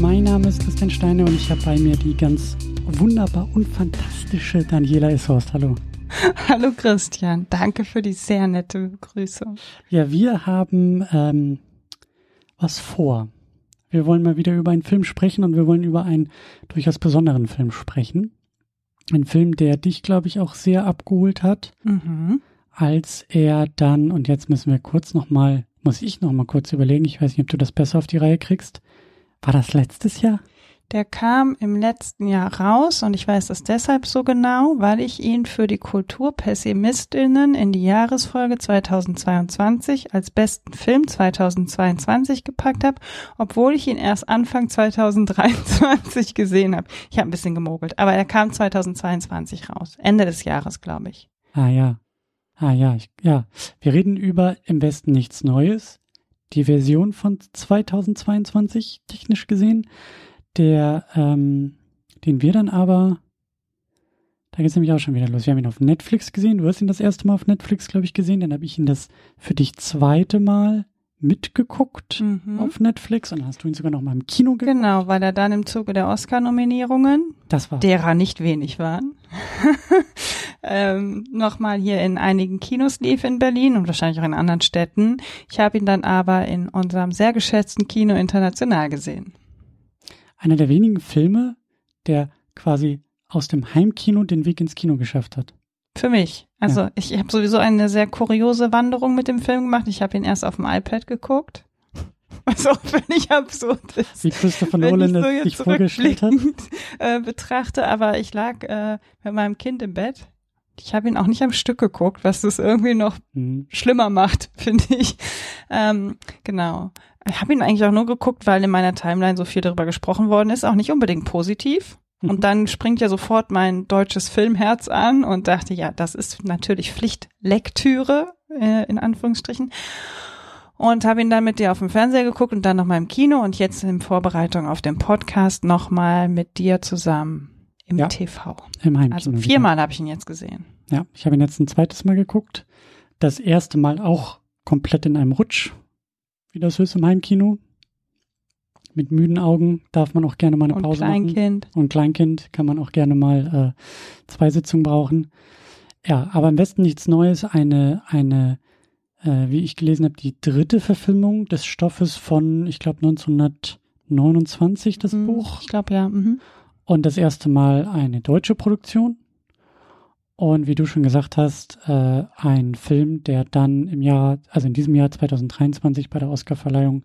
Mein Name ist Christian Steine und ich habe bei mir die ganz wunderbar und fantastische Daniela Ishorst. Hallo. Hallo Christian, danke für die sehr nette Begrüßung. Ja, wir haben ähm, was vor. Wir wollen mal wieder über einen Film sprechen und wir wollen über einen durchaus besonderen Film sprechen. Ein Film, der dich, glaube ich, auch sehr abgeholt hat, Mhm. als er dann, und jetzt müssen wir kurz nochmal, muss ich nochmal kurz überlegen, ich weiß nicht, ob du das besser auf die Reihe kriegst. War das letztes Jahr? Der kam im letzten Jahr raus und ich weiß das deshalb so genau, weil ich ihn für die Kulturpessimistinnen in die Jahresfolge 2022 als besten Film 2022 gepackt habe, obwohl ich ihn erst Anfang 2023 gesehen habe. Ich habe ein bisschen gemogelt, aber er kam 2022 raus, Ende des Jahres, glaube ich. Ah ja. Ah ja, ich, ja. Wir reden über Im Westen nichts Neues. Die Version von 2022, technisch gesehen. Der, ähm, den wir dann aber, da geht's nämlich auch schon wieder los. Wir haben ihn auf Netflix gesehen. Du hast ihn das erste Mal auf Netflix, glaube ich, gesehen. Dann habe ich ihn das für dich zweite Mal mitgeguckt Mhm. auf Netflix und hast du ihn sogar noch mal im Kino geguckt. Genau, weil er dann im Zuge der Oscar-Nominierungen derer nicht wenig waren, ähm, nochmal hier in einigen Kinos lief in Berlin und wahrscheinlich auch in anderen Städten. Ich habe ihn dann aber in unserem sehr geschätzten Kino international gesehen. einer der wenigen Filme, der quasi aus dem Heimkino den Weg ins Kino geschafft hat. Für mich. Also ich habe sowieso eine sehr kuriose Wanderung mit dem Film gemacht. Ich habe ihn erst auf dem iPad geguckt. Was auch völlig absurd ist. Wie Christopher wenn Nolan ich so sich vorgestellt hat. Äh, betrachte, aber ich lag äh, mit meinem Kind im Bett. Ich habe ihn auch nicht am Stück geguckt, was das irgendwie noch Hm. schlimmer macht, finde ich. Ähm, genau. Ich habe ihn eigentlich auch nur geguckt, weil in meiner Timeline so viel darüber gesprochen worden ist, auch nicht unbedingt positiv. Mhm. Und dann springt ja sofort mein deutsches Filmherz an und dachte, ja, das ist natürlich Pflichtlektüre, äh, in Anführungsstrichen. Und habe ihn dann mit dir auf dem Fernseher geguckt und dann nochmal im Kino und jetzt in Vorbereitung auf den Podcast nochmal mit dir zusammen im Ja. TV. Im Heimkino. Also wieder. viermal habe ich ihn jetzt gesehen. Ja, ich habe ihn jetzt ein zweites Mal geguckt. Das erste Mal auch komplett in einem Rutsch, wie das so ist im Heimkino. Mit müden Augen darf man auch gerne mal eine Und Pause machen. Kleinkind. Und Kleinkind kann man auch gerne mal äh, zwei Sitzungen brauchen. Ja, aber am besten nichts Neues. Eine, eine, äh, wie ich gelesen habe, die dritte Verfilmung des Stoffes von, ich glaube, 1929, das Mhm, Buch. Ich glaube ja. Mhm. Und das erste Mal eine deutsche Produktion. Und wie du schon gesagt hast, äh, ein Film, der dann im Jahr, also in diesem Jahr 2023 bei der Oscarverleihung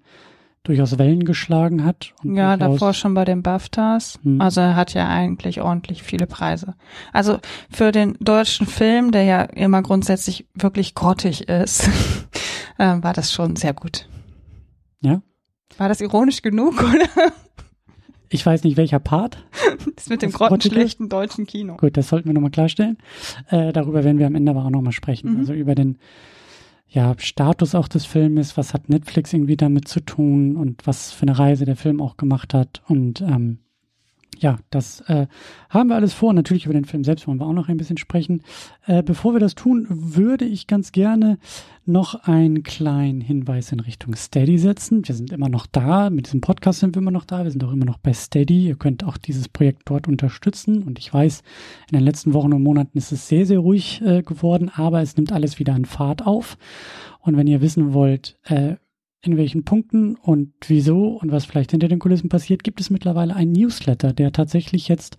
durchaus Wellen geschlagen hat. Ja, davor schon bei den BAFTAs. Hm. Also er hat ja eigentlich ordentlich viele Preise. Also für den deutschen Film, der ja immer grundsätzlich wirklich grottig ist, ähm, war das schon sehr gut. Ja. War das ironisch genug, oder? Ich weiß nicht, welcher Part. Das mit dem grottenschlechten deutschen Kino. Gut, das sollten wir nochmal klarstellen. Äh, darüber werden wir am Ende aber auch nochmal sprechen. Mhm. Also über den ja, Status auch des Filmes, was hat Netflix irgendwie damit zu tun und was für eine Reise der Film auch gemacht hat. Und ähm, ja, das äh, haben wir alles vor. Natürlich über den Film selbst wollen wir auch noch ein bisschen sprechen. Äh, bevor wir das tun, würde ich ganz gerne noch einen kleinen Hinweis in Richtung Steady setzen. Wir sind immer noch da. Mit diesem Podcast sind wir immer noch da. Wir sind auch immer noch bei Steady. Ihr könnt auch dieses Projekt dort unterstützen. Und ich weiß, in den letzten Wochen und Monaten ist es sehr, sehr ruhig äh, geworden, aber es nimmt alles wieder an Fahrt auf. Und wenn ihr wissen wollt, äh, in welchen Punkten und wieso und was vielleicht hinter den Kulissen passiert, gibt es mittlerweile einen Newsletter, der tatsächlich jetzt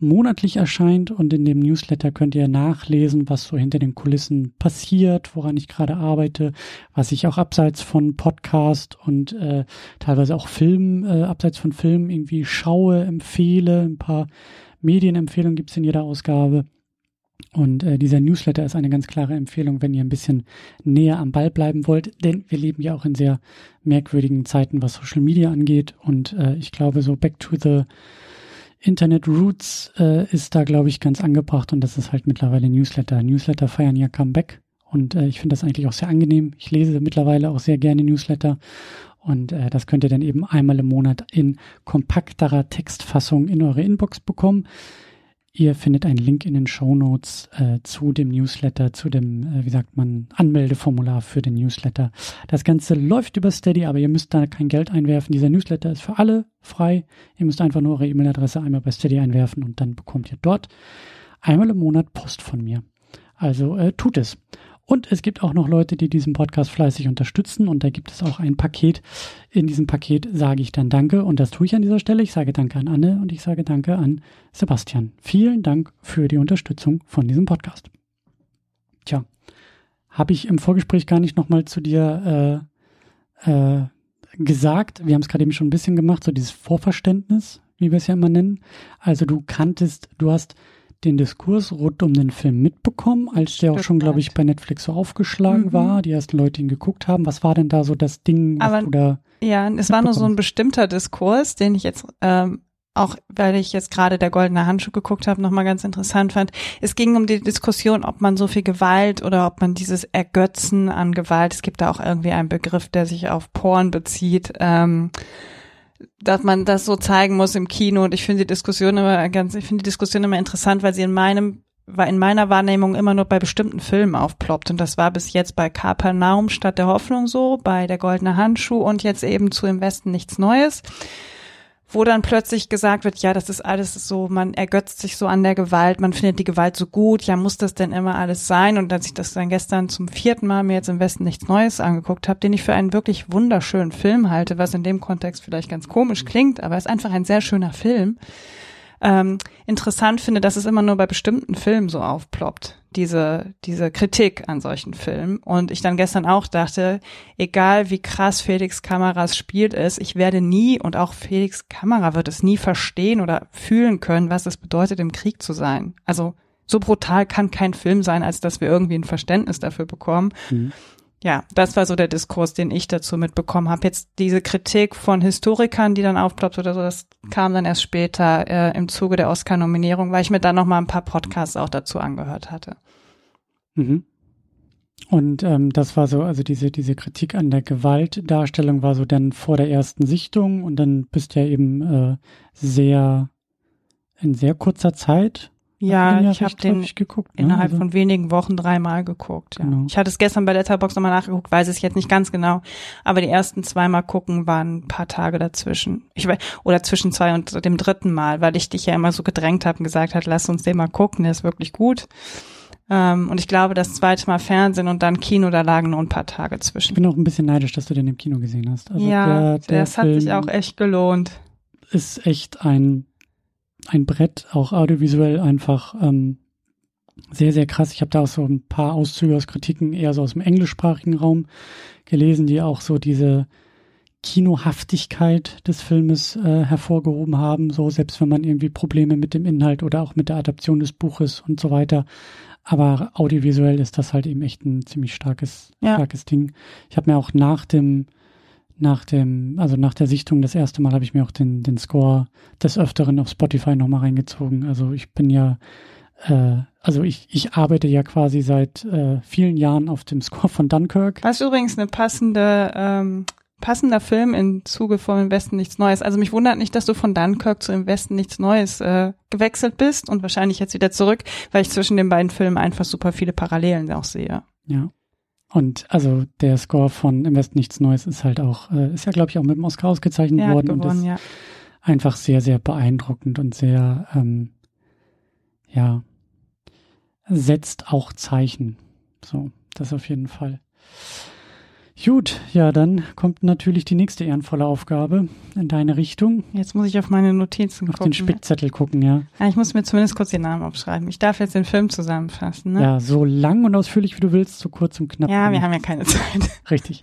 monatlich erscheint und in dem Newsletter könnt ihr nachlesen, was so hinter den Kulissen passiert, woran ich gerade arbeite, was ich auch abseits von Podcast und äh, teilweise auch Film, äh, abseits von Film irgendwie schaue, empfehle, ein paar Medienempfehlungen gibt's in jeder Ausgabe. Und äh, dieser Newsletter ist eine ganz klare Empfehlung, wenn ihr ein bisschen näher am Ball bleiben wollt, denn wir leben ja auch in sehr merkwürdigen Zeiten, was Social Media angeht. Und äh, ich glaube, so Back to the Internet Roots äh, ist da, glaube ich, ganz angebracht und das ist halt mittlerweile Newsletter. Newsletter feiern ja Comeback und äh, ich finde das eigentlich auch sehr angenehm. Ich lese mittlerweile auch sehr gerne Newsletter und äh, das könnt ihr dann eben einmal im Monat in kompakterer Textfassung in eure Inbox bekommen. Ihr findet einen Link in den Show Notes äh, zu dem Newsletter, zu dem, äh, wie sagt man, Anmeldeformular für den Newsletter. Das Ganze läuft über Steady, aber ihr müsst da kein Geld einwerfen. Dieser Newsletter ist für alle frei. Ihr müsst einfach nur eure E-Mail-Adresse einmal bei Steady einwerfen und dann bekommt ihr dort einmal im Monat Post von mir. Also äh, tut es. Und es gibt auch noch Leute, die diesen Podcast fleißig unterstützen. Und da gibt es auch ein Paket. In diesem Paket sage ich dann Danke. Und das tue ich an dieser Stelle. Ich sage Danke an Anne und ich sage Danke an Sebastian. Vielen Dank für die Unterstützung von diesem Podcast. Tja, habe ich im Vorgespräch gar nicht nochmal zu dir äh, äh, gesagt. Wir haben es gerade eben schon ein bisschen gemacht, so dieses Vorverständnis, wie wir es ja immer nennen. Also du kanntest, du hast den Diskurs rund um den Film mitbekommen, als der auch schon, glaube ich, bei Netflix so aufgeschlagen mhm. war, die ersten Leute ihn geguckt haben. Was war denn da so das Ding, was Aber, du da Ja, es war nur so ein bestimmter Diskurs, den ich jetzt ähm, auch weil ich jetzt gerade der goldene Handschuh geguckt habe, nochmal ganz interessant fand. Es ging um die Diskussion, ob man so viel Gewalt oder ob man dieses Ergötzen an Gewalt, es gibt da auch irgendwie einen Begriff, der sich auf Porn bezieht, ähm, dass man das so zeigen muss im Kino. Und ich finde die Diskussion immer ganz, ich finde die Diskussion immer interessant, weil sie in meinem war in meiner Wahrnehmung immer nur bei bestimmten Filmen aufploppt. Und das war bis jetzt bei Kapernaum statt der Hoffnung so, bei Der Goldene Handschuh und jetzt eben zu Im Westen nichts Neues wo dann plötzlich gesagt wird, ja, das ist alles so, man ergötzt sich so an der Gewalt, man findet die Gewalt so gut, ja, muss das denn immer alles sein? Und als ich das dann gestern zum vierten Mal mir jetzt im Westen nichts Neues angeguckt habe, den ich für einen wirklich wunderschönen Film halte, was in dem Kontext vielleicht ganz komisch klingt, aber es ist einfach ein sehr schöner Film, ähm, interessant finde, dass es immer nur bei bestimmten Filmen so aufploppt, diese, diese Kritik an solchen Filmen. Und ich dann gestern auch dachte, egal wie krass Felix Kameras spielt ist, ich werde nie und auch Felix Kamera wird es nie verstehen oder fühlen können, was es bedeutet, im Krieg zu sein. Also so brutal kann kein Film sein, als dass wir irgendwie ein Verständnis dafür bekommen. Mhm ja, das war so der Diskurs, den ich dazu mitbekommen habe. Jetzt diese Kritik von Historikern, die dann aufploppt oder so, das kam dann erst später äh, im Zuge der Oscar-Nominierung, weil ich mir dann noch mal ein paar Podcasts auch dazu angehört hatte. Mhm. Und ähm, das war so, also diese, diese Kritik an der Gewaltdarstellung war so dann vor der ersten Sichtung und dann bist du ja eben äh, sehr in sehr kurzer Zeit ja, ich habe den geguckt, ne? innerhalb also. von wenigen Wochen dreimal geguckt. Ja. Genau. Ich hatte es gestern bei Letterbox nochmal nachgeguckt, weiß es jetzt nicht ganz genau, aber die ersten zweimal gucken waren ein paar Tage dazwischen. Ich weiß, oder zwischen zwei und dem dritten Mal, weil ich dich ja immer so gedrängt habe und gesagt hat, lass uns den mal gucken, der ist wirklich gut. Ähm, und ich glaube, das zweite Mal Fernsehen und dann Kino, da lagen nur ein paar Tage zwischen. Ich bin auch ein bisschen neidisch, dass du den im Kino gesehen hast. Also ja, der, der das hat sich auch echt gelohnt. Ist echt ein ein Brett, auch audiovisuell einfach ähm, sehr, sehr krass. Ich habe da auch so ein paar Auszüge aus Kritiken eher so aus dem englischsprachigen Raum gelesen, die auch so diese Kinohaftigkeit des Filmes äh, hervorgehoben haben, so selbst wenn man irgendwie Probleme mit dem Inhalt oder auch mit der Adaption des Buches und so weiter. Aber audiovisuell ist das halt eben echt ein ziemlich starkes, ja. starkes Ding. Ich habe mir auch nach dem nach dem, also nach der Sichtung das erste Mal habe ich mir auch den, den Score des Öfteren auf Spotify nochmal reingezogen. Also ich bin ja, äh, also ich, ich arbeite ja quasi seit äh, vielen Jahren auf dem Score von Dunkirk. Was übrigens eine passende, ähm, passender Film im Zuge von Im Westen nichts Neues. Also mich wundert nicht, dass du von Dunkirk zu Im Westen nichts Neues äh, gewechselt bist und wahrscheinlich jetzt wieder zurück, weil ich zwischen den beiden Filmen einfach super viele Parallelen auch sehe. Ja. Und also der Score von Im Westen nichts Neues ist halt auch, äh, ist ja, glaube ich, auch mit dem Oscar ausgezeichnet ja, worden gewonnen, und ist ja. einfach sehr, sehr beeindruckend und sehr, ähm, ja, setzt auch Zeichen. So, das auf jeden Fall. Gut, ja, dann kommt natürlich die nächste ehrenvolle Aufgabe in deine Richtung. Jetzt muss ich auf meine Notizen auf gucken. Auf den Spickzettel gucken, ja. ja. Ich muss mir zumindest kurz den Namen aufschreiben. Ich darf jetzt den Film zusammenfassen. Ne? Ja, so lang und ausführlich wie du willst, so kurz und knapp. Ja, wir haben ja keine Zeit. Richtig.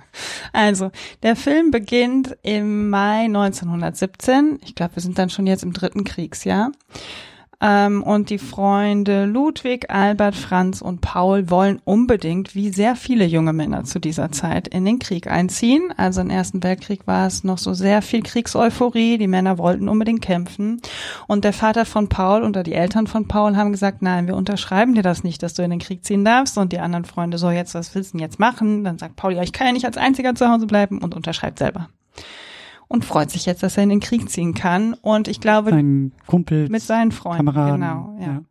Also, der Film beginnt im Mai 1917. Ich glaube, wir sind dann schon jetzt im dritten Kriegsjahr. Ähm, und die Freunde Ludwig, Albert, Franz und Paul wollen unbedingt, wie sehr viele junge Männer zu dieser Zeit, in den Krieg einziehen. Also im Ersten Weltkrieg war es noch so sehr viel Kriegseuphorie. Die Männer wollten unbedingt kämpfen. Und der Vater von Paul oder die Eltern von Paul haben gesagt, nein, wir unterschreiben dir das nicht, dass du in den Krieg ziehen darfst. Und die anderen Freunde, so jetzt, was willst du denn jetzt machen? Dann sagt Paul, ja, ich kann ja nicht als Einziger zu Hause bleiben und unterschreibt selber. Und freut sich jetzt, dass er in den Krieg ziehen kann. Und ich glaube, Sein Kumpel, mit seinen Freunden. Kameraden. Genau, ja. ja.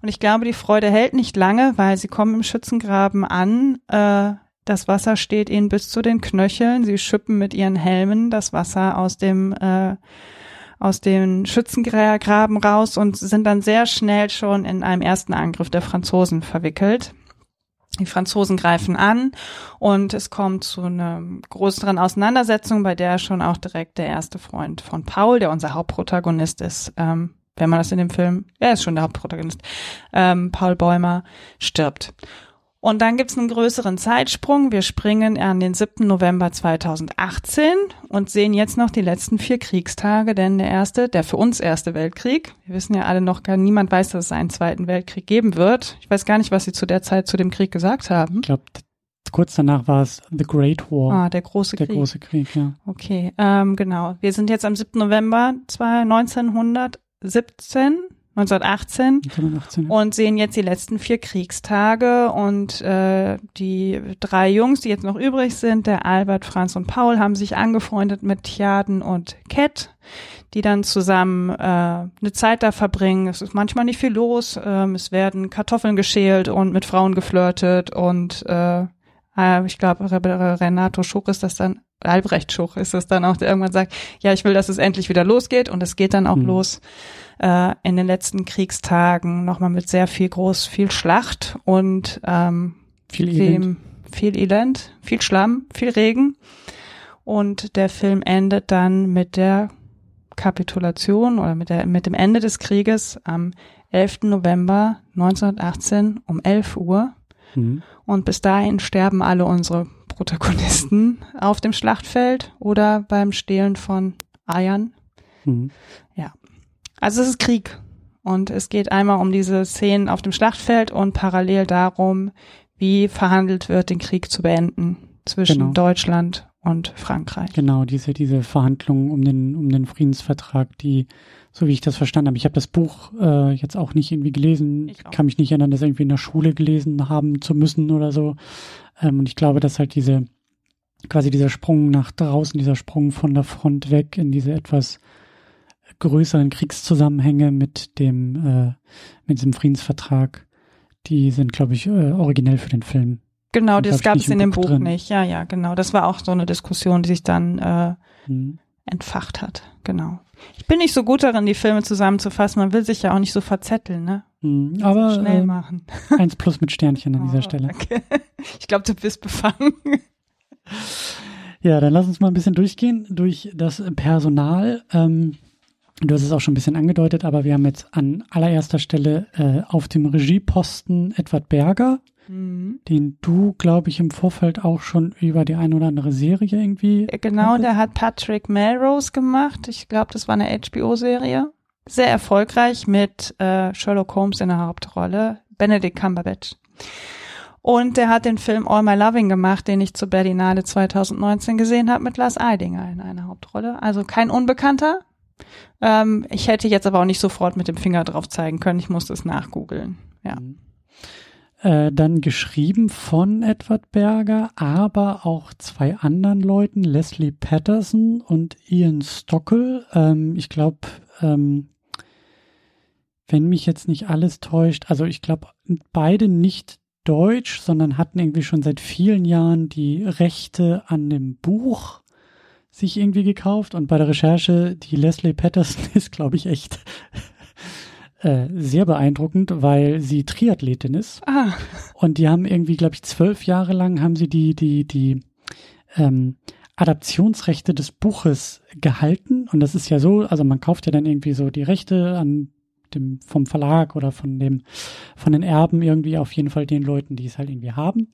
Und ich glaube, die Freude hält nicht lange, weil sie kommen im Schützengraben an. Äh, das Wasser steht ihnen bis zu den Knöcheln. Sie schippen mit ihren Helmen das Wasser aus dem äh, aus den Schützengraben raus und sind dann sehr schnell schon in einem ersten Angriff der Franzosen verwickelt. Die Franzosen greifen an und es kommt zu einer größeren Auseinandersetzung, bei der schon auch direkt der erste Freund von Paul, der unser Hauptprotagonist ist, ähm, wenn man das in dem Film, er ist schon der Hauptprotagonist, ähm, Paul Bäumer, stirbt. Und dann gibt's einen größeren Zeitsprung. Wir springen an den 7. November 2018 und sehen jetzt noch die letzten vier Kriegstage, denn der erste, der für uns erste Weltkrieg, wir wissen ja alle noch gar, niemand weiß, dass es einen zweiten Weltkrieg geben wird. Ich weiß gar nicht, was sie zu der Zeit zu dem Krieg gesagt haben. Ich glaube, kurz danach war es The Great War. Ah, der große der Krieg. große Krieg, ja. Okay, ähm, genau. Wir sind jetzt am 7. November 1917, 1918. 1918, ja. und sehen jetzt die letzten vier Kriegstage. Und äh, die drei Jungs, die jetzt noch übrig sind, der Albert, Franz und Paul, haben sich angefreundet mit Tjaden und Cat, die dann zusammen äh, eine Zeit da verbringen. Es ist manchmal nicht viel los, ähm, es werden Kartoffeln geschält und mit Frauen geflirtet. Und äh, äh, ich glaube Renato Schuch ist das dann Albrecht Schuch ist es dann auch, der irgendwann sagt, ja, ich will, dass es endlich wieder losgeht und es geht dann auch Mhm. los äh, in den letzten Kriegstagen nochmal mit sehr viel groß, viel Schlacht und ähm, Viel Elend. dem viel Elend, viel Schlamm, viel Regen. Und der Film endet dann mit der Kapitulation oder mit, der, mit dem Ende des Krieges am 11. November 1918 um 11 Uhr. Mhm. Und bis dahin sterben alle unsere Protagonisten auf dem Schlachtfeld oder beim Stehlen von Eiern. Mhm. Also es ist Krieg. Und es geht einmal um diese Szenen auf dem Schlachtfeld und parallel darum, wie verhandelt wird, den Krieg zu beenden zwischen Genau. Deutschland und Frankreich. Genau, diese, diese Verhandlungen um den, um den Friedensvertrag, die, so wie ich das verstanden habe, ich habe das Buch äh, jetzt auch nicht irgendwie gelesen, kann mich nicht erinnern, das irgendwie in der Schule gelesen haben zu müssen oder so. Ähm, und ich glaube, dass halt diese, quasi dieser Sprung nach draußen, dieser Sprung von der Front weg in diese etwas größeren Kriegszusammenhänge mit dem, äh, mit diesem Friedensvertrag, die sind, glaube ich, äh, originell für den Film. Genau, Und das gab es in dem Buch Buch nicht. Ja, ja, genau. Das war auch so eine Diskussion, die sich dann äh, Mhm. entfacht hat. Genau. Ich bin nicht so gut darin, die Filme zusammenzufassen. Man will sich ja auch nicht so verzetteln, ne? Mhm. Aber Schnell äh, machen. eins plus mit Sternchen an dieser Oh, Stelle. danke. Ich glaube, du bist befangen. Ja, dann lass uns mal ein bisschen durchgehen durch das Personal. Ähm, du hast es auch schon ein bisschen angedeutet, aber wir haben jetzt an allererster Stelle äh, auf dem Regieposten Edward Berger, Mhm. den du, glaube ich, im Vorfeld auch schon über die eine oder andere Serie irgendwie. Genau, der hat Patrick Melrose gemacht. Ich glaube, das war eine HBO-Serie. Sehr erfolgreich mit äh, Sherlock Holmes in der Hauptrolle, Benedict Cumberbatch. Und der hat den Film All My Loving gemacht, den ich zur Berlinale 2019 gesehen habe, mit Lars Eidinger in einer Hauptrolle. Also kein Unbekannter. Ähm, ich hätte jetzt aber auch nicht sofort mit dem Finger drauf zeigen können. Ich musste es nachgoogeln. Ja. Äh, dann geschrieben von Edward Berger, aber auch zwei anderen Leuten, Leslie Patterson und Ian Stockel. Ähm, ich glaube, ähm, wenn mich jetzt nicht alles täuscht, also ich glaube, beide nicht deutsch, sondern hatten irgendwie schon seit vielen Jahren die Rechte an dem Buch sich irgendwie gekauft und bei der Recherche, die Leslie Patterson ist, glaube ich, echt äh, sehr beeindruckend, weil sie Triathletin ist Ah, und die haben irgendwie, glaube ich, zwölf Jahre lang haben sie die, die, die ähm, Adaptionsrechte des Buches gehalten. Und das ist ja so, also man kauft ja dann irgendwie so die Rechte an dem, vom Verlag oder von dem, von den Erben irgendwie auf jeden Fall den Leuten, die es halt irgendwie haben.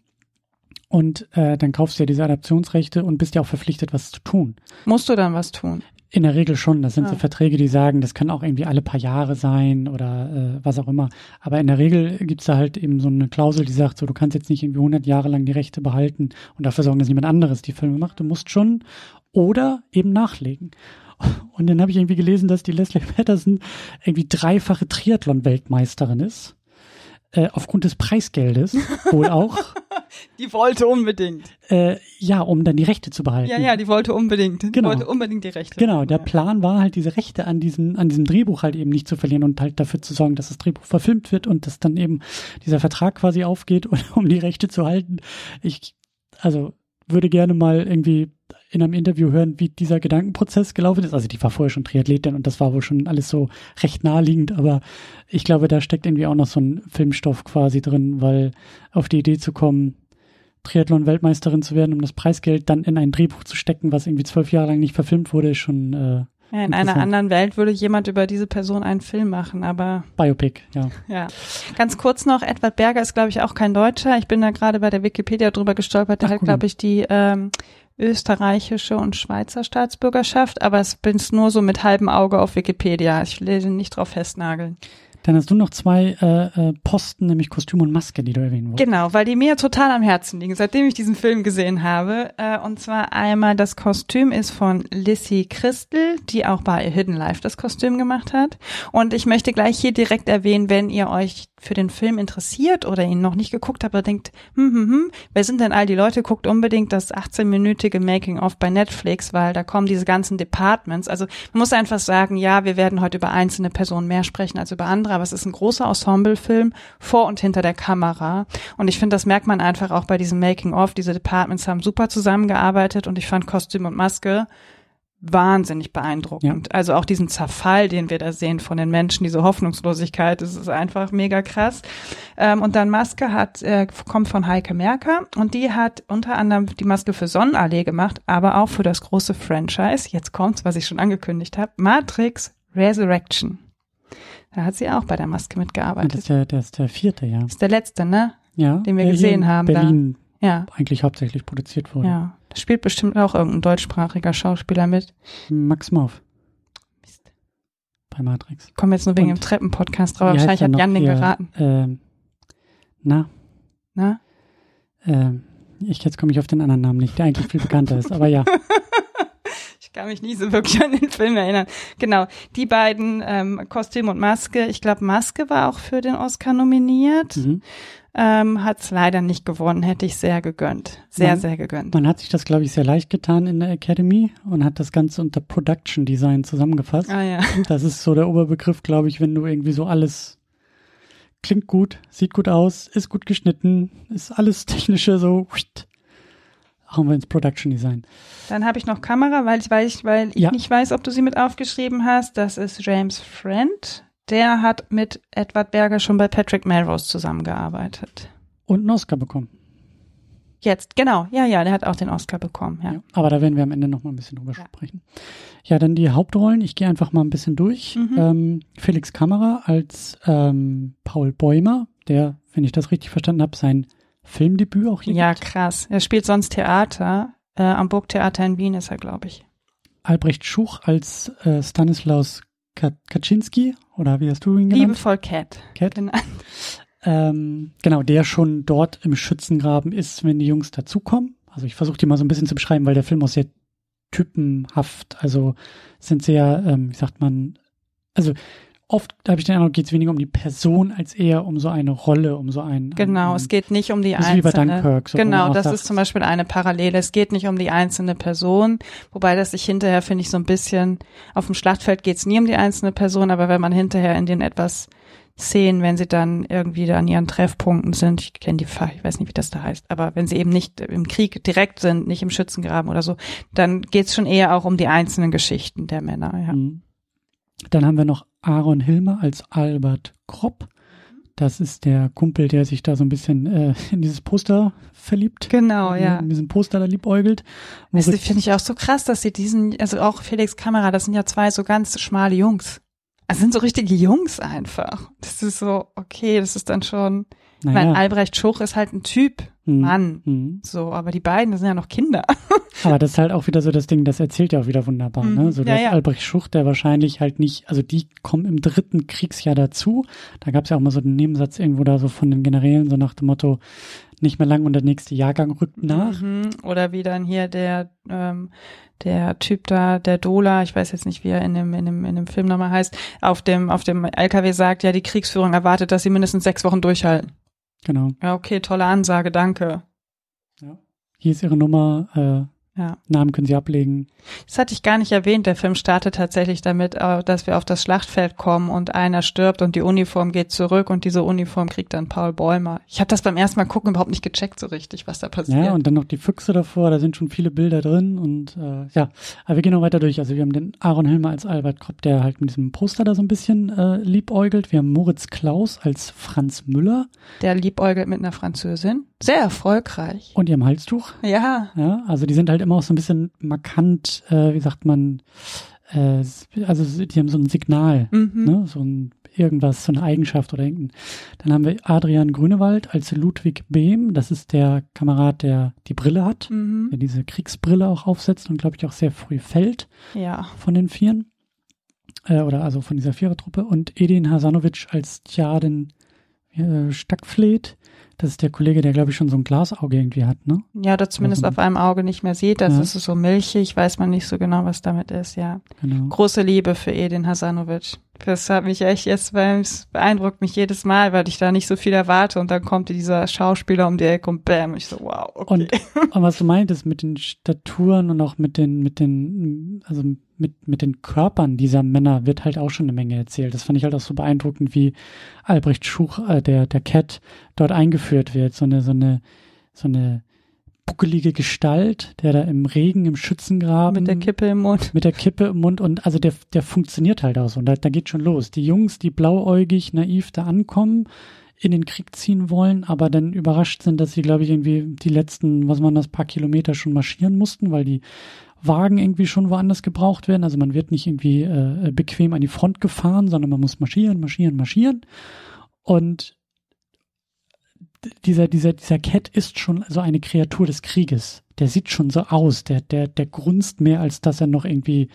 Und äh, dann kaufst du ja diese Adaptionsrechte und bist ja auch verpflichtet, was zu tun. musst du dann was tun? In der Regel schon. Das sind so Ah. Verträge, die sagen, das kann auch irgendwie alle paar Jahre sein oder äh, was auch immer. Aber in der Regel gibt's da halt eben so eine Klausel, die sagt, so du kannst jetzt nicht irgendwie 100 Jahre lang die Rechte behalten und dafür sorgen, dass jemand anderes die Filme macht. Du musst schon oder eben nachlegen. Und dann habe ich irgendwie gelesen, dass die Leslie Patterson irgendwie dreifache Triathlon-Weltmeisterin ist. Äh, aufgrund des Preisgeldes wohl auch. die wollte unbedingt. Äh, ja, um dann die Rechte zu behalten. Ja, ja, die wollte unbedingt. Die Genau. wollte unbedingt die Rechte. Genau, der Ja. Plan war halt, diese Rechte an diesem, an diesem Drehbuch halt eben nicht zu verlieren und halt dafür zu sorgen, dass das Drehbuch verfilmt wird und dass dann eben dieser Vertrag quasi aufgeht, um die Rechte zu halten. Ich, also, würde gerne mal irgendwie in einem Interview hören, wie dieser Gedankenprozess gelaufen ist. Also, die war vorher schon Triathletin und das war wohl schon alles so recht naheliegend, aber ich glaube, da steckt irgendwie auch noch so ein Filmstoff quasi drin, weil auf die Idee zu kommen, Triathlon-Weltmeisterin zu werden, um das Preisgeld dann in ein Drehbuch zu stecken, was irgendwie zwölf Jahre lang nicht verfilmt wurde, ist schon äh, Ja, in einer anderen Welt würde jemand über diese Person einen Film machen, aber Biopic, ja. ja. Ganz kurz noch, Edward Berger ist, glaube ich, auch kein Deutscher. Ich bin da gerade bei der Wikipedia drüber gestolpert. Der Ach, hat, glaube ich, die ähm, österreichische und Schweizer Staatsbürgerschaft, aber es bin's nur so mit halbem Auge auf Wikipedia. Ich will den nicht drauf festnageln. Dann hast du noch zwei äh, äh, Posten, nämlich Kostüm und Maske, die du erwähnen wolltest. Genau, weil die mir total am Herzen liegen, seitdem ich diesen Film gesehen habe. Äh, und zwar einmal das Kostüm ist von Lissy Christel, die auch bei Hidden Life das Kostüm gemacht hat. Und ich möchte gleich hier direkt erwähnen, wenn ihr euch für den Film interessiert oder ihn noch nicht geguckt habt, oder denkt, hm, hm, hm, wer sind denn all die Leute? Guckt unbedingt das 18-minütige Making-of bei Netflix, weil da kommen diese ganzen Departments. Also man muss einfach sagen, ja, wir werden heute über einzelne Personen mehr sprechen als über andere, aber es ist ein großer Ensemblefilm vor und hinter der Kamera. Und ich finde, das merkt man einfach auch bei diesem Making-of. Diese Departments haben super zusammengearbeitet und ich fand Kostüm und Maske wahnsinnig beeindruckend. Also auch diesen Zerfall, den wir da sehen von den Menschen, diese Hoffnungslosigkeit, das ist einfach mega krass. Ähm, und dann Maske hat, äh, kommt von Heike Merker und die hat unter anderem die Maske für Sonnenallee gemacht, aber auch für das große Franchise, jetzt kommt's, was ich schon angekündigt habe, Matrix Resurrection. Da hat sie auch bei der Maske Ja, mitgearbeitet. das ist der, der ist der vierte, ja. ist der letzte, ne? ja Den wir hier gesehen haben da. Ja, eigentlich hauptsächlich produziert wurde. ja. Da spielt bestimmt auch irgendein deutschsprachiger Schauspieler mit. Max Morf Mist. bei Matrix. Ich komme jetzt nur wegen Und- dem Treppen-Podcast drauf. Wahrscheinlich hat Jan den hier? geraten. Ähm, na, Ne? ähm, ich, jetzt komme ich auf den anderen Namen nicht, der eigentlich viel bekannter ist, aber ja. Ich kann mich nie so wirklich an den Film erinnern. Genau, die beiden, ähm, Kostüm und Maske. Ich glaube, Maske war auch für den Oscar nominiert. Mhm. Ähm, Hat es leider nicht gewonnen, hätte ich sehr gegönnt. Sehr, Man- sehr gegönnt. Man hat sich das, glaube ich, sehr leicht getan in der Academy und hat das Ganze unter Production Design zusammengefasst. Ah ja. Das ist so der Oberbegriff, glaube ich, wenn du irgendwie so alles klingt gut, sieht gut aus, ist gut geschnitten, ist alles technische so. Hauen wir ins Production Design. Dann habe ich noch Kamera, weil ich, weil ich, weil ich Ja. nicht weiß, ob du sie mit aufgeschrieben hast. Das ist James Friend. Der hat mit Edward Berger schon bei Patrick Melrose zusammengearbeitet. Und einen Oscar bekommen. Jetzt, genau. Ja, ja, der hat auch den Oscar bekommen, ja. Ja. Aber da werden wir am Ende noch mal ein bisschen drüber Ja. sprechen. Ja, dann die Hauptrollen. Ich gehe einfach mal ein bisschen durch. Mhm. Ähm, Felix Kammerer als ähm, Paul Bäumer, der, wenn ich das richtig verstanden habe, sein Filmdebüt auch hier Ja, gibt. krass. Er spielt sonst Theater. Äh, am Burgtheater in Wien ist er, glaube ich. Albrecht Schuch als äh, Stanislaus Kaczynski, oder wie hast du ihn genannt? Liebevoll Cat. Cat? Genannt. Ähm, genau, der schon dort im Schützengraben ist, wenn die Jungs dazukommen. Also ich versuche die mal so ein bisschen zu beschreiben, weil der Film auch sehr typenhaft, also sind sehr, ähm, wie sagt man, also oft habe ich den Eindruck, geht es weniger um die Person als eher um so eine Rolle, um so ein Genau, ein, es geht nicht um die ist wie bei einzelne. Dunkirk. So, Genau, das sagt, ist zum Beispiel eine Parallele. Es geht nicht um die einzelne Person, wobei das sich hinterher, finde ich, so ein bisschen, auf dem Schlachtfeld geht es nie um die einzelne Person, aber wenn man hinterher in den etwas Szenen, wenn sie dann irgendwie da an ihren Treffpunkten sind, ich kenne die Fach, ich weiß nicht, wie das da heißt, aber wenn sie eben nicht im Krieg direkt sind, nicht im Schützengraben oder so, dann geht es schon eher auch um die einzelnen Geschichten der Männer. Ja. Mhm. Dann haben wir noch Aaron Hilmer als Albert Kropp. Das ist der Kumpel, der sich da so ein bisschen äh, in dieses Poster verliebt. Genau, ja. In diesem Poster da liebäugelt. Das Moritz- finde ich auch so krass, dass sie diesen, also auch Felix Kamera, das sind ja zwei so ganz schmale Jungs. Das sind so richtige Jungs einfach. Das ist so, okay, das ist dann schon, naja, Albrecht Schuch ist halt ein Typ. Mann. Mhm. So, aber die beiden, das sind ja noch Kinder. Aber das ist halt auch wieder so das Ding, das erzählt ja auch wieder wunderbar. Mhm. Ne? So, du Ja, ja. Albrecht Schuch, der wahrscheinlich halt nicht, also die kommen im dritten Kriegsjahr dazu. Da gab es ja auch mal so einen Nebensatz irgendwo da so von den Generälen, so nach dem Motto, nicht mehr lang und der nächste Jahrgang rückt nach. Mhm. Oder wie dann hier der, ähm, der Typ da, der Dola, ich weiß jetzt nicht, wie er in dem, in dem, in dem Film nochmal heißt, auf dem, auf dem LKW sagt, ja, die Kriegsführung erwartet, dass sie mindestens sechs Wochen durchhalten. Genau. Ja, okay, tolle Ansage, danke. Ja. Hier ist Ihre Nummer. Äh, ja. Namen können sie ablegen. Das hatte ich gar nicht erwähnt. Der Film startet tatsächlich damit, äh, dass wir auf das Schlachtfeld kommen und einer stirbt und die Uniform geht zurück und diese Uniform kriegt dann Paul Bäumer. Ich habe das beim ersten Mal gucken überhaupt nicht gecheckt so richtig, was da passiert. Ja, und dann noch die Füchse davor, da sind schon viele Bilder drin und äh, ja, aber wir gehen noch weiter durch. Also wir haben den Aaron Hilmer als Albert Kropp, der halt mit diesem Poster da so ein bisschen äh, liebäugelt. Wir haben Moritz Klaus als Franz Müller Der liebäugelt mit einer Französin. Sehr erfolgreich. und ihrem Halstuch. Ja, Ja, also die sind halt immer auch so ein bisschen markant, äh, wie sagt man, äh, also die haben so ein Signal, mhm. ne? so ein irgendwas, so eine Eigenschaft oder irgendein. Dann haben wir Adrian Grünewald als Ludwig Behm, das ist der Kamerad, der die Brille hat, Mhm. der diese Kriegsbrille auch aufsetzt und glaube ich auch sehr früh fällt Ja. von den Vieren. Äh, oder also von dieser Vierertruppe. Und Edin Hasanovic als Tjaden äh, Stackfleet. Das ist der Kollege, der glaube ich schon so ein Glasauge irgendwie hat, ne? Ja, oder zumindest Also- auf einem Auge nicht mehr sieht. Das Ja. ist so milchig, weiß man nicht so genau, was damit ist, ja. Genau. Große Liebe für Edin Hasanovic. Das hat mich echt jetzt, weil es beeindruckt mich jedes Mal, weil ich da nicht so viel erwarte und dann kommt dieser Schauspieler um die Ecke und bam, ich so, wow, okay. Und, und was du meintest mit den Staturen und auch mit den, mit den, also mit, mit den Körpern dieser Männer wird halt auch schon eine Menge erzählt. Das fand ich halt auch so beeindruckend, wie Albrecht Schuch, äh, der, der Cat, dort eingeführt wird. So eine, so eine, so eine buckelige Gestalt, der da im Regen, im Schützengraben mit der Kippe im Mund. mit der Kippe im Mund und also der, der funktioniert halt auch so. Und da, da geht schon los. Die Jungs, die blauäugig, naiv da ankommen, in den Krieg ziehen wollen, aber dann überrascht sind, dass sie, glaube ich, irgendwie die letzten, was man das, paar Kilometer schon marschieren mussten, weil die Wagen irgendwie schon woanders gebraucht werden. Also man wird nicht irgendwie äh, bequem an die Front gefahren, sondern man muss marschieren, marschieren, marschieren. Und dieser, dieser, dieser Cat ist schon so eine Kreatur des Krieges. Der sieht schon so aus. Der, der, der grunzt mehr, als dass er noch irgendwie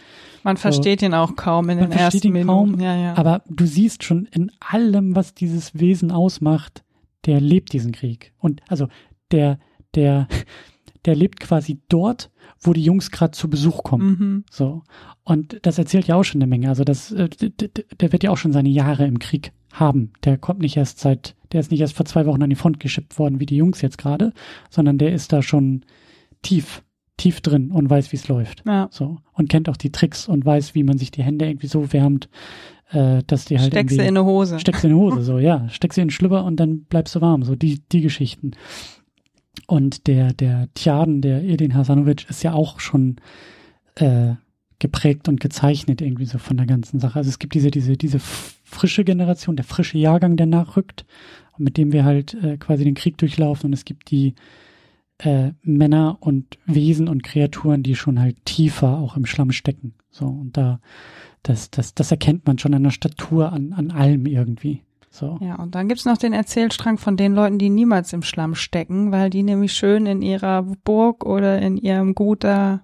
Man versteht ihn auch kaum in den versteht ersten ihn kaum. Ja, ja. Aber du siehst schon in allem, was dieses Wesen ausmacht, der lebt diesen Krieg. Und also der, der, der lebt quasi dort, wo die Jungs gerade zu Besuch kommen. mhm. So. Und das erzählt ja auch schon eine Menge. Also das, äh, der wird ja auch schon seine Jahre im Krieg haben. Der kommt nicht erst seit, der ist nicht erst vor zwei Wochen an die Front geschippt worden, wie die Jungs jetzt gerade, sondern der ist da schon tief, tief drin und weiß, wie es läuft. ja. So. Und kennt auch die Tricks und weiß, wie man sich die Hände irgendwie so wärmt, äh, dass die halt Steckst du irgendwie. in eine Hose. steck sie in die Hose, so, ja. Steck sie in den Schlüpper und dann bleibst du warm. So, die, die Geschichten. Und der, der Tjaden, der Edin Hasanovic, ist ja auch schon äh, geprägt und gezeichnet irgendwie so von der ganzen Sache. Also es gibt diese, diese, diese frische Generation, der frische Jahrgang, der nachrückt, mit dem wir halt äh, quasi den Krieg durchlaufen. Und es gibt die äh, Männer und Wesen und Kreaturen, die schon halt tiefer auch im Schlamm stecken. So, und da, das, das, das erkennt man schon an der Statur, an, an allem irgendwie. So. Ja, und dann gibt's noch den Erzählstrang von den Leuten, die niemals im Schlamm stecken, weil die nämlich schön in ihrer Burg oder in ihrem Gut da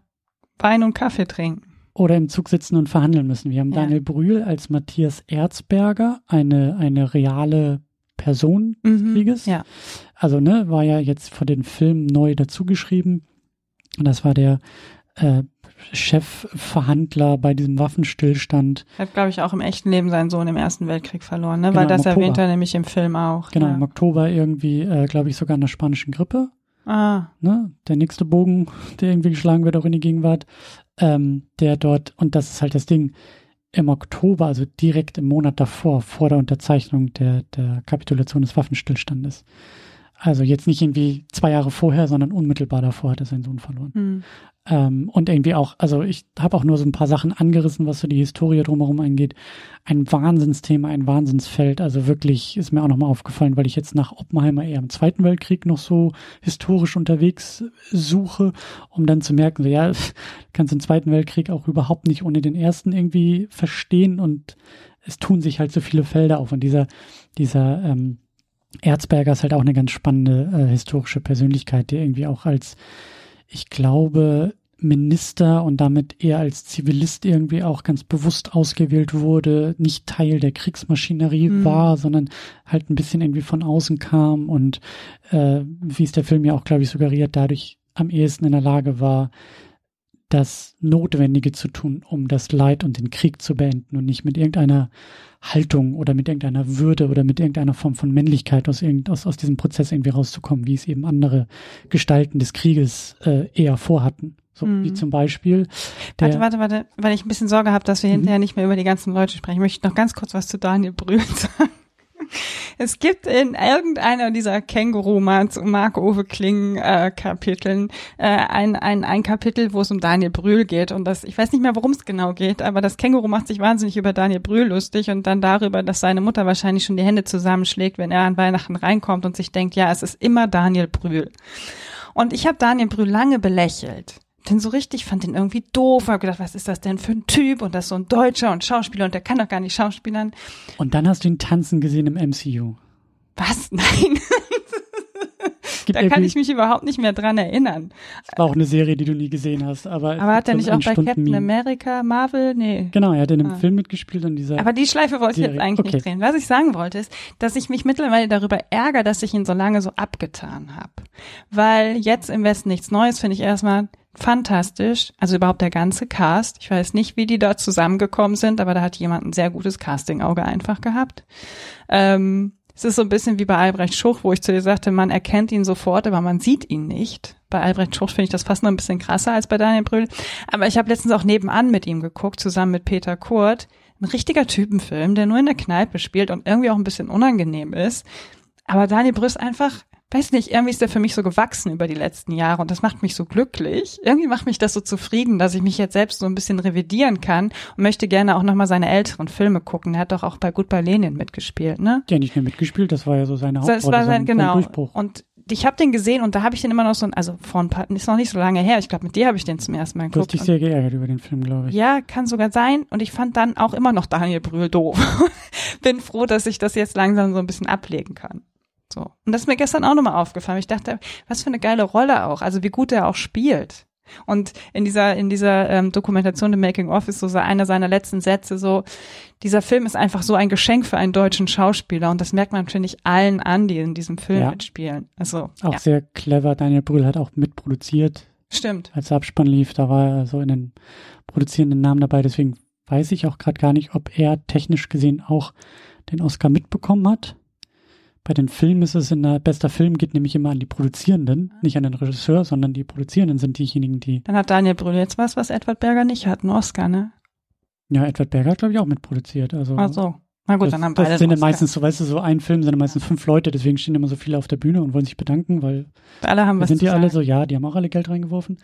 Wein und Kaffee trinken. Oder im Zug sitzen und verhandeln müssen. Wir haben Ja. Daniel Brühl als Matthias Erzberger, eine, eine reale Person des Mhm, Krieges. ja. Also, ne, war ja jetzt vor den Film neu dazugeschrieben. Und das war der äh, Chefverhandler bei diesem Waffenstillstand. Hat, glaube ich, auch im echten Leben seinen Sohn im Ersten Weltkrieg verloren, ne? Genau, weil das erwähnt er nämlich im Film auch. Genau, ja. im Oktober irgendwie, äh, glaube ich, sogar in der spanischen Grippe. Ah, ne, der nächste Bogen, der irgendwie geschlagen wird, auch in die Gegenwart, ähm, der dort, und das ist halt das Ding, im Oktober, also direkt im Monat davor, vor der Unterzeichnung der, der Kapitulation des Waffenstillstandes. Also jetzt nicht irgendwie zwei Jahre vorher, sondern unmittelbar davor hat er seinen Sohn verloren. hm. Ähm, und irgendwie auch, also ich habe auch nur so ein paar Sachen angerissen, was so die Historie drumherum angeht. Ein Wahnsinnsthema, ein Wahnsinnsfeld. Also wirklich ist mir auch nochmal aufgefallen, weil ich jetzt nach Oppenheimer eher im Zweiten Weltkrieg noch so historisch unterwegs suche, um dann zu merken, so ja, kannst den Zweiten Weltkrieg auch überhaupt nicht ohne den Ersten irgendwie verstehen und es tun sich halt so viele Felder auf. Und dieser, dieser ähm, Erzberger ist halt auch eine ganz spannende äh, historische Persönlichkeit, die irgendwie auch als ich glaube, Minister und damit eher als Zivilist irgendwie auch ganz bewusst ausgewählt wurde, nicht Teil der Kriegsmaschinerie Mhm. war, sondern halt ein bisschen irgendwie von außen kam und äh, wie es der Film ja auch, glaube ich, suggeriert, dadurch am ehesten in der Lage war, das Notwendige zu tun, um das Leid und den Krieg zu beenden und nicht mit irgendeiner Haltung oder mit irgendeiner Würde oder mit irgendeiner Form von Männlichkeit aus, irgend, aus, aus diesem Prozess irgendwie rauszukommen, wie es eben andere Gestalten des Krieges äh, eher vorhatten. So mhm. wie zum Beispiel. warte, warte, warte, weil ich ein bisschen Sorge habe, dass wir mhm. hinterher nicht mehr über die ganzen Leute sprechen. Ich möchte noch ganz kurz was zu Daniel Brühl sagen. Es gibt in irgendeiner dieser Känguru Mark Ove Kling äh, äh, ein, ein, ein Kapitel, wo es um Daniel Brühl geht und das ich weiß nicht mehr, worum es genau geht, aber das Känguru macht sich wahnsinnig über Daniel Brühl lustig und dann darüber, dass seine Mutter wahrscheinlich schon die Hände zusammenschlägt, wenn er an Weihnachten reinkommt und sich denkt, ja, es ist immer Daniel Brühl. Und ich habe Daniel Brühl lange belächelt den so richtig, fand den irgendwie doof, habe gedacht, was ist das denn für ein Typ und das ist so ein Deutscher und Schauspieler und der kann doch gar nicht Schauspielern. Und dann hast du ihn tanzen gesehen im MCU. Was? Nein. Da kann ich mich überhaupt nicht mehr dran erinnern. Das war auch eine Serie, die du nie gesehen hast. Aber, aber hat er nicht auch bei Captain America, Marvel? Nee. Genau, er hat in einem ah. Film mitgespielt und dieser. Aber die Schleife wollte Serie. ich jetzt eigentlich okay. nicht drehen. Was ich sagen wollte, ist, dass ich mich mittlerweile darüber ärgere, dass ich ihn so lange so abgetan habe. Weil jetzt im Westen nichts Neues finde ich erstmal fantastisch. Also überhaupt der ganze Cast. Ich weiß nicht, wie die da zusammengekommen sind, aber da hat jemand ein sehr gutes Casting-Auge einfach gehabt. Ähm, es ist so ein bisschen wie bei Albrecht Schuch, wo ich zu dir sagte, man erkennt ihn sofort, aber man sieht ihn nicht. Bei Albrecht Schuch finde ich das fast noch ein bisschen krasser als bei Daniel Brühl. Aber ich habe letztens auch nebenan mit ihm geguckt, zusammen mit Peter Kurt. Ein richtiger Typenfilm, der nur in der Kneipe spielt und irgendwie auch ein bisschen unangenehm ist. Aber Daniel Brühl ist einfach weiß nicht, irgendwie ist der für mich so gewachsen über die letzten Jahre und das macht mich so glücklich. Irgendwie macht mich das so zufrieden, dass ich mich jetzt selbst so ein bisschen revidieren kann und möchte gerne auch nochmal seine älteren Filme gucken. Er hat doch auch bei Goodbye Lenin mitgespielt, ne? Ja, nicht mehr mitgespielt, das war ja so seine Hauptrolle. Das war sein, genau. Durchbruch. Und ich habe den gesehen und da habe ich den immer noch so, also vor ein paar, ist noch nicht so lange her. Ich glaube, mit dir habe ich den zum ersten Mal geguckt. Du hast dich sehr geärgert über den Film, glaube ich. Ja, kann sogar sein. Und ich fand dann auch immer noch Daniel Brühl doof. Bin froh, dass ich das jetzt langsam so ein bisschen ablegen kann. So. Und das ist mir gestern auch nochmal aufgefallen. Ich dachte, was für eine geile Rolle auch. Also wie gut er auch spielt. Und in dieser, in dieser ähm, Dokumentation The Making of ist so einer seiner letzten Sätze so, dieser Film ist einfach so ein Geschenk für einen deutschen Schauspieler und das merkt man, finde ich, allen an, die in diesem Film ja. mitspielen. Also, auch ja. sehr clever. Daniel Brühl hat auch mitproduziert. Stimmt. Als Abspann lief, da war er so in den produzierenden Namen dabei. Deswegen weiß ich auch gerade gar nicht, ob er technisch gesehen auch den Oscar mitbekommen hat. Bei den Filmen ist es in der bester Film geht nämlich immer an die Produzierenden, nicht an den Regisseur, sondern die Produzierenden sind diejenigen, die. Dann hat Daniel Brühl jetzt was, was Edward Berger nicht hat, einen Oscar, ne? Ja, Edward Berger hat, glaube ich, auch mitproduziert. Also, Ach so. Na gut, das, dann haben beide. Das sind ja meistens so, weißt du, so ein Film sind meistens fünf Leute, deswegen stehen immer so viele auf der Bühne und wollen sich bedanken, weil alle haben was sind die alle so, ja, die haben auch alle Geld reingeworfen.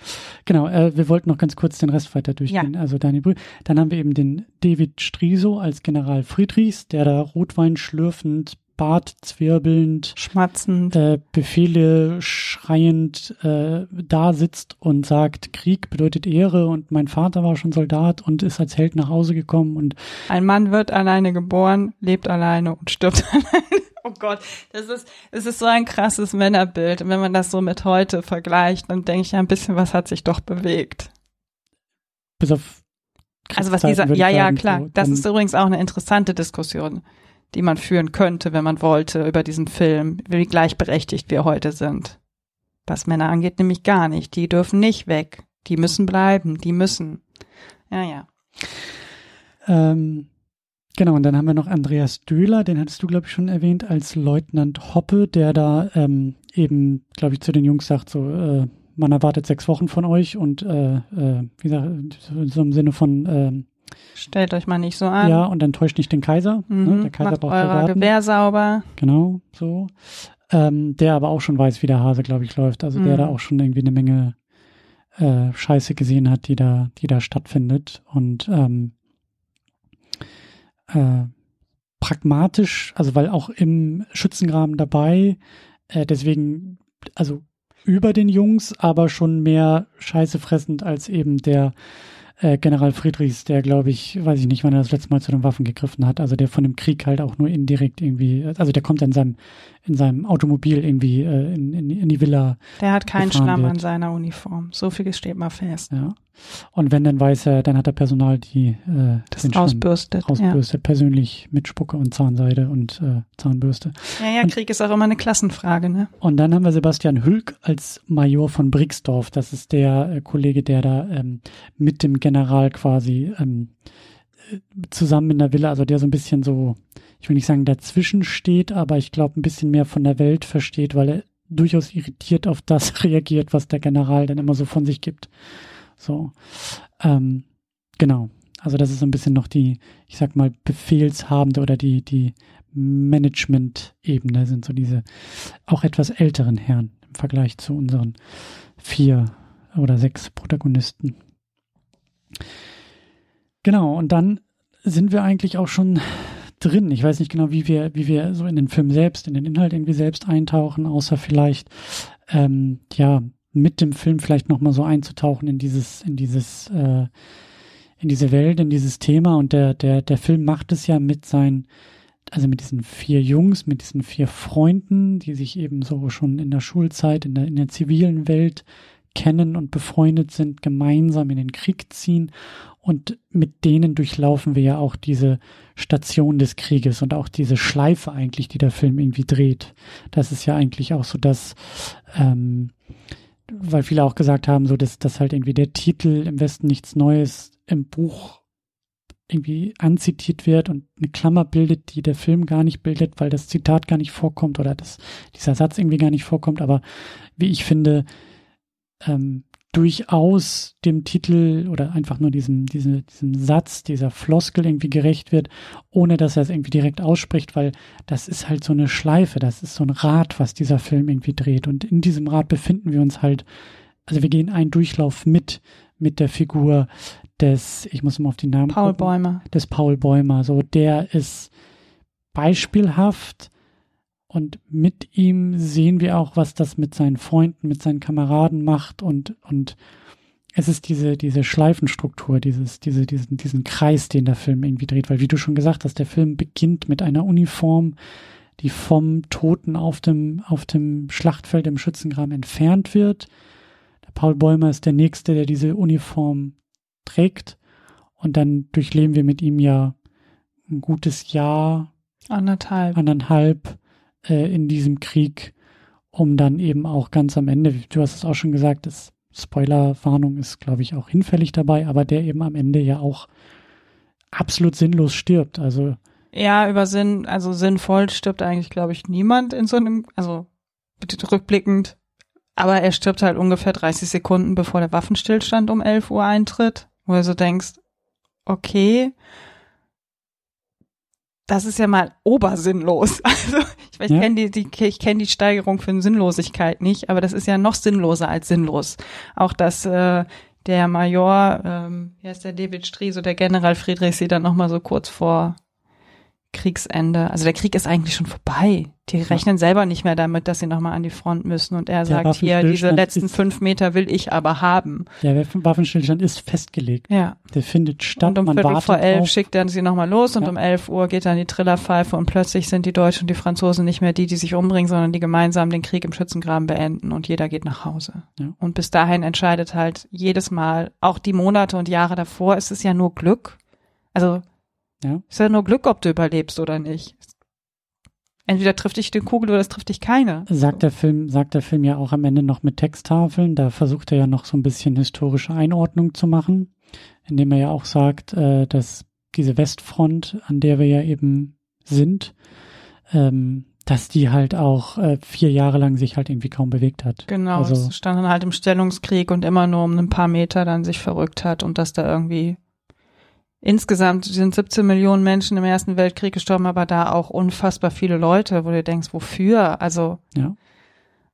Genau, äh, wir wollten noch ganz kurz den Rest weiter durchgehen. Ja. Also Daniel Brühl. Dann haben wir eben den David Striso als General Friedrichs, der da Rotwein schlürfend Bart zwirbelnd, schmatzend, äh, Befehle schreiend äh, da sitzt und sagt, Krieg bedeutet Ehre und mein Vater war schon Soldat und ist als Held nach Hause gekommen und ein Mann wird alleine geboren, lebt alleine und stirbt alleine. Oh Gott, das ist, das ist so ein krasses Männerbild. Und wenn man das so mit heute vergleicht, dann denke ich ja ein bisschen, was hat sich doch bewegt. Bis auf also was dieser, ja, ja, klar. Das ist übrigens auch eine interessante Diskussion die man führen könnte, wenn man wollte, über diesen Film, wie gleichberechtigt wir heute sind. Was Männer angeht, nämlich gar nicht. Die dürfen nicht weg. Die müssen bleiben. Die müssen. Ja, ja. Ähm, genau, und dann haben wir noch Andreas Döhler, den hattest du, glaube ich, schon erwähnt, als Leutnant Hoppe, der da ähm, eben, glaube ich, zu den Jungs sagt, so, äh, man erwartet sechs Wochen von euch und äh, äh, wie gesagt, so im Sinne von äh, Stellt euch mal nicht so an. Ja, und dann täuscht nicht den Kaiser. Ne? Mhm, ne? Der Kaiser macht braucht euer Gewehr sauber. Genau, so. Ähm, der aber auch schon weiß, wie der Hase, glaube ich, läuft. Also mhm. der da auch schon irgendwie eine Menge äh, Scheiße gesehen hat, die da, die da stattfindet. Und ähm, äh, pragmatisch, also weil auch im Schützengraben dabei, äh, deswegen, also über den Jungs, aber schon mehr Scheiße fressend als eben der äh, General Friedrichs, der glaube ich, weiß ich nicht, wann er das letzte Mal zu den Waffen gegriffen hat, also der von dem Krieg halt auch nur indirekt irgendwie, also der kommt in seinem, in seinem Automobil irgendwie äh, in, in, in die Villa. Der hat keinen Schlamm wird. an seiner Uniform. So viel steht mal fest. Ja. Und wenn, dann weiß er, dann hat er Personal, die äh, Das ausbürstet. ausbürstet, persönlich mit Spucke und Zahnseide und äh, Zahnbürste. Ja. ja, ja, Krieg ist auch immer eine Klassenfrage, ne? Und dann haben wir Sebastian Hülk als Major von Brixdorf. Das ist der äh, Kollege, der da ähm, mit dem General quasi ähm, äh, zusammen in der Villa, also der so ein bisschen so, ich will nicht sagen dazwischen steht, aber ich glaube ein bisschen mehr von der Welt versteht, weil er durchaus irritiert auf das reagiert, was der General dann immer so von sich gibt. So, ähm, genau. Also das ist so ein bisschen noch die, ich sag mal, befehlshabende oder die, die Management-Ebene sind so diese auch etwas älteren Herren im Vergleich zu unseren vier oder sechs Protagonisten. Genau, und dann sind wir eigentlich auch schon drin. Ich weiß nicht genau, wie wir, wie wir so in den Film selbst, in den Inhalt irgendwie selbst eintauchen, außer vielleicht, ähm, ja, mit dem Film vielleicht nochmal so einzutauchen in dieses, in dieses, äh, in diese Welt, in dieses Thema. Und der, der, der Film macht es ja mit seinen, also mit diesen vier Jungs, mit diesen vier Freunden, die sich eben so schon in der Schulzeit, in der, in der zivilen Welt kennen und befreundet sind, gemeinsam in den Krieg ziehen. Und mit denen durchlaufen wir ja auch diese Station des Krieges und auch diese Schleife eigentlich, die der Film irgendwie dreht. Das ist ja eigentlich auch so das, ähm, weil viele auch gesagt haben, so dass, dass halt irgendwie der Titel im Westen nichts Neues im Buch irgendwie anzitiert wird und eine Klammer bildet, die der Film gar nicht bildet, weil das Zitat gar nicht vorkommt oder das, dieser Satz irgendwie gar nicht vorkommt. Aber wie ich finde, ähm, durchaus dem Titel oder einfach nur diesem, diesem, diesem Satz, dieser Floskel irgendwie gerecht wird, ohne dass er es irgendwie direkt ausspricht, weil das ist halt so eine Schleife, das ist so ein Rad, was dieser Film irgendwie dreht. Und in diesem Rad befinden wir uns halt, also wir gehen einen Durchlauf mit, mit der Figur des, ich muss mal auf die Namen Paul gucken, Bäumer. des Paul Bäumer. So, der ist beispielhaft und mit ihm sehen wir auch, was das mit seinen Freunden, mit seinen Kameraden macht und, und es ist diese, diese Schleifenstruktur, dieses, diese, diesen, diesen Kreis, den der Film irgendwie dreht, weil wie du schon gesagt hast, der Film beginnt mit einer Uniform, die vom Toten auf dem, auf dem Schlachtfeld im Schützengraben entfernt wird. Der Paul Bäumer ist der Nächste, der diese Uniform trägt. Und dann durchleben wir mit ihm ja ein gutes Jahr, Anderthalb. anderthalb äh, in diesem Krieg, um dann eben auch ganz am Ende, du hast es auch schon gesagt, das Spoilerwarnung ist, glaube ich, auch hinfällig dabei, aber der eben am Ende ja auch absolut sinnlos stirbt. Also Ja, über Sinn, also sinnvoll stirbt eigentlich, glaube ich, niemand in so einem, also rückblickend. Aber er stirbt halt ungefähr 30 Sekunden, bevor der Waffenstillstand um 11 Uhr eintritt, wo du so denkst, okay, das ist ja mal obersinnlos. Also ich, ich Ja. kenne die, die, ich kenne die Steigerung für Sinnlosigkeit nicht, aber das ist ja noch sinnloser als sinnlos. Auch dass äh, der Major, ähm, wie heißt der David Stries oder der General Friedrich sie dann nochmal so kurz vor Kriegsende. Also der Krieg ist eigentlich schon vorbei. Die rechnen selber nicht mehr damit, dass sie nochmal an die Front müssen. Und er Der sagt hier, diese letzten fünf Meter will ich aber haben. der Waffenstillstand ist festgelegt. Ja. Der findet statt. Und um man Viertel vor elf auf. schickt er sie nochmal los und Ja. um elf Uhr geht dann die Trillerpfeife und plötzlich sind die Deutschen und die Franzosen nicht mehr die, die sich umbringen, sondern die gemeinsam den Krieg im Schützengraben beenden und jeder geht nach Hause. Ja. Und bis dahin entscheidet halt jedes Mal, auch die Monate und Jahre davor, ist es ja nur Glück. Also Ja. ist ja nur Glück, ob du überlebst oder nicht. Entweder trifft dich die Kugel oder es trifft dich keine. Sagt der Film, sagt der Film ja auch am Ende noch mit Texttafeln. Da versucht er ja noch so ein bisschen historische Einordnung zu machen, indem er ja auch sagt, äh, dass diese Westfront, an der wir ja eben sind, ähm, dass die halt auch äh, vier Jahre lang sich halt irgendwie kaum bewegt hat. Genau, Also, es stand dann halt im Stellungskrieg und immer nur um ein paar Meter dann sich verrückt hat und dass da irgendwie insgesamt sind 17 Millionen Menschen im Ersten Weltkrieg gestorben, aber da auch unfassbar viele Leute, wo du denkst, wofür? Also, ja,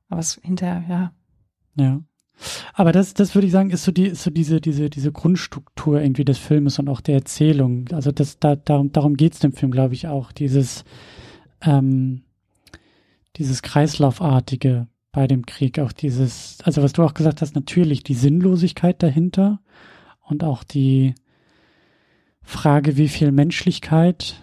aber es hinterher, ja. ja. Aber das, das würde ich sagen, ist so die, ist so diese, diese, diese Grundstruktur irgendwie des Filmes und auch der Erzählung. Also das, da, darum, darum geht's dem Film, glaube ich, auch. Dieses, ähm, dieses Kreislaufartige bei dem Krieg, auch dieses, also was du auch gesagt hast, natürlich die Sinnlosigkeit dahinter und auch die Frage, wie viel Menschlichkeit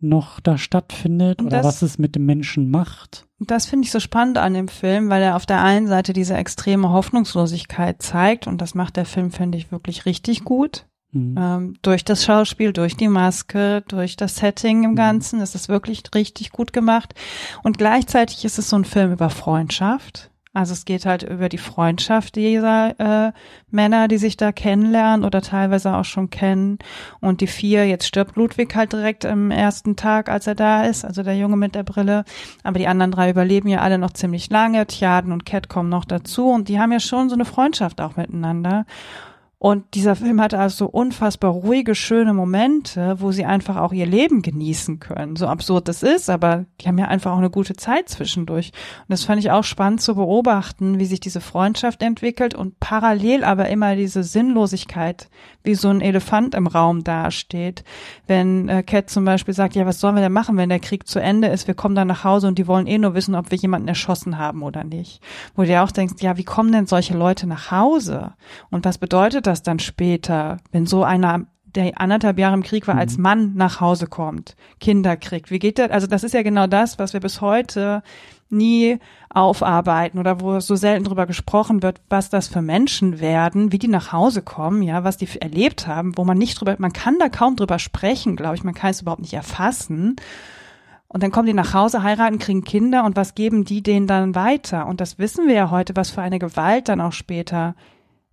noch da stattfindet Und oder das- was es mit dem Menschen macht. Das finde ich so spannend an dem Film, weil er auf der einen Seite diese extreme Hoffnungslosigkeit zeigt und das macht der Film, finde ich, wirklich richtig gut. Hm. Ähm, durch das Schauspiel, durch die Maske, durch das Setting im Mhm. Ganzen ist es wirklich richtig gut gemacht. Und gleichzeitig ist es so ein Film über Freundschaft. Also es geht halt über die Freundschaft dieser äh, Männer, die sich da kennenlernen oder teilweise auch schon kennen. Und die vier, jetzt stirbt Ludwig halt direkt am ersten Tag, als er da ist, also der Junge mit der Brille. Aber die anderen drei überleben ja alle noch ziemlich lange. Tjaden und Cat kommen noch dazu und die haben ja schon so eine Freundschaft auch miteinander. Und dieser Film hat also unfassbar ruhige, schöne Momente, wo sie einfach auch ihr Leben genießen können. So absurd das ist, aber die haben ja einfach auch eine gute Zeit zwischendurch. Und das fand ich auch spannend zu beobachten, wie sich diese Freundschaft entwickelt und parallel aber immer diese Sinnlosigkeit, wie so ein Elefant im Raum dasteht. Wenn äh, Cat zum Beispiel sagt, ja, was sollen wir denn machen, wenn der Krieg zu Ende ist? Wir kommen dann nach Hause und die wollen eh nur wissen, ob wir jemanden erschossen haben oder nicht. Wo du dir auch denkst, ja, wie kommen denn solche Leute nach Hause? Und was bedeutet das dann später, wenn so einer der anderthalb Jahre im Krieg war, als Mann nach Hause kommt, Kinder kriegt. Wie geht das? Also das ist ja genau das, was wir bis heute nie aufarbeiten oder wo so selten drüber gesprochen wird, was das für Menschen werden, wie die nach Hause kommen, ja, was die erlebt haben, wo man nicht drüber, man kann da kaum drüber sprechen, glaube ich, man kann es überhaupt nicht erfassen. Und dann kommen die nach Hause, heiraten, kriegen Kinder und was geben die denen dann weiter? Und das wissen wir ja heute, was für eine Gewalt dann auch später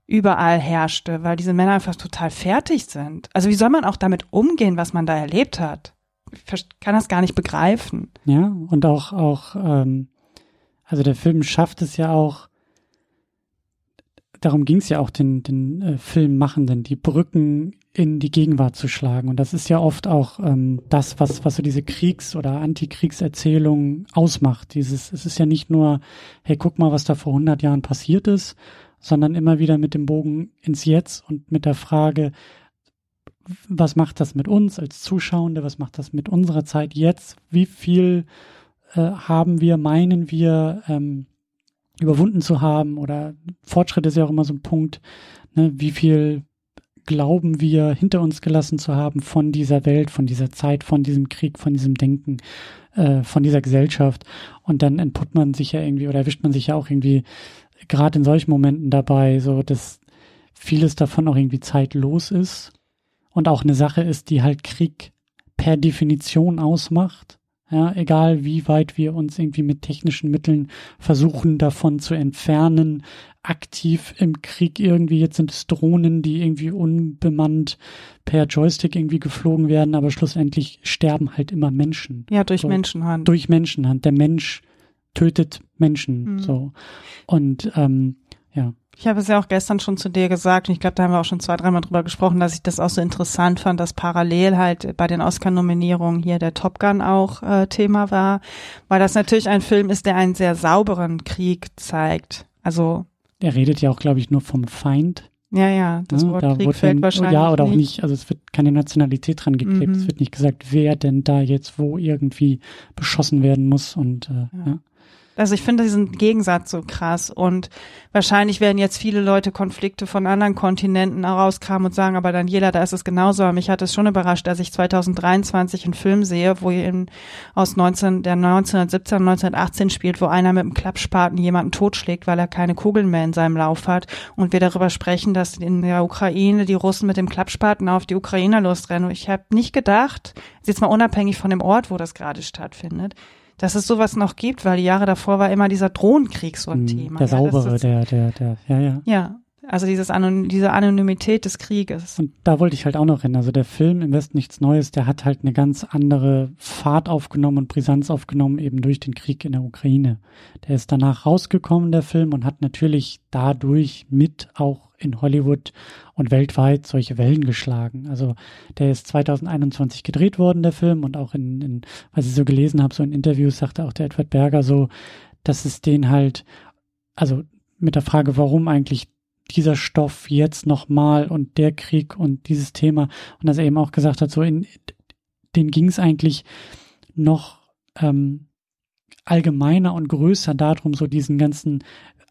überall herrschte, weil diese Männer einfach total fertig sind. Also wie soll man auch damit umgehen, was man da erlebt hat? Ich kann das gar nicht begreifen. Ja, und auch, auch, ähm, also der Film schafft es ja auch, darum ging es ja auch den, den äh, Filmmachenden, die Brücken in die Gegenwart zu schlagen. Und das ist ja oft auch ähm, das, was, was so diese Kriegs- oder Antikriegserzählung ausmacht. Dieses, es ist ja nicht nur, hey, guck mal, was da vor 100 Jahren passiert ist, sondern immer wieder mit dem Bogen ins Jetzt und mit der Frage, was macht das mit uns als Zuschauende, was macht das mit unserer Zeit jetzt, wie viel äh, haben wir, meinen wir, ähm, überwunden zu haben? Oder Fortschritt ist ja auch immer so ein Punkt, ne, wie viel glauben wir hinter uns gelassen zu haben von dieser Welt, von dieser Zeit, von diesem Krieg, von diesem Denken, äh, von dieser Gesellschaft? Und dann entputzt man sich ja irgendwie oder erwischt man sich ja auch irgendwie gerade in solchen Momenten dabei, so dass vieles davon auch irgendwie zeitlos ist und auch eine Sache ist, die halt Krieg per Definition ausmacht. Ja, egal wie weit wir uns irgendwie mit technischen Mitteln versuchen davon zu entfernen, aktiv im Krieg irgendwie, jetzt sind es Drohnen, die irgendwie unbemannt per Joystick irgendwie geflogen werden, aber schlussendlich sterben halt immer Menschen Ja, durch So. Menschenhand. durch Menschenhand. Der Mensch tötet Menschen, Mhm. so. Und, ähm, ja. Ich habe es ja auch gestern schon zu dir gesagt und ich glaube, da haben wir auch schon zwei, dreimal drüber gesprochen, dass ich das auch so interessant fand, dass parallel halt bei den Oscar-Nominierungen hier der Top Gun auch äh, Thema war, weil das natürlich ein Film ist, der einen sehr sauberen Krieg zeigt. Also, Er redet ja auch, glaube ich, nur vom Feind. ja, ja, das ne? Wort Da Krieg wurde fällt dann- wahrscheinlich Ja, oder auch nicht. Also es wird keine Nationalität dran geklebt. Mhm. Es wird nicht gesagt, wer denn da jetzt wo irgendwie beschossen werden muss. Und äh, ja. Also ich finde diesen Gegensatz so krass und wahrscheinlich werden jetzt viele Leute Konflikte von anderen Kontinenten herauskramen und sagen, aber Daniela, da ist es genauso. Aber mich hat es schon überrascht, dass ich 2023 einen Film sehe, wo in, aus 19, der 1917, 1918 spielt, wo einer mit einem Klappspaten jemanden totschlägt, weil er keine Kugeln mehr in seinem Lauf hat und wir darüber sprechen, dass in der Ukraine die Russen mit dem Klappspaten auf die Ukrainer losrennen. Und ich habe nicht gedacht, jetzt mal unabhängig von dem Ort, wo das gerade stattfindet, dass es sowas noch gibt, weil die Jahre davor war immer dieser Drohnenkrieg so ein Mhm. Thema. Der ja, saubere, der, der, der, ja, ja. Ja, also dieses Anon diese Anonymität des Krieges. Und da wollte ich halt auch noch hin. Also der Film im Westen nichts Neues, der hat halt eine ganz andere Fahrt aufgenommen und Brisanz aufgenommen, eben durch den Krieg in der Ukraine. Der ist danach rausgekommen, der Film, und hat natürlich dadurch mit auch in Hollywood und weltweit solche Wellen geschlagen. Also der ist 2021 gedreht worden, der Film, und auch in, in was ich so gelesen habe, so in Interviews sagte auch der Edward Berger so, dass es den halt, also mit der Frage, warum eigentlich dieser Stoff jetzt nochmal und der Krieg und dieses Thema und dass er eben auch gesagt hat, so in den ging es eigentlich noch ähm, allgemeiner und größer darum, so diesen ganzen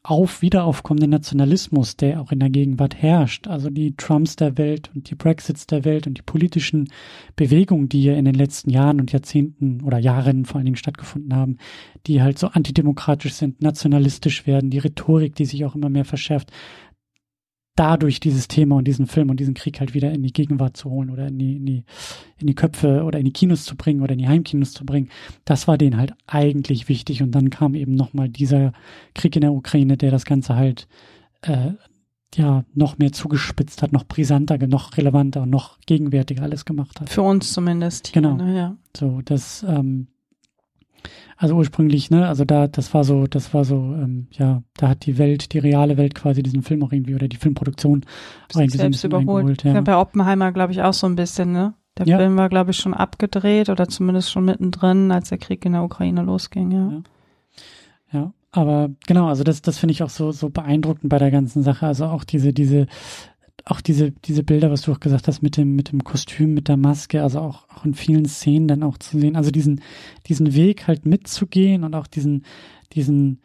auf wiederaufkommenden Nationalismus, der auch in der Gegenwart herrscht. Also die Trumps der Welt und die Brexits der Welt und die politischen Bewegungen, die ja in den letzten Jahren und Jahrzehnten oder Jahren vor allen Dingen stattgefunden haben, die halt so antidemokratisch sind, nationalistisch werden, die Rhetorik, die sich auch immer mehr verschärft dadurch dieses Thema und diesen Film und diesen Krieg halt wieder in die Gegenwart zu holen oder in die, in die, in die Köpfe oder in die Kinos zu bringen oder in die Heimkinos zu bringen, das war denen halt eigentlich wichtig. Und dann kam eben nochmal dieser Krieg in der Ukraine, der das Ganze halt äh, ja noch mehr zugespitzt hat, noch brisanter, noch relevanter und noch gegenwärtiger alles gemacht hat. Für uns zumindest. Hier, genau. Ne? Ja. So, das ähm, also ursprünglich, ne, also da, das war so, das war so, ähm, ja, da hat die Welt, die reale Welt quasi diesen Film auch irgendwie oder die Filmproduktion irgendwie selbst überholt. Ja. Bei Oppenheimer, glaube ich, auch so ein bisschen, ne? Der ja. Film war, glaube ich, schon abgedreht oder zumindest schon mittendrin, als der Krieg in der Ukraine losging, ja. Ja, ja aber genau, also das, das finde ich auch so, so beeindruckend bei der ganzen Sache. Also auch diese, diese, auch diese, diese Bilder, was du auch gesagt hast, mit dem, mit dem Kostüm, mit der Maske, also auch, auch in vielen Szenen dann auch zu sehen, also diesen, diesen Weg halt mitzugehen und auch diesen, diesen,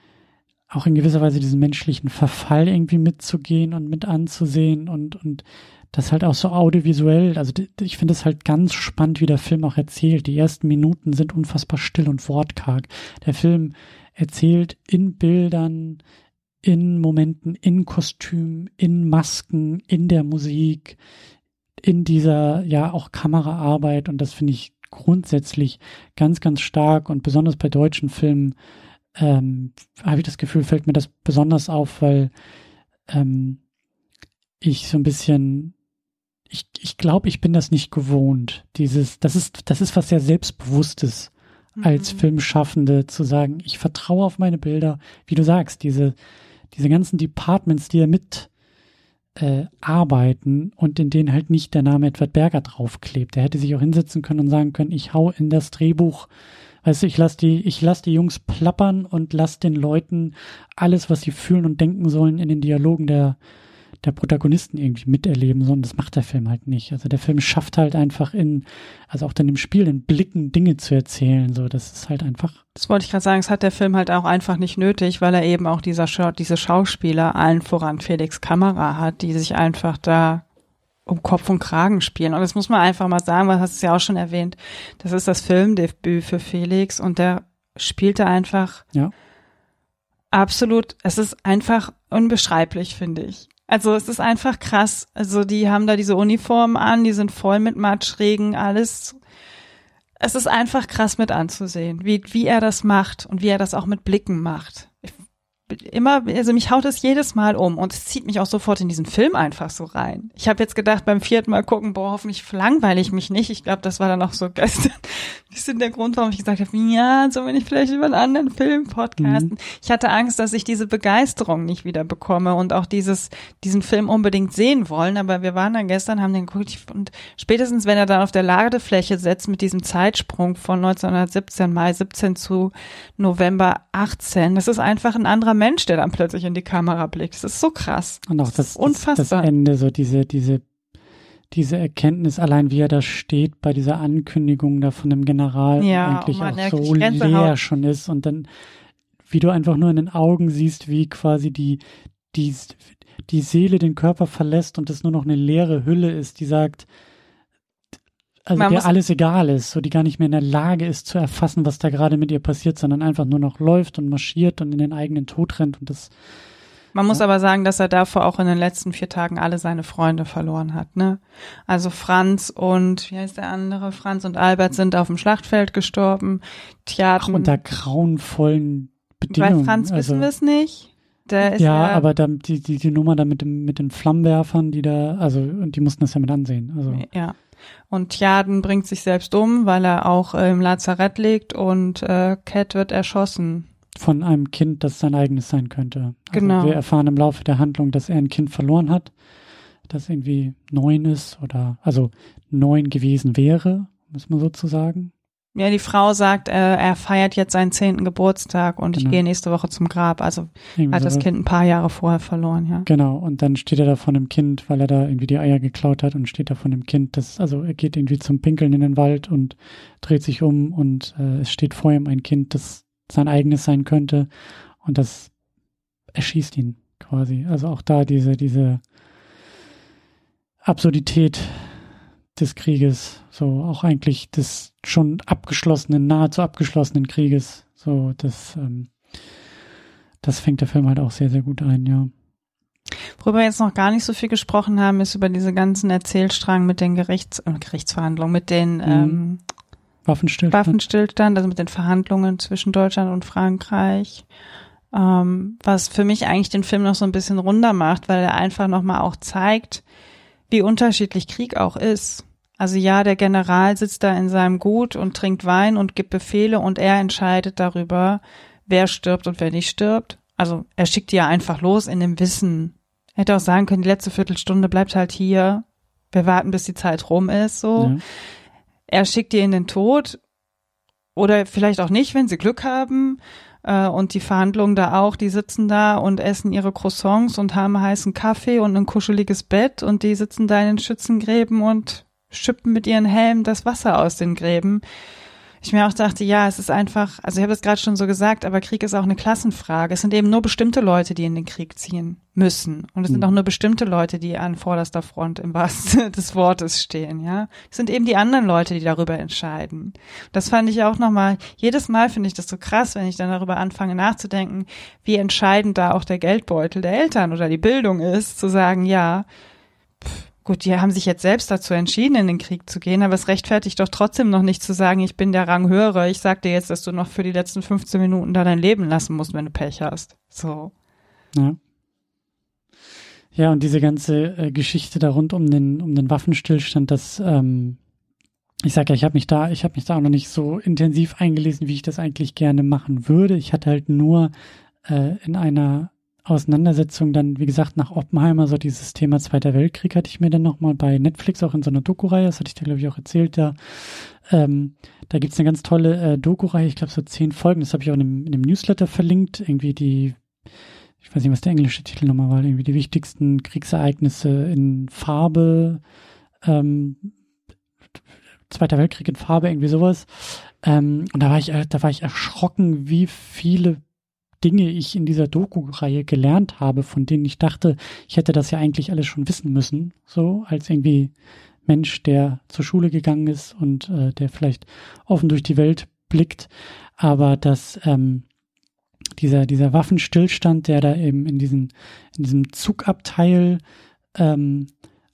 auch in gewisser Weise diesen menschlichen Verfall irgendwie mitzugehen und mit anzusehen und, und das halt auch so audiovisuell, also ich finde es halt ganz spannend, wie der Film auch erzählt. Die ersten Minuten sind unfassbar still und wortkarg. Der Film erzählt in Bildern, in Momenten, in Kostümen, in Masken, in der Musik, in dieser ja auch Kameraarbeit und das finde ich grundsätzlich ganz, ganz stark und besonders bei deutschen Filmen ähm, habe ich das Gefühl, fällt mir das besonders auf, weil ähm, ich so ein bisschen, ich, ich glaube, ich bin das nicht gewohnt. Dieses, das ist, das ist was sehr Selbstbewusstes als mhm. Filmschaffende zu sagen, ich vertraue auf meine Bilder, wie du sagst, diese, diese ganzen Departments, die ja mit äh, arbeiten und in denen halt nicht der Name Edward Berger draufklebt. Der hätte sich auch hinsetzen können und sagen können, ich hau in das Drehbuch, weißt du, ich lass die, ich lass die Jungs plappern und lass den Leuten alles, was sie fühlen und denken sollen, in den Dialogen der der Protagonisten irgendwie miterleben, sondern das macht der Film halt nicht. Also der Film schafft halt einfach in, also auch dann im Spiel in Blicken Dinge zu erzählen. So, das ist halt einfach. Das wollte ich gerade sagen, es hat der Film halt auch einfach nicht nötig, weil er eben auch dieser Schau diese Schauspieler, allen voran Felix Kamera hat, die sich einfach da um Kopf und Kragen spielen. Und das muss man einfach mal sagen, weil hast es ja auch schon erwähnt. Das ist das Filmdebüt für Felix und der spielte einfach ja. absolut, es ist einfach unbeschreiblich, finde ich. Also es ist einfach krass. Also die haben da diese Uniformen an, die sind voll mit Matschregen, alles. Es ist einfach krass mit anzusehen, wie, wie er das macht und wie er das auch mit Blicken macht. Ich immer, also mich haut es jedes Mal um und es zieht mich auch sofort in diesen Film einfach so rein. Ich habe jetzt gedacht, beim vierten Mal gucken, boah, hoffentlich langweile ich mich nicht. Ich glaube, das war dann auch so gestern bisschen der Grund, warum ich gesagt habe, ja, so wenn ich vielleicht über einen anderen Film podcasten. Mhm. Ich hatte Angst, dass ich diese Begeisterung nicht wieder bekomme und auch dieses, diesen Film unbedingt sehen wollen. Aber wir waren dann gestern, haben den geguckt und spätestens, wenn er dann auf der Ladefläche setzt mit diesem Zeitsprung von 1917, Mai 17 zu November 18, das ist einfach ein anderer Mensch, der dann plötzlich in die Kamera blickt. Das ist so krass. Und auch das, das, unfassbar. das Ende, so diese, diese, diese Erkenntnis, allein wie er da steht bei dieser Ankündigung da von dem General, ja, eigentlich oh auch so leer schon ist und dann, wie du einfach nur in den Augen siehst, wie quasi die, die, die Seele den Körper verlässt und es nur noch eine leere Hülle ist, die sagt, also Man der alles egal ist, so die gar nicht mehr in der Lage ist zu erfassen, was da gerade mit ihr passiert, sondern einfach nur noch läuft und marschiert und in den eigenen Tod rennt und das. Man ja. muss aber sagen, dass er davor auch in den letzten vier Tagen alle seine Freunde verloren hat, ne? Also Franz und, wie heißt der andere? Franz und Albert sind auf dem Schlachtfeld gestorben. Tjaden, Ach, unter grauenvollen Bedingungen. Bei Franz also, wissen wir es nicht. Der ist ja, ja, aber da, die, die, die Nummer da mit, dem, mit den Flammenwerfern, die da, also, und die mussten das ja mit ansehen. Also. Ja. Und Tjaden bringt sich selbst um, weil er auch äh, im Lazarett liegt und äh, Cat wird erschossen. Von einem Kind, das sein eigenes sein könnte. Also genau. Wir erfahren im Laufe der Handlung, dass er ein Kind verloren hat, das irgendwie neun ist oder also neun gewesen wäre, muss man sozusagen. Ja, die Frau sagt, äh, er feiert jetzt seinen zehnten Geburtstag und genau. ich gehe nächste Woche zum Grab. Also irgendwie hat das Kind ein paar Jahre vorher verloren, ja. Genau, und dann steht er da von dem Kind, weil er da irgendwie die Eier geklaut hat und steht da von dem Kind, das, also er geht irgendwie zum Pinkeln in den Wald und dreht sich um und äh, es steht vor ihm ein Kind, das sein eigenes sein könnte. Und das erschießt ihn quasi. Also auch da diese, diese Absurdität des Krieges, so auch eigentlich des schon abgeschlossenen, nahezu abgeschlossenen Krieges, so das, ähm, das fängt der Film halt auch sehr, sehr gut ein, ja. Worüber wir jetzt noch gar nicht so viel gesprochen haben, ist über diese ganzen Erzählstrang mit den Gerichts äh, Gerichtsverhandlungen, mit den mhm. ähm, Waffenstillstand. Waffenstillstand, also mit den Verhandlungen zwischen Deutschland und Frankreich. Ähm, was für mich eigentlich den Film noch so ein bisschen runder macht, weil er einfach nochmal auch zeigt, wie unterschiedlich Krieg auch ist. Also ja, der General sitzt da in seinem Gut und trinkt Wein und gibt Befehle und er entscheidet darüber, wer stirbt und wer nicht stirbt. Also er schickt die ja einfach los in dem Wissen. Er hätte auch sagen können, die letzte Viertelstunde bleibt halt hier. Wir warten, bis die Zeit rum ist, so. Ja. Er schickt die in den Tod. Oder vielleicht auch nicht, wenn sie Glück haben. Äh, und die Verhandlungen da auch, die sitzen da und essen ihre Croissants und haben heißen Kaffee und ein kuscheliges Bett und die sitzen da in den Schützengräben und schippen mit ihren Helmen das Wasser aus den Gräben ich mir auch dachte, ja, es ist einfach, also ich habe es gerade schon so gesagt, aber Krieg ist auch eine Klassenfrage. Es sind eben nur bestimmte Leute, die in den Krieg ziehen müssen. Und es sind mhm. auch nur bestimmte Leute, die an vorderster Front im wahrsten des Wortes stehen, ja. Es sind eben die anderen Leute, die darüber entscheiden. Das fand ich auch nochmal, jedes Mal finde ich das so krass, wenn ich dann darüber anfange nachzudenken, wie entscheidend da auch der Geldbeutel der Eltern oder die Bildung ist, zu sagen, ja, Gut, die haben sich jetzt selbst dazu entschieden, in den Krieg zu gehen, aber es rechtfertigt doch trotzdem noch nicht zu sagen, ich bin der Rang höhere. Ich sag dir jetzt, dass du noch für die letzten 15 Minuten da dein Leben lassen musst, wenn du Pech hast. So. Ja. Ja, und diese ganze äh, Geschichte da rund um den, um den Waffenstillstand, das, ähm, ich sag ja, ich habe mich da, ich habe mich da auch noch nicht so intensiv eingelesen, wie ich das eigentlich gerne machen würde. Ich hatte halt nur äh, in einer Auseinandersetzung dann, wie gesagt, nach Oppenheimer, so dieses Thema Zweiter Weltkrieg hatte ich mir dann nochmal bei Netflix auch in so einer Doku-Reihe, das hatte ich dir, glaube ich, auch erzählt, da, ähm, da gibt's eine ganz tolle äh, Doku-Reihe, ich glaube so zehn Folgen, das habe ich auch in einem, in einem Newsletter verlinkt, irgendwie die, ich weiß nicht, was der englische Titel nochmal war, irgendwie die wichtigsten Kriegsereignisse in Farbe, ähm, Zweiter Weltkrieg in Farbe, irgendwie sowas. Ähm, und da war ich, äh, da war ich erschrocken, wie viele Dinge ich in dieser Doku-Reihe gelernt habe, von denen ich dachte, ich hätte das ja eigentlich alles schon wissen müssen, so als irgendwie Mensch, der zur Schule gegangen ist und äh, der vielleicht offen durch die Welt blickt, aber dass ähm, dieser dieser Waffenstillstand, der da eben in diesen in diesem Zugabteil ähm,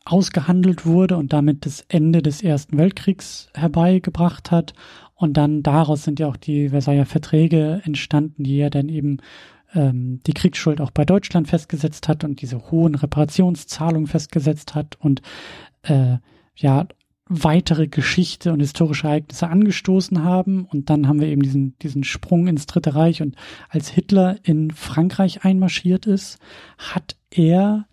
ausgehandelt wurde und damit das Ende des Ersten Weltkriegs herbeigebracht hat und dann daraus sind ja auch die Versailler Verträge entstanden, die ja dann eben ähm, die Kriegsschuld auch bei Deutschland festgesetzt hat und diese hohen Reparationszahlungen festgesetzt hat und äh, ja weitere Geschichte und historische Ereignisse angestoßen haben. Und dann haben wir eben diesen, diesen Sprung ins Dritte Reich. Und als Hitler in Frankreich einmarschiert ist, hat er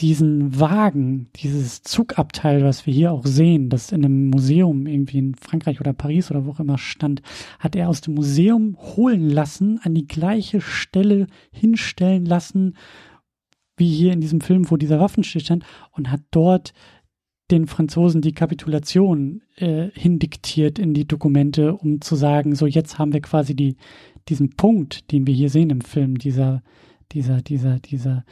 diesen Wagen, dieses Zugabteil, was wir hier auch sehen, das in einem Museum irgendwie in Frankreich oder Paris oder wo auch immer stand, hat er aus dem Museum holen lassen, an die gleiche Stelle hinstellen lassen, wie hier in diesem Film, wo dieser Waffenstillstand und hat dort den Franzosen die Kapitulation äh, hindiktiert in die Dokumente, um zu sagen, so jetzt haben wir quasi die, diesen Punkt, den wir hier sehen im Film, dieser, dieser, dieser, dieser,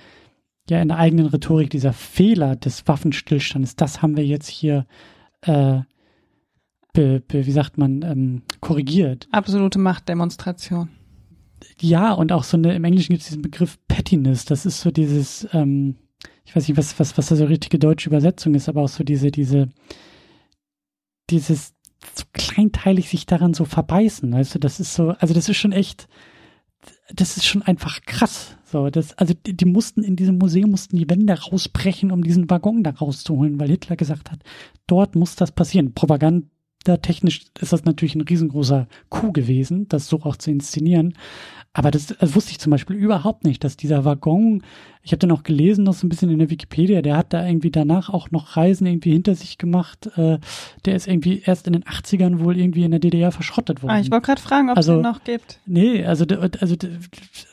ja in der eigenen Rhetorik dieser Fehler des Waffenstillstandes, das haben wir jetzt hier, äh, be, be, wie sagt man, ähm, korrigiert. Absolute Machtdemonstration. Ja, und auch so eine, im Englischen gibt es diesen Begriff Pettiness, das ist so dieses, ähm, ich weiß nicht, was, was, was da so richtige deutsche Übersetzung ist, aber auch so diese, diese, dieses so kleinteilig sich daran so verbeißen, weißt du, das ist so, also das ist schon echt, das ist schon einfach krass. So, das, also die, die, mussten in diesem Museum mussten die Wände rausbrechen, um diesen Waggon da rauszuholen, weil Hitler gesagt hat, dort muss das passieren. Propagandatechnisch ist das natürlich ein riesengroßer Coup gewesen, das so auch zu inszenieren. Aber das, das wusste ich zum Beispiel überhaupt nicht, dass dieser Waggon, ich habe dann auch gelesen, noch so ein bisschen in der Wikipedia, der hat da irgendwie danach auch noch Reisen irgendwie hinter sich gemacht. Äh, der ist irgendwie erst in den 80ern wohl irgendwie in der DDR verschrottet worden. Ah, ich wollte gerade fragen, ob es Also- den noch gibt. Nee, also, also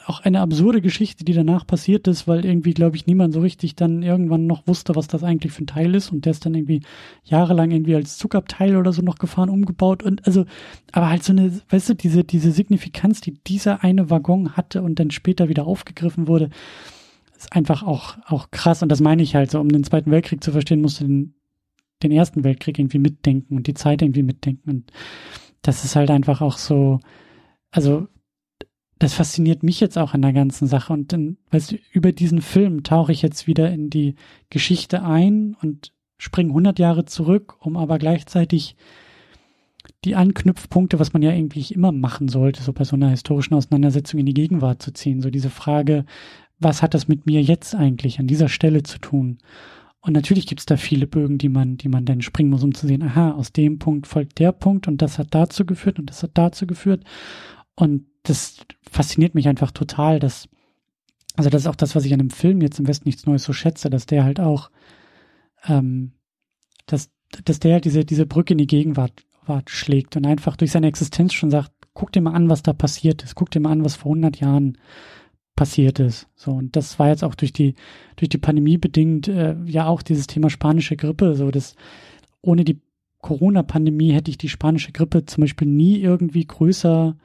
auch eine absurde Geschichte, die danach passiert ist, weil irgendwie, glaube ich, niemand so richtig dann irgendwann noch wusste, was das eigentlich für ein Teil ist und der ist dann irgendwie jahrelang irgendwie als Zugabteil oder so noch gefahren, umgebaut und also, aber halt so eine, weißt du, diese, diese Signifikanz, die dieser eine Waggon hatte und dann später wieder aufgegriffen wurde, ist einfach auch, auch krass und das meine ich halt so, um den Zweiten Weltkrieg zu verstehen, musst du den, den Ersten Weltkrieg irgendwie mitdenken und die Zeit irgendwie mitdenken und das ist halt einfach auch so, also das fasziniert mich jetzt auch an der ganzen Sache. Und dann, weißt du, über diesen Film tauche ich jetzt wieder in die Geschichte ein und springe 100 Jahre zurück, um aber gleichzeitig die Anknüpfpunkte, was man ja eigentlich immer machen sollte, so bei so einer historischen Auseinandersetzung in die Gegenwart zu ziehen. So diese Frage, was hat das mit mir jetzt eigentlich an dieser Stelle zu tun? Und natürlich gibt es da viele Bögen, die man, die man dann springen muss, um zu sehen, aha, aus dem Punkt folgt der Punkt und das hat dazu geführt und das hat dazu geführt. Und das fasziniert mich einfach total, dass, also das ist auch das, was ich an dem Film jetzt im Westen nichts Neues so schätze, dass der halt auch, ähm, dass, dass der halt diese, diese Brücke in die Gegenwart Wart schlägt und einfach durch seine Existenz schon sagt, guck dir mal an, was da passiert ist, guck dir mal an, was vor 100 Jahren passiert ist. So, und das war jetzt auch durch die, durch die Pandemie bedingt, äh, ja auch dieses Thema spanische Grippe, so das, ohne die Corona-Pandemie hätte ich die spanische Grippe zum Beispiel nie irgendwie größer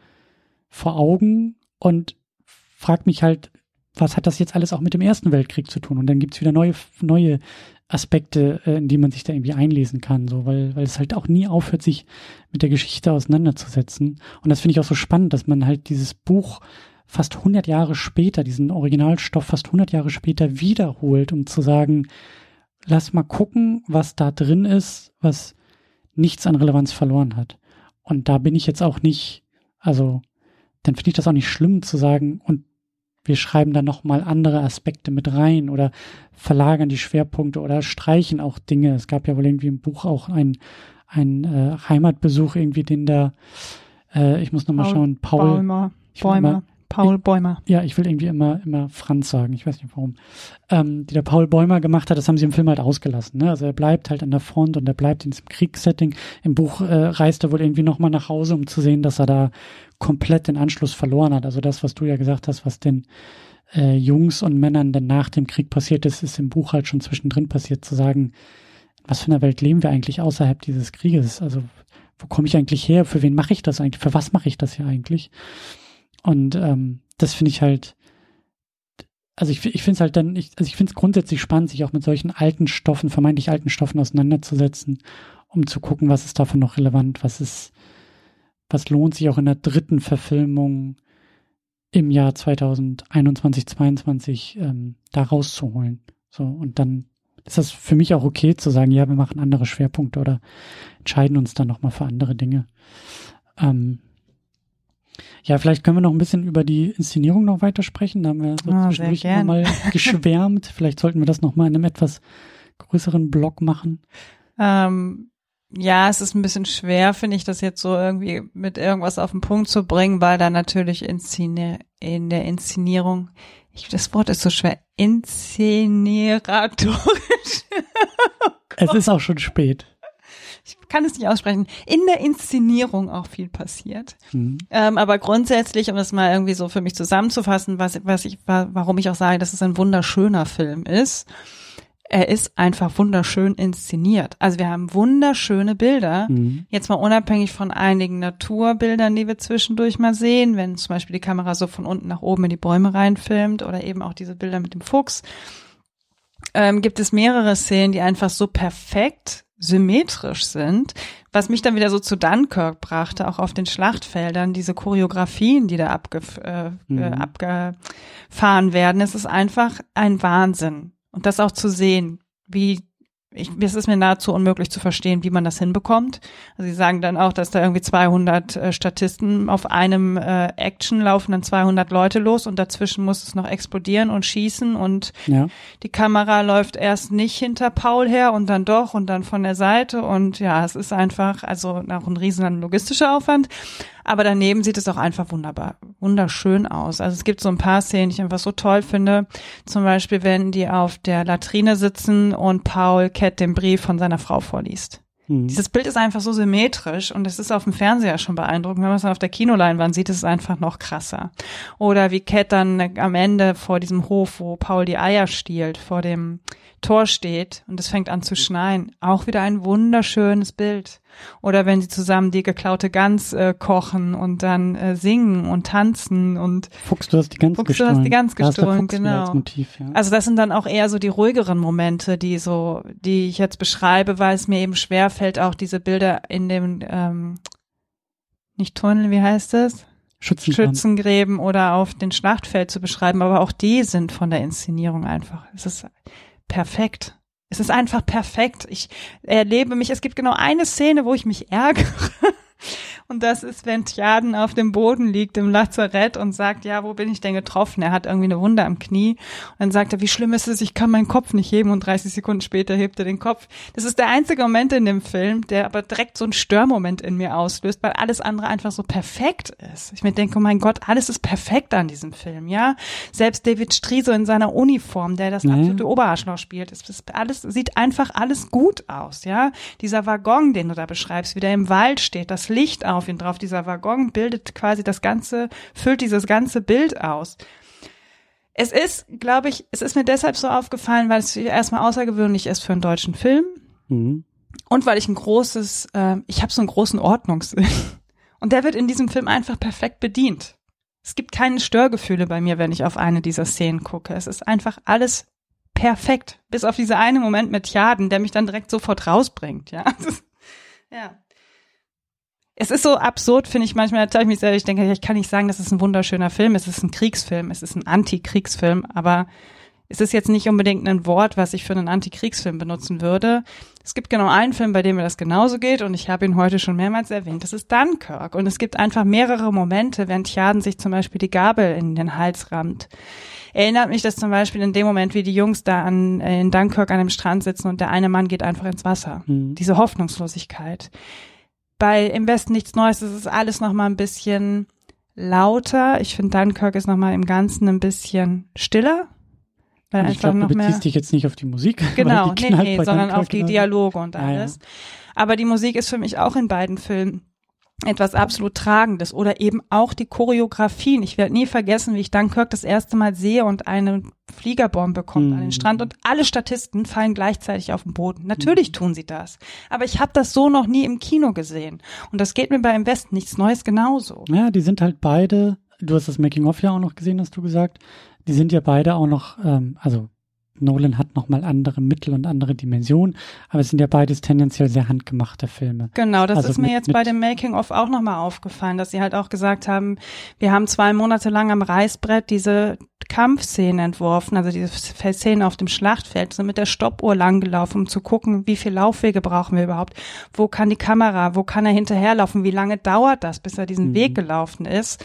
vor Augen und frag mich halt, was hat das jetzt alles auch mit dem Ersten Weltkrieg zu tun? Und dann gibt's wieder neue, neue Aspekte, äh, in die man sich da irgendwie einlesen kann, so, weil, weil es halt auch nie aufhört, sich mit der Geschichte auseinanderzusetzen. Und das finde ich auch so spannend, dass man halt dieses Buch fast 100 Jahre später, diesen Originalstoff fast 100 Jahre später wiederholt, um zu sagen, lass mal gucken, was da drin ist, was nichts an Relevanz verloren hat. Und da bin ich jetzt auch nicht, also, dann finde ich das auch nicht schlimm zu sagen, und wir schreiben da nochmal andere Aspekte mit rein oder verlagern die Schwerpunkte oder streichen auch Dinge. Es gab ja wohl irgendwie im Buch auch einen ein, äh, Heimatbesuch irgendwie, den da, äh, ich muss nochmal schauen, Paul, Bäumer. Bäumer. Paul Bäumer. ja, ich will irgendwie immer, immer Franz sagen, ich weiß nicht warum, ähm, die der Paul Bäumer gemacht hat, das haben sie im Film halt ausgelassen. Ne? Also er bleibt halt an der Front und er bleibt in diesem Kriegssetting. Im Buch äh, reist er wohl irgendwie nochmal nach Hause, um zu sehen, dass er da komplett den Anschluss verloren hat. Also das, was du ja gesagt hast, was den äh, Jungs und Männern dann nach dem Krieg passiert ist, ist im Buch halt schon zwischendrin passiert, zu sagen, was für eine Welt leben wir eigentlich außerhalb dieses Krieges? Also wo komme ich eigentlich her? Für wen mache ich das eigentlich? Für was mache ich das hier eigentlich? Und ähm, das finde ich halt, also ich, ich finde es halt dann, ich, also ich finde es grundsätzlich spannend, sich auch mit solchen alten Stoffen, vermeintlich alten Stoffen auseinanderzusetzen, um zu gucken, was ist davon noch relevant, was ist, was lohnt sich auch in der dritten Verfilmung im Jahr 2021, 22 ähm, da rauszuholen. So, und dann ist das für mich auch okay zu sagen, ja, wir machen andere Schwerpunkte oder entscheiden uns dann nochmal für andere Dinge. Ähm, ja, vielleicht können wir noch ein bisschen über die Inszenierung noch weitersprechen. Da haben wir so Ah, zwischendurch mal geschwärmt. vielleicht sollten wir das nochmal in einem etwas größeren Block machen. Ähm, ja, es ist ein bisschen schwer, finde ich, das jetzt so irgendwie mit irgendwas auf den Punkt zu bringen, weil da natürlich Inszene, in der Inszenierung, ich, das Wort ist so schwer, inszeneratorisch. Es ist auch schon spät. Ich kann es nicht aussprechen. In der Inszenierung auch viel passiert. Hm. Ähm, aber grundsätzlich, um das mal irgendwie so für mich zusammenzufassen, was, was ich, wa- warum ich auch sage, dass es ein wunderschöner Film ist, er ist einfach wunderschön inszeniert. Also wir haben wunderschöne Bilder. Hm. Jetzt mal unabhängig von einigen Naturbildern, die wir zwischendurch mal sehen, wenn zum Beispiel die Kamera so von unten nach oben in die Bäume reinfilmt oder eben auch diese Bilder mit dem Fuchs, ähm, gibt es mehrere Szenen, die einfach so perfekt symmetrisch sind, was mich dann wieder so zu Dunkirk brachte, auch auf den Schlachtfeldern, diese Choreografien, die da abgef äh, Mhm. äh, abgefahren werden. Es ist einfach ein Wahnsinn. Und das auch zu sehen, wie ich, es ist mir nahezu unmöglich zu verstehen, wie man das hinbekommt. Also sie sagen dann auch, dass da irgendwie 200 äh, Statisten auf einem äh, Action laufen, dann 200 Leute los und dazwischen muss es noch explodieren und schießen und Ja. die Kamera läuft erst nicht hinter Paul her und dann doch und dann von der Seite und ja, es ist einfach also auch ein riesen logistischer Aufwand. Aber daneben sieht es auch einfach wunderbar, wunderschön aus. Also es gibt so ein paar Szenen, die ich einfach so toll finde. Zum Beispiel, wenn die auf der Latrine sitzen und Paul Cat den Brief von seiner Frau vorliest. Mhm. Dieses Bild ist einfach so symmetrisch und es ist auf dem Fernseher schon beeindruckend. Wenn man es dann auf der Kinoleinwand sieht, ist es einfach noch krasser. Oder wie Cat dann am Ende vor diesem Hof, wo Paul die Eier stiehlt, vor dem Tor steht und es fängt an zu schneien. Auch wieder ein wunderschönes Bild. Oder wenn sie zusammen die geklaute Gans äh, kochen und dann äh, singen und tanzen und Fuchs, du hast die Gans Fuchs, gestohlen. du hast die Gans gestohlen, genau. Motiv, ja. Also das sind dann auch eher so die ruhigeren Momente, die so, die ich jetzt beschreibe, weil es mir eben schwer fällt, auch diese Bilder in dem ähm, nicht Tunnel, wie heißt es? Schützengräben. Schützengräben oder auf den Schlachtfeld zu beschreiben, aber auch die sind von der Inszenierung einfach. Es ist perfekt. Es ist einfach perfekt. Ich erlebe mich, es gibt genau eine Szene, wo ich mich ärgere. Und das ist, wenn Tjaden auf dem Boden liegt im Lazarett und sagt, ja, wo bin ich denn getroffen? Er hat irgendwie eine Wunde am Knie. Und dann sagt er, wie schlimm ist es, ich kann meinen Kopf nicht heben. Und 30 Sekunden später hebt er den Kopf. Das ist der einzige Moment in dem Film, der aber direkt so einen Störmoment in mir auslöst, weil alles andere einfach so perfekt ist. Ich mir denke, oh mein Gott, alles ist perfekt an diesem Film, ja. Selbst David Striso in seiner Uniform, der das Mhm. absolute Oberarschloch spielt, es ist alles, sieht einfach alles gut aus, ja. Dieser Waggon, den du da beschreibst, wie der im Wald steht, das Licht auf ihn drauf, dieser Waggon bildet quasi das ganze, füllt dieses ganze Bild aus. Es ist, glaube ich, es ist mir deshalb so aufgefallen, weil es erstmal außergewöhnlich ist für einen deutschen Film Mhm. und weil ich ein großes, äh, ich habe so einen großen Ordnungssinn. Und der wird in diesem Film einfach perfekt bedient. Es gibt keine Störgefühle bei mir, wenn ich auf eine dieser Szenen gucke. Es ist einfach alles perfekt, bis auf diese eine Moment mit Jaden, der mich dann direkt sofort rausbringt. Ja, Das ja. Es ist so absurd, finde ich manchmal. Da ich mich selber, ich denke, ich kann nicht sagen, das ist ein wunderschöner Film. Es ist ein Kriegsfilm, es ist ein Antikriegsfilm, aber es ist jetzt nicht unbedingt ein Wort, was ich für einen Antikriegsfilm benutzen würde. Es gibt genau einen Film, bei dem mir das genauso geht und ich habe ihn heute schon mehrmals erwähnt. Das ist Dunkirk und es gibt einfach mehrere Momente, wenn Tjaden sich zum Beispiel die Gabel in den Hals rammt. Erinnert mich das zum Beispiel in dem Moment, wie die Jungs da an, in Dunkirk an dem Strand sitzen und der eine Mann geht einfach ins Wasser. Mhm. Diese Hoffnungslosigkeit. Bei Im Westen nichts Neues, das ist alles noch mal ein bisschen lauter. Ich finde Dunkirk ist noch mal im Ganzen ein bisschen stiller. Weil Und ich einfach glaube, du beziehst dich jetzt nicht auf die Musik. Genau, die nee, nee, sondern Dunkirk auf die. Dialoge und Ja, ja. alles. Aber die Musik ist für mich auch in beiden Filmen etwas absolut Tragendes oder eben auch die Choreografien. Ich werde nie vergessen, wie ich Dunkirk das erste Mal sehe und eine Fliegerbombe kommt an den Mhm. Strand und alle Statisten fallen gleichzeitig auf den Boden. Mhm. Natürlich tun sie das. Aber ich habe das so noch nie im Kino gesehen. Und das geht mir bei Im Westen nichts Neues genauso. Ja, die sind halt beide, du hast das Making-of ja auch noch gesehen, hast du gesagt, die sind ja beide auch noch, ähm, also Nolan hat nochmal andere Mittel und andere Dimensionen, aber es sind ja beides tendenziell sehr handgemachte Filme. Genau, das Also ist mir mit- jetzt bei dem Making-of auch nochmal aufgefallen, dass sie halt auch gesagt haben, wir haben zwei Monate lang am Reißbrett diese Kampfszenen entworfen, also diese Szenen auf dem Schlachtfeld, sind mit der Stoppuhr langgelaufen, um zu gucken, wie viel Laufwege brauchen wir überhaupt, wo kann die Kamera, wo kann er hinterherlaufen, wie lange dauert das, bis er diesen Mhm. Weg gelaufen ist.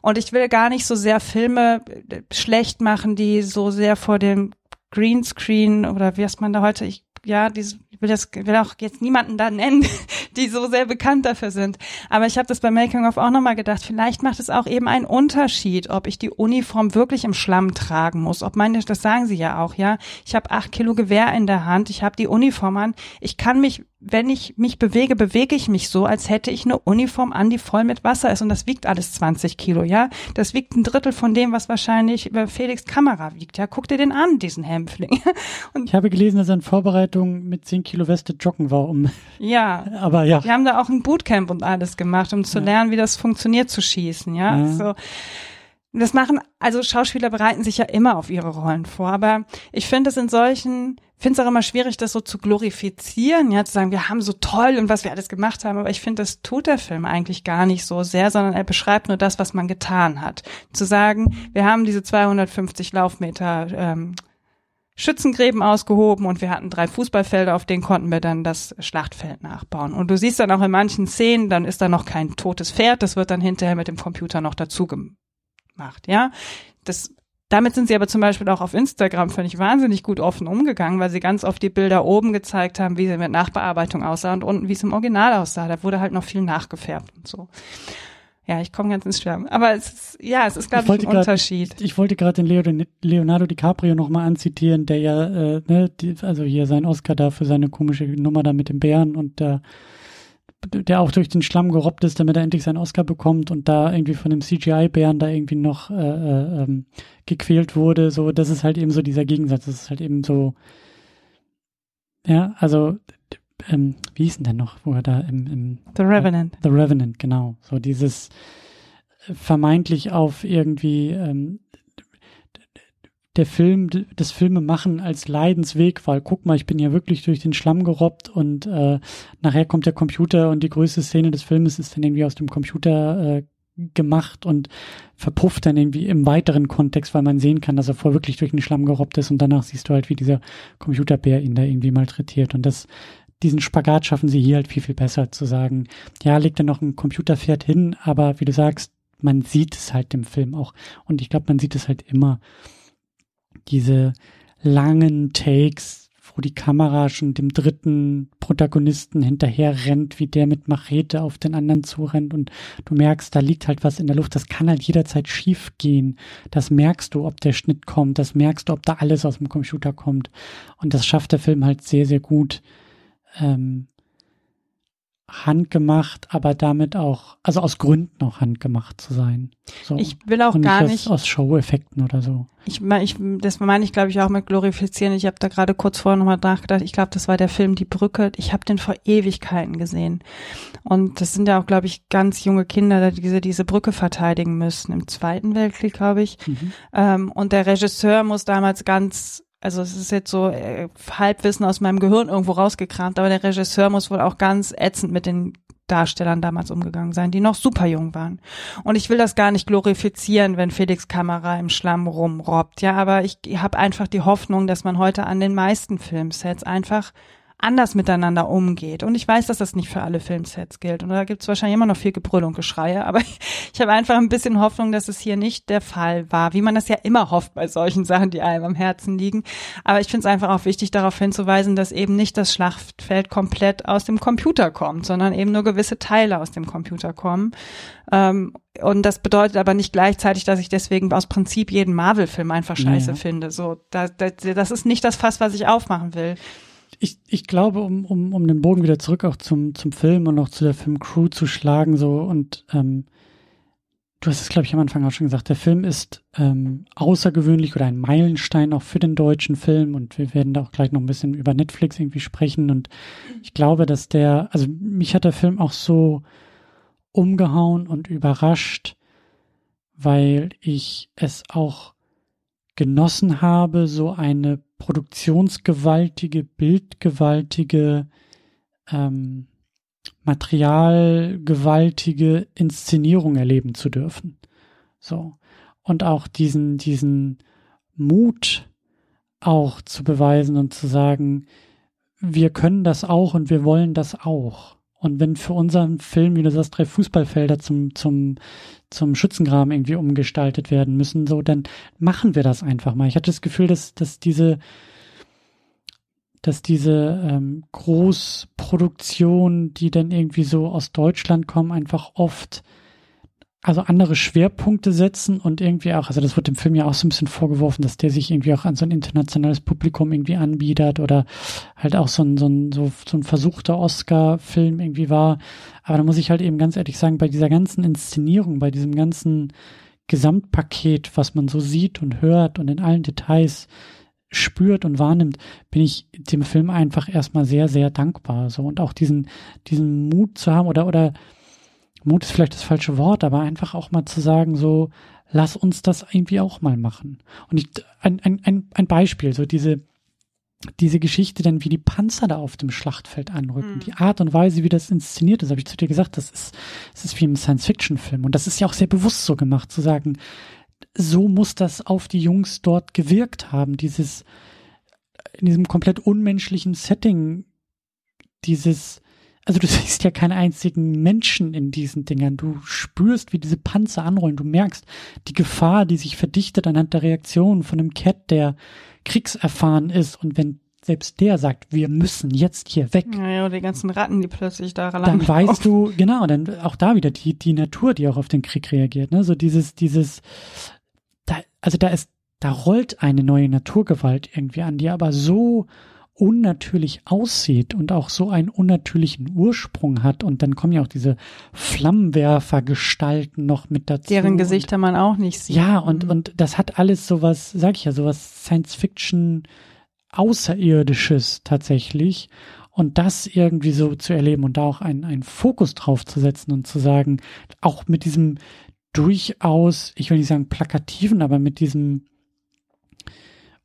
Und ich will gar nicht so sehr Filme äh, schlecht machen, die so sehr vor dem Greenscreen oder wie heißt man da heute, ich, ja, dieses, ich will das, will auch jetzt niemanden da nennen, die so sehr bekannt dafür sind. Aber ich habe das bei Making of auch nochmal gedacht, vielleicht macht es auch eben einen Unterschied, ob ich die Uniform wirklich im Schlamm tragen muss. Ob meine, das sagen sie ja auch, ja. Ich habe acht Kilo Gewehr in der Hand, ich habe die Uniform an. Ich kann mich, wenn ich mich bewege, bewege ich mich so, als hätte ich eine Uniform an, die voll mit Wasser ist. Und das wiegt alles 20 Kilo, ja. Das wiegt ein Drittel von dem, was wahrscheinlich über Felix Kamera wiegt. Ja, guck dir den an, diesen Hämpfling. Ich habe gelesen, dass er in Vorbereitung mit 10 Kilo Weste joggen war, um, ja, aber ja. Wir haben da auch ein Bootcamp und alles gemacht, um zu Ja. lernen, wie das funktioniert zu schießen, ja. Ja. So. Das machen, also Schauspieler bereiten sich ja immer auf ihre Rollen vor, aber ich finde es in solchen, finde es auch immer schwierig, das so zu glorifizieren, ja, zu sagen, wir haben so toll und was wir alles gemacht haben, aber ich finde, das tut der Film eigentlich gar nicht so sehr, sondern er beschreibt nur das, was man getan hat. Zu sagen, wir haben diese 250 Laufmeter ähm, Schützengräben ausgehoben und wir hatten drei Fußballfelder, auf denen konnten wir dann das Schlachtfeld nachbauen. Und du siehst dann auch in manchen Szenen, dann ist da noch kein totes Pferd, das wird dann hinterher mit dem Computer noch dazu gemacht, ja. Das, damit sind sie aber zum Beispiel auch auf Instagram, finde ich, wahnsinnig gut offen umgegangen, weil sie ganz oft die Bilder oben gezeigt haben, wie sie mit Nachbearbeitung aussah und unten, wie es im Original aussah. Da wurde halt noch viel nachgefärbt und so. Ja, ich komme ganz ins Schwärmen. Aber es ist, ja, es ist, glaube ich, ein grad, Unterschied. Ich wollte gerade den Leonardo DiCaprio nochmal anzitieren, der ja, äh, ne, die, also hier sein Oscar da für seine komische Nummer da mit dem Bären und der, der auch durch den Schlamm gerobbt ist, damit er endlich seinen Oscar bekommt und da irgendwie von dem CGI-Bären da irgendwie noch äh, äh, ähm, gequält wurde. So, das ist halt eben so dieser Gegensatz. Das ist halt eben so, ja, also ähm, wie hieß denn der noch, wo er da im, im The Revenant. Äh, The Revenant, genau. So dieses äh, vermeintlich auf irgendwie ähm, der Film, das Filme machen als Leidensweg, weil guck mal, ich bin ja wirklich durch den Schlamm gerobbt und äh, nachher kommt der Computer und die größte Szene des Filmes ist dann irgendwie aus dem Computer äh, gemacht und verpufft dann irgendwie im weiteren Kontext, weil man sehen kann, dass er vorher wirklich durch den Schlamm gerobbt ist und danach siehst du halt, wie dieser Computerbär ihn da irgendwie malträtiert und das diesen Spagat schaffen sie hier halt viel, viel besser zu sagen, ja, legt er noch ein Computerpferd hin, aber wie du sagst, man sieht es halt im Film auch. Und ich glaube, man sieht es halt immer. Diese langen Takes, wo die Kamera schon dem dritten Protagonisten hinterher rennt, wie der mit Machete auf den anderen zurennt und du merkst, da liegt halt was in der Luft, das kann halt jederzeit schief gehen. Das merkst du, ob der Schnitt kommt, das merkst du, ob da alles aus dem Computer kommt. Und das schafft der Film halt sehr, sehr gut, ähm, handgemacht, aber damit auch, also aus Gründen auch handgemacht zu sein. So. Ich will auch Und gar nicht. nicht. Aus, aus Show-Effekten oder so. Ich, ich, das meine ich, glaube ich, auch mit glorifizieren. Ich habe da gerade kurz vorher nochmal nachgedacht. Ich glaube, das war der Film Die Brücke. Ich habe den vor Ewigkeiten gesehen. Und das sind ja auch, glaube ich, ganz junge Kinder, die diese, diese Brücke verteidigen müssen. Im Zweiten Weltkrieg, glaube ich. Mhm. Ähm, und der Regisseur muss damals ganz also es ist jetzt so äh, Halbwissen aus meinem Gehirn irgendwo rausgekramt, aber der Regisseur muss wohl auch ganz ätzend mit den Darstellern damals umgegangen sein, die noch super jung waren. Und ich will das gar nicht glorifizieren, wenn Felix Kamera im Schlamm rumrobbt, ja, aber ich habe einfach die Hoffnung, dass man heute an den meisten Filmsets einfach anders miteinander umgeht. Und ich weiß, dass das nicht für alle Filmsets gilt. Und da gibt es wahrscheinlich immer noch viel Gebrüll und Geschreie. Aber ich, ich habe einfach ein bisschen Hoffnung, dass es hier nicht der Fall war, wie man das ja immer hofft bei solchen Sachen, die einem am Herzen liegen. Aber ich finde es einfach auch wichtig, darauf hinzuweisen, dass eben nicht das Schlachtfeld komplett aus dem Computer kommt, sondern eben nur gewisse Teile aus dem Computer kommen. Ähm, und das bedeutet aber nicht gleichzeitig, dass ich deswegen aus Prinzip jeden Marvel-Film einfach scheiße Ja. finde. So, da, da, das ist nicht das Fass, was ich aufmachen will. Ich, ich glaube, um, um, um den Bogen wieder zurück auch zum, zum Film und auch zu der Filmcrew zu schlagen, so und ähm, du hast es, glaube ich, am Anfang auch schon gesagt, der Film ist ähm, außergewöhnlich oder ein Meilenstein auch für den deutschen Film und wir werden da auch gleich noch ein bisschen über Netflix irgendwie sprechen und ich glaube, dass der, also mich hat der Film auch so umgehauen und überrascht, weil ich es auch genossen habe, so eine produktionsgewaltige, bildgewaltige, ähm, materialgewaltige Inszenierung erleben zu dürfen. So. Und auch diesen, diesen Mut auch zu beweisen und zu sagen, wir können das auch und wir wollen das auch. Und wenn für unseren Film, wie du sagst, drei Fußballfelder zum, zum, zum Schützengraben irgendwie umgestaltet werden müssen, so, dann machen wir das einfach mal. Ich hatte das Gefühl, dass, dass diese, dass diese ähm, Großproduktionen, die dann irgendwie so aus Deutschland kommen, einfach oft also andere Schwerpunkte setzen und irgendwie auch, also das wird dem Film ja auch so ein bisschen vorgeworfen, dass der sich irgendwie auch an so ein internationales Publikum irgendwie anbietet oder halt auch so ein, so ein, so, so ein versuchter Oscar-Film irgendwie war. Aber da muss ich halt eben ganz ehrlich sagen, bei dieser ganzen Inszenierung, bei diesem ganzen Gesamtpaket, was man so sieht und hört und in allen Details spürt und wahrnimmt, bin ich dem Film einfach erstmal sehr, sehr dankbar. So und auch diesen, diesen Mut zu haben oder, oder Mut ist vielleicht das falsche Wort, aber einfach auch mal zu sagen, so, lass uns das irgendwie auch mal machen. Und ich, ein, ein, ein, ein Beispiel, so diese, diese Geschichte dann, wie die Panzer da auf dem Schlachtfeld anrücken, Mhm. die Art und Weise, wie das inszeniert ist, habe ich zu dir gesagt, das ist, das ist wie im Science-Fiction-Film. Und das ist ja auch sehr bewusst so gemacht, zu sagen, so muss das auf die Jungs dort gewirkt haben, dieses, in diesem komplett unmenschlichen Setting, dieses, also du siehst ja keinen einzigen Menschen in diesen Dingern. Du spürst, wie diese Panzer anrollen. Du merkst die Gefahr, die sich verdichtet anhand der Reaktion von einem Cat, der kriegserfahren ist. Und wenn selbst der sagt, wir müssen jetzt hier weg. Naja, die ganzen Ratten, die plötzlich da lang Dann weißt du, genau, dann auch da wieder die, die Natur, die auch auf den Krieg reagiert, ne? So dieses, dieses, da, also da ist, da rollt eine neue Naturgewalt irgendwie an, die aber so unnatürlich aussieht und auch so einen unnatürlichen Ursprung hat. Und dann kommen ja auch diese Flammenwerfergestalten noch mit dazu. Deren Gesichter man auch nicht sieht. Ja, und, und das hat alles sowas, sag ich ja, sowas Science-Fiction Außerirdisches tatsächlich. Und das irgendwie so zu erleben und da auch einen, einen Fokus drauf zu setzen und zu sagen, auch mit diesem durchaus, ich will nicht sagen plakativen, aber mit diesem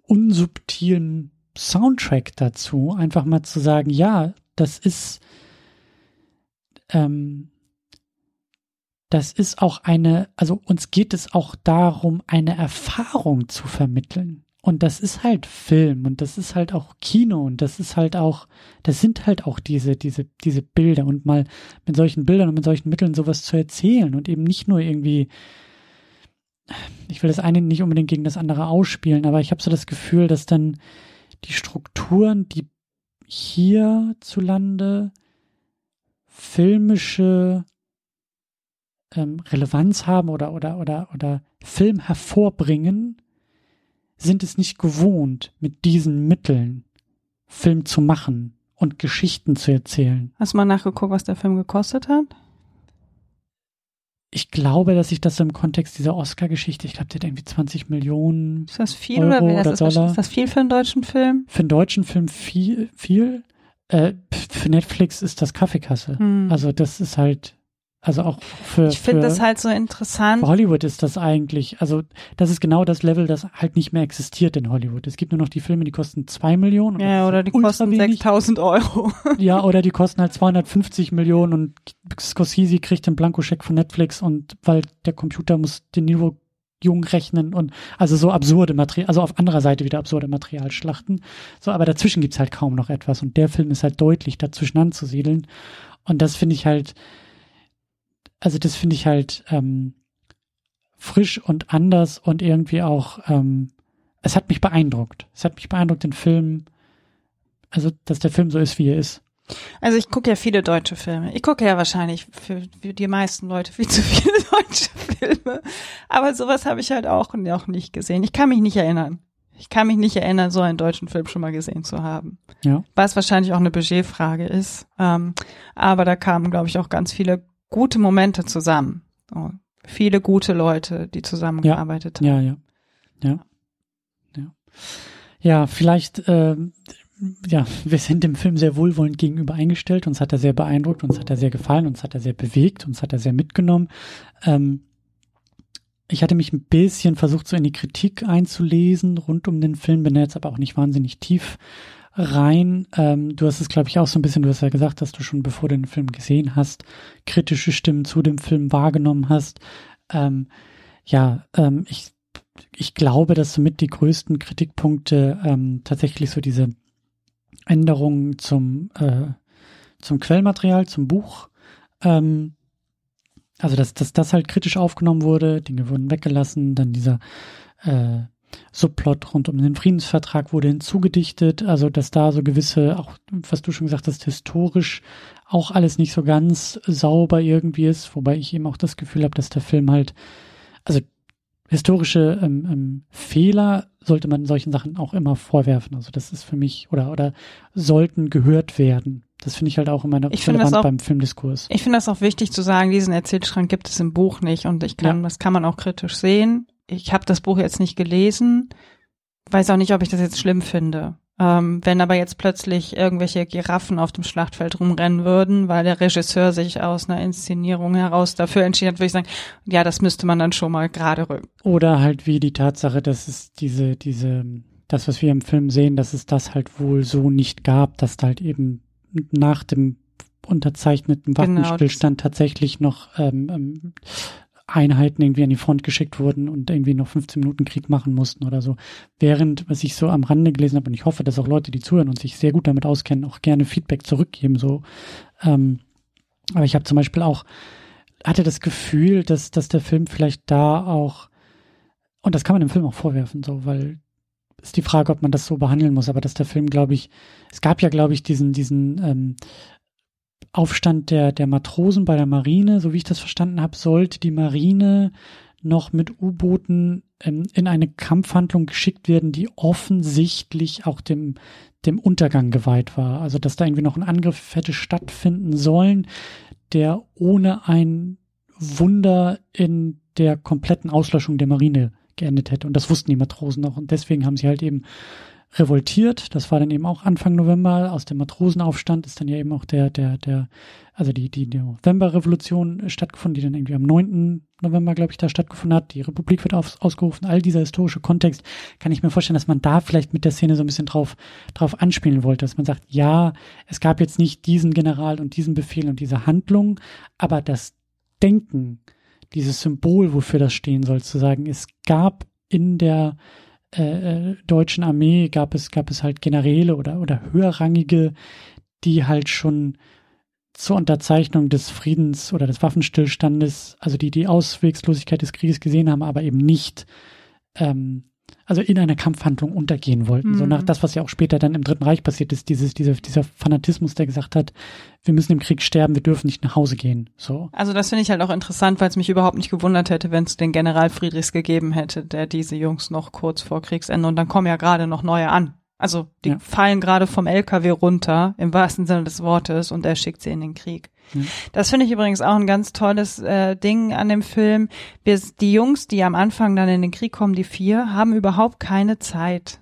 unsubtilen Soundtrack dazu, einfach mal zu sagen, ja, das ist, ähm, das ist auch eine, also uns geht es auch darum, eine Erfahrung zu vermitteln. Und das ist halt Film und das ist halt auch Kino und das ist halt auch, das sind halt auch diese, diese, diese Bilder und mal mit solchen Bildern und mit solchen Mitteln sowas zu erzählen und eben nicht nur irgendwie, ich will das eine nicht unbedingt gegen das andere ausspielen, aber ich habe so das Gefühl, dass dann die Strukturen, die hierzulande filmische ähm, Relevanz haben oder, oder, oder, oder Film hervorbringen, sind es nicht gewohnt, mit diesen Mitteln Film zu machen und Geschichten zu erzählen. Hast du mal nachgeguckt, was der Film gekostet hat? Ich glaube, dass ich das so im Kontext dieser Oscar-Geschichte, ich glaube, der hat irgendwie 20 Millionen. Ist das viel Euro oder, oder Dollar. Ist das viel für einen deutschen Film? Für einen deutschen Film viel, viel. Äh, für Netflix ist das Kaffeekasse. Hm. Also das ist halt, also auch für. Ich finde das halt so interessant. Hollywood ist das eigentlich, also das ist genau das Level, das halt nicht mehr existiert in Hollywood. Es gibt nur noch die Filme, die kosten zwei Millionen. Ja, oder die kosten 6000 Euro. ja, oder die kosten halt 250 Millionen und Scorsese kriegt den Blankoscheck von Netflix und weil der Computer muss den Niveau jung rechnen und also so absurde Material, also auf anderer Seite wieder absurde Materialschlachten. So, aber dazwischen gibt's halt kaum noch etwas und der Film ist halt deutlich dazwischen anzusiedeln. Und das finde ich halt, also das finde ich halt ähm, frisch und anders und irgendwie auch, ähm, es hat mich beeindruckt. Es hat mich beeindruckt, den Film, also dass der Film so ist, wie er ist. Also ich gucke ja viele deutsche Filme. Ich gucke ja wahrscheinlich für, für die meisten Leute viel zu viele deutsche Filme. Aber sowas habe ich halt auch noch nicht gesehen. Ich kann mich nicht erinnern. Ich kann mich nicht erinnern, so einen deutschen Film schon mal gesehen zu haben. Ja. Was wahrscheinlich auch eine Budgetfrage ist. Ähm, aber da kamen, glaube ich, auch ganz viele gute Momente zusammen. So, viele gute Leute, die zusammengearbeitet ja. haben. Ja, ja. Ja. Ja, ja vielleicht, äh, ja, wir sind dem Film sehr wohlwollend gegenüber eingestellt. Uns hat er sehr beeindruckt, uns hat er sehr gefallen, uns hat er sehr bewegt, uns hat er sehr mitgenommen. Ähm, ich hatte mich ein bisschen versucht, so in die Kritik einzulesen rund um den Film, bin jetzt aber auch nicht wahnsinnig tief rein. Ähm, du hast es, glaube ich, auch so ein bisschen, du hast ja gesagt, dass du schon bevor du den Film gesehen hast, kritische Stimmen zu dem Film wahrgenommen hast. Ähm, ja, ähm, ich, ich glaube, dass somit die größten Kritikpunkte ähm, tatsächlich so diese Änderungen zum, äh, zum Quellmaterial, zum Buch, ähm, also dass, dass das halt kritisch aufgenommen wurde, Dinge wurden weggelassen, dann dieser äh, Subplot rund um den Friedensvertrag wurde hinzugedichtet, also dass da so gewisse, auch was du schon gesagt hast, historisch auch alles nicht so ganz sauber irgendwie ist, wobei ich eben auch das Gefühl habe, dass der Film halt, also historische ähm, ähm, Fehler sollte man solchen Sachen auch immer vorwerfen. Also das ist für mich oder oder sollten gehört werden. Das finde ich halt auch immer ich relevant auch, beim Filmdiskurs. Ich finde das auch wichtig zu sagen, diesen Erzählstrang gibt es im Buch nicht und ich kann, ja. das kann man auch kritisch sehen ich habe das Buch jetzt nicht gelesen, weiß auch nicht, ob ich das jetzt schlimm finde. Ähm, wenn aber jetzt plötzlich irgendwelche Giraffen auf dem Schlachtfeld rumrennen würden, weil der Regisseur sich aus einer Inszenierung heraus dafür entschieden hat, würde ich sagen, ja, das müsste man dann schon mal gerade rücken. Oder halt wie die Tatsache, dass es diese, diese, das, was wir im Film sehen, dass es das halt wohl so nicht gab, dass da halt eben nach dem unterzeichneten genau, Waffenstillstand genau, tatsächlich noch ähm, ähm, Einheiten irgendwie an die Front geschickt wurden und irgendwie noch 15 Minuten Krieg machen mussten oder so. Während, was ich so am Rande gelesen habe, und ich hoffe, dass auch Leute, die zuhören und sich sehr gut damit auskennen, auch gerne Feedback zurückgeben, so. Ähm, aber ich habe zum Beispiel auch, hatte das Gefühl, dass, dass der Film vielleicht da auch, und das kann man dem Film auch vorwerfen, so, weil ist die Frage, ob man das so behandeln muss, aber dass der Film, glaube ich, es gab ja, glaube ich, diesen, diesen ähm, Aufstand der, der Matrosen bei der Marine, so wie ich das verstanden habe, sollte die Marine noch mit U-Booten ähm, in eine Kampfhandlung geschickt werden, die offensichtlich auch dem, dem Untergang geweiht war. Also dass da irgendwie noch ein Angriff hätte stattfinden sollen, der ohne ein Wunder in der kompletten Auslöschung der Marine geendet hätte. Und das wussten die Matrosen noch. Und deswegen haben sie halt eben revoltiert. Das war dann eben auch Anfang November. Aus dem Matrosenaufstand ist dann ja eben auch der, der, der, also die, die Novemberrevolution stattgefunden, die dann irgendwie am 9. November, glaube ich, da stattgefunden hat. Die Republik wird auf, ausgerufen. All dieser historische Kontext kann ich mir vorstellen, dass man da vielleicht mit der Szene so ein bisschen drauf, drauf anspielen wollte, dass man sagt, ja, es gab jetzt nicht diesen General und diesen Befehl und diese Handlung, aber das Denken, dieses Symbol, wofür das stehen soll, zu sagen, es gab in der äh, deutschen Armee gab es, gab es halt Generäle oder, oder höherrangige, die halt schon zur Unterzeichnung des Friedens oder des Waffenstillstandes, also die die Auswegslosigkeit des Krieges gesehen haben, aber eben nicht ähm, also in einer Kampfhandlung untergehen wollten. Mhm. So nach das, was ja auch später dann im Dritten Reich passiert ist, dieses, dieser, dieser Fanatismus, der gesagt hat, wir müssen im Krieg sterben, wir dürfen nicht nach Hause gehen. So. Also das finde ich halt auch interessant, weil es mich überhaupt nicht gewundert hätte, wenn es den General Friedrichs gegeben hätte, der diese Jungs noch kurz vor Kriegsende und dann kommen ja gerade noch neue an. Also die ja. fallen gerade vom LKW runter, im wahrsten Sinne des Wortes, und er schickt sie in den Krieg. Mhm. Das finde ich übrigens auch ein ganz tolles äh, Ding an dem Film. Wir, die Jungs, die am Anfang dann in den Krieg kommen, die vier, haben überhaupt keine Zeit.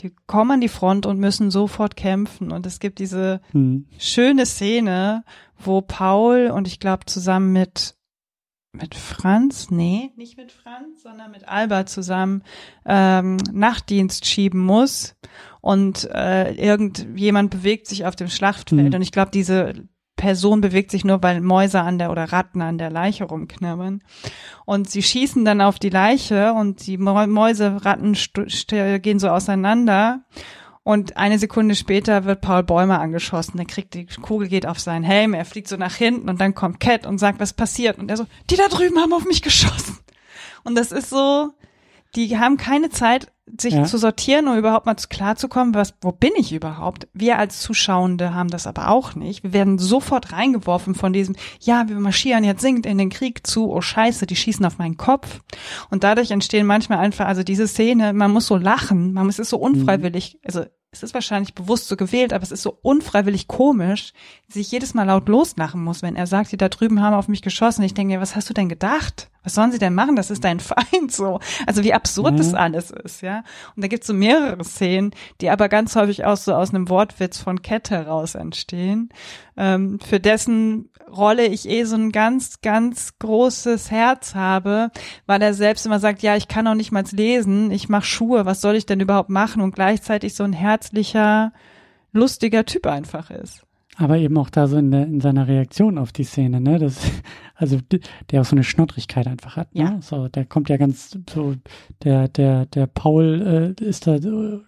Die kommen an die Front und müssen sofort kämpfen. Und es gibt diese mhm. schöne Szene, wo Paul und ich glaube zusammen mit mit Franz, nee, nicht mit Franz, sondern mit Albert zusammen ähm, Nachtdienst schieben muss und äh, irgendjemand bewegt sich auf dem Schlachtfeld mhm. und ich glaube, diese Person bewegt sich nur, weil Mäuse an der oder Ratten an der Leiche rumknabbern. Und sie schießen dann auf die Leiche und die Mäuse, Ratten gehen so auseinander und eine Sekunde später wird Paul Bäumer angeschossen. Der kriegt die Kugel geht auf seinen Helm, er fliegt so nach hinten und dann kommt Cat und sagt, was passiert? Und er so, die da drüben haben auf mich geschossen. Und das ist so, die haben keine Zeit, sich ja. zu sortieren, um überhaupt mal klarzukommen, was, wo bin ich überhaupt? Wir als Zuschauende haben das aber auch nicht. Wir werden sofort reingeworfen von diesem, ja, wir marschieren jetzt singt in den Krieg zu, oh Scheiße, die schießen auf meinen Kopf. Und dadurch entstehen manchmal einfach, also diese Szene, man muss so lachen, man muss, es ist so unfreiwillig, mhm. also es ist wahrscheinlich bewusst so gewählt, aber es ist so unfreiwillig komisch, sich jedes Mal laut loslachen muss, wenn er sagt, die da drüben haben auf mich geschossen. Ich denke mir, was hast du denn gedacht? Was sollen sie denn machen? Das ist dein Feind so. Also wie absurd mhm. das alles ist, ja. Und da gibt's so mehrere Szenen, die aber ganz häufig auch so aus einem Wortwitz von Cat heraus entstehen, ähm, für dessen Rolle ich eh so ein ganz, ganz großes Herz habe, weil er selbst immer sagt, ja, ich kann auch nicht mal lesen, ich mache Schuhe, was soll ich denn überhaupt machen? Und gleichzeitig so ein herzlicher, lustiger Typ einfach ist. Aber eben auch da so in, der, in seiner Reaktion auf die Szene, ne? Das, also der auch so eine Schnottrigkeit einfach hat. Ne? Ja. So, der kommt ja ganz so, der, der, der Paul äh, ist da äh,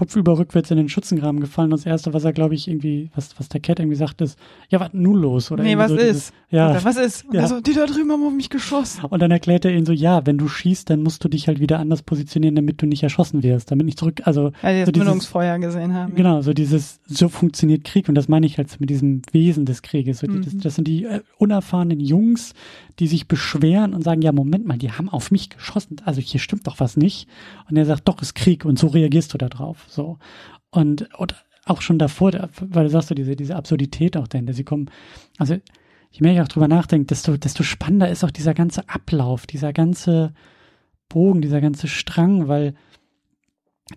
kopfüber rückwärts in den Schützengraben gefallen. Und das erste, was er, glaube ich, irgendwie, was, was der Cat irgendwie sagt, ist, ja, was nun los? Oder nee, was so ist? Dieses, ja. Oder was ist? Und ja. so, die da drüben haben auf mich geschossen. Und dann erklärt er ihn so, ja, wenn du schießt, dann musst du dich halt wieder anders positionieren, damit du nicht erschossen wirst, damit nicht zurück, also. Weil die das so Mündungsfeuer gesehen haben. Genau, so dieses, so funktioniert Krieg. Und das meine ich halt mit diesem Wesen des Krieges. So mhm. das, das, sind die äh, unerfahrenen Jungs, die sich beschweren und sagen, ja, Moment mal, die haben auf mich geschossen. Also hier stimmt doch was nicht. Und er sagt, doch, ist Krieg. Und so reagierst du da drauf. So. Und, und auch schon davor, weil du sagst so diese, diese Absurdität auch dahinter, sie kommen, also je mehr ich auch drüber nachdenke, desto, desto spannender ist auch dieser ganze Ablauf, dieser ganze Bogen, dieser ganze Strang, weil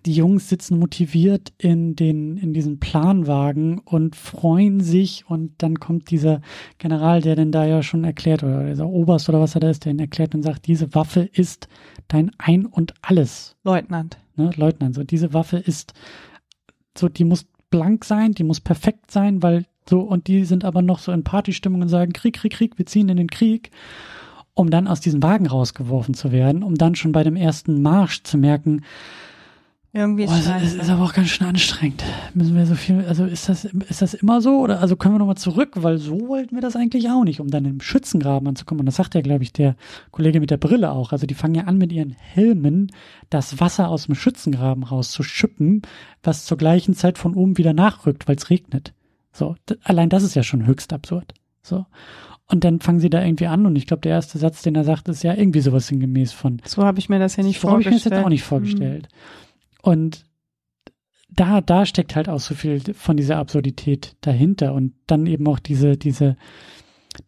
die Jungs sitzen motiviert in den, in diesen Planwagen und freuen sich und dann kommt dieser General, der denn da ja schon erklärt, oder dieser Oberst oder was er da ist, der ihn erklärt und sagt, diese Waffe ist dein Ein und Alles. Leutnant. Ne, Leutnant, so diese Waffe ist so, die muss blank sein, die muss perfekt sein, weil so, und die sind aber noch so in Partystimmung und sagen, Krieg, Krieg, Krieg, wir ziehen in den Krieg, um dann aus diesem Wagen rausgeworfen zu werden, um dann schon bei dem ersten Marsch zu merken, Irgendwie Oh, es, es ist aber auch ganz schön anstrengend. Müssen wir so viel, also ist das, ist das immer so oder also können wir nochmal zurück, weil so wollten wir das eigentlich auch nicht, um dann im Schützengraben anzukommen. Und das sagt ja, glaube ich, der Kollege mit der Brille auch. Also die fangen ja an mit ihren Helmen das Wasser aus dem Schützengraben rauszuschippen, was zur gleichen Zeit von oben wieder nachrückt, weil es regnet. So, allein das ist ja schon höchst absurd. So. Und dann fangen sie da irgendwie an und ich glaube, der erste Satz, den er sagt, ist ja irgendwie sowas sinngemäß von. So habe ich mir das ja nicht so vorgestellt. So habe ich mir das jetzt auch nicht vorgestellt. Und da, da steckt halt auch so viel von dieser Absurdität dahinter und dann eben auch diese, diese,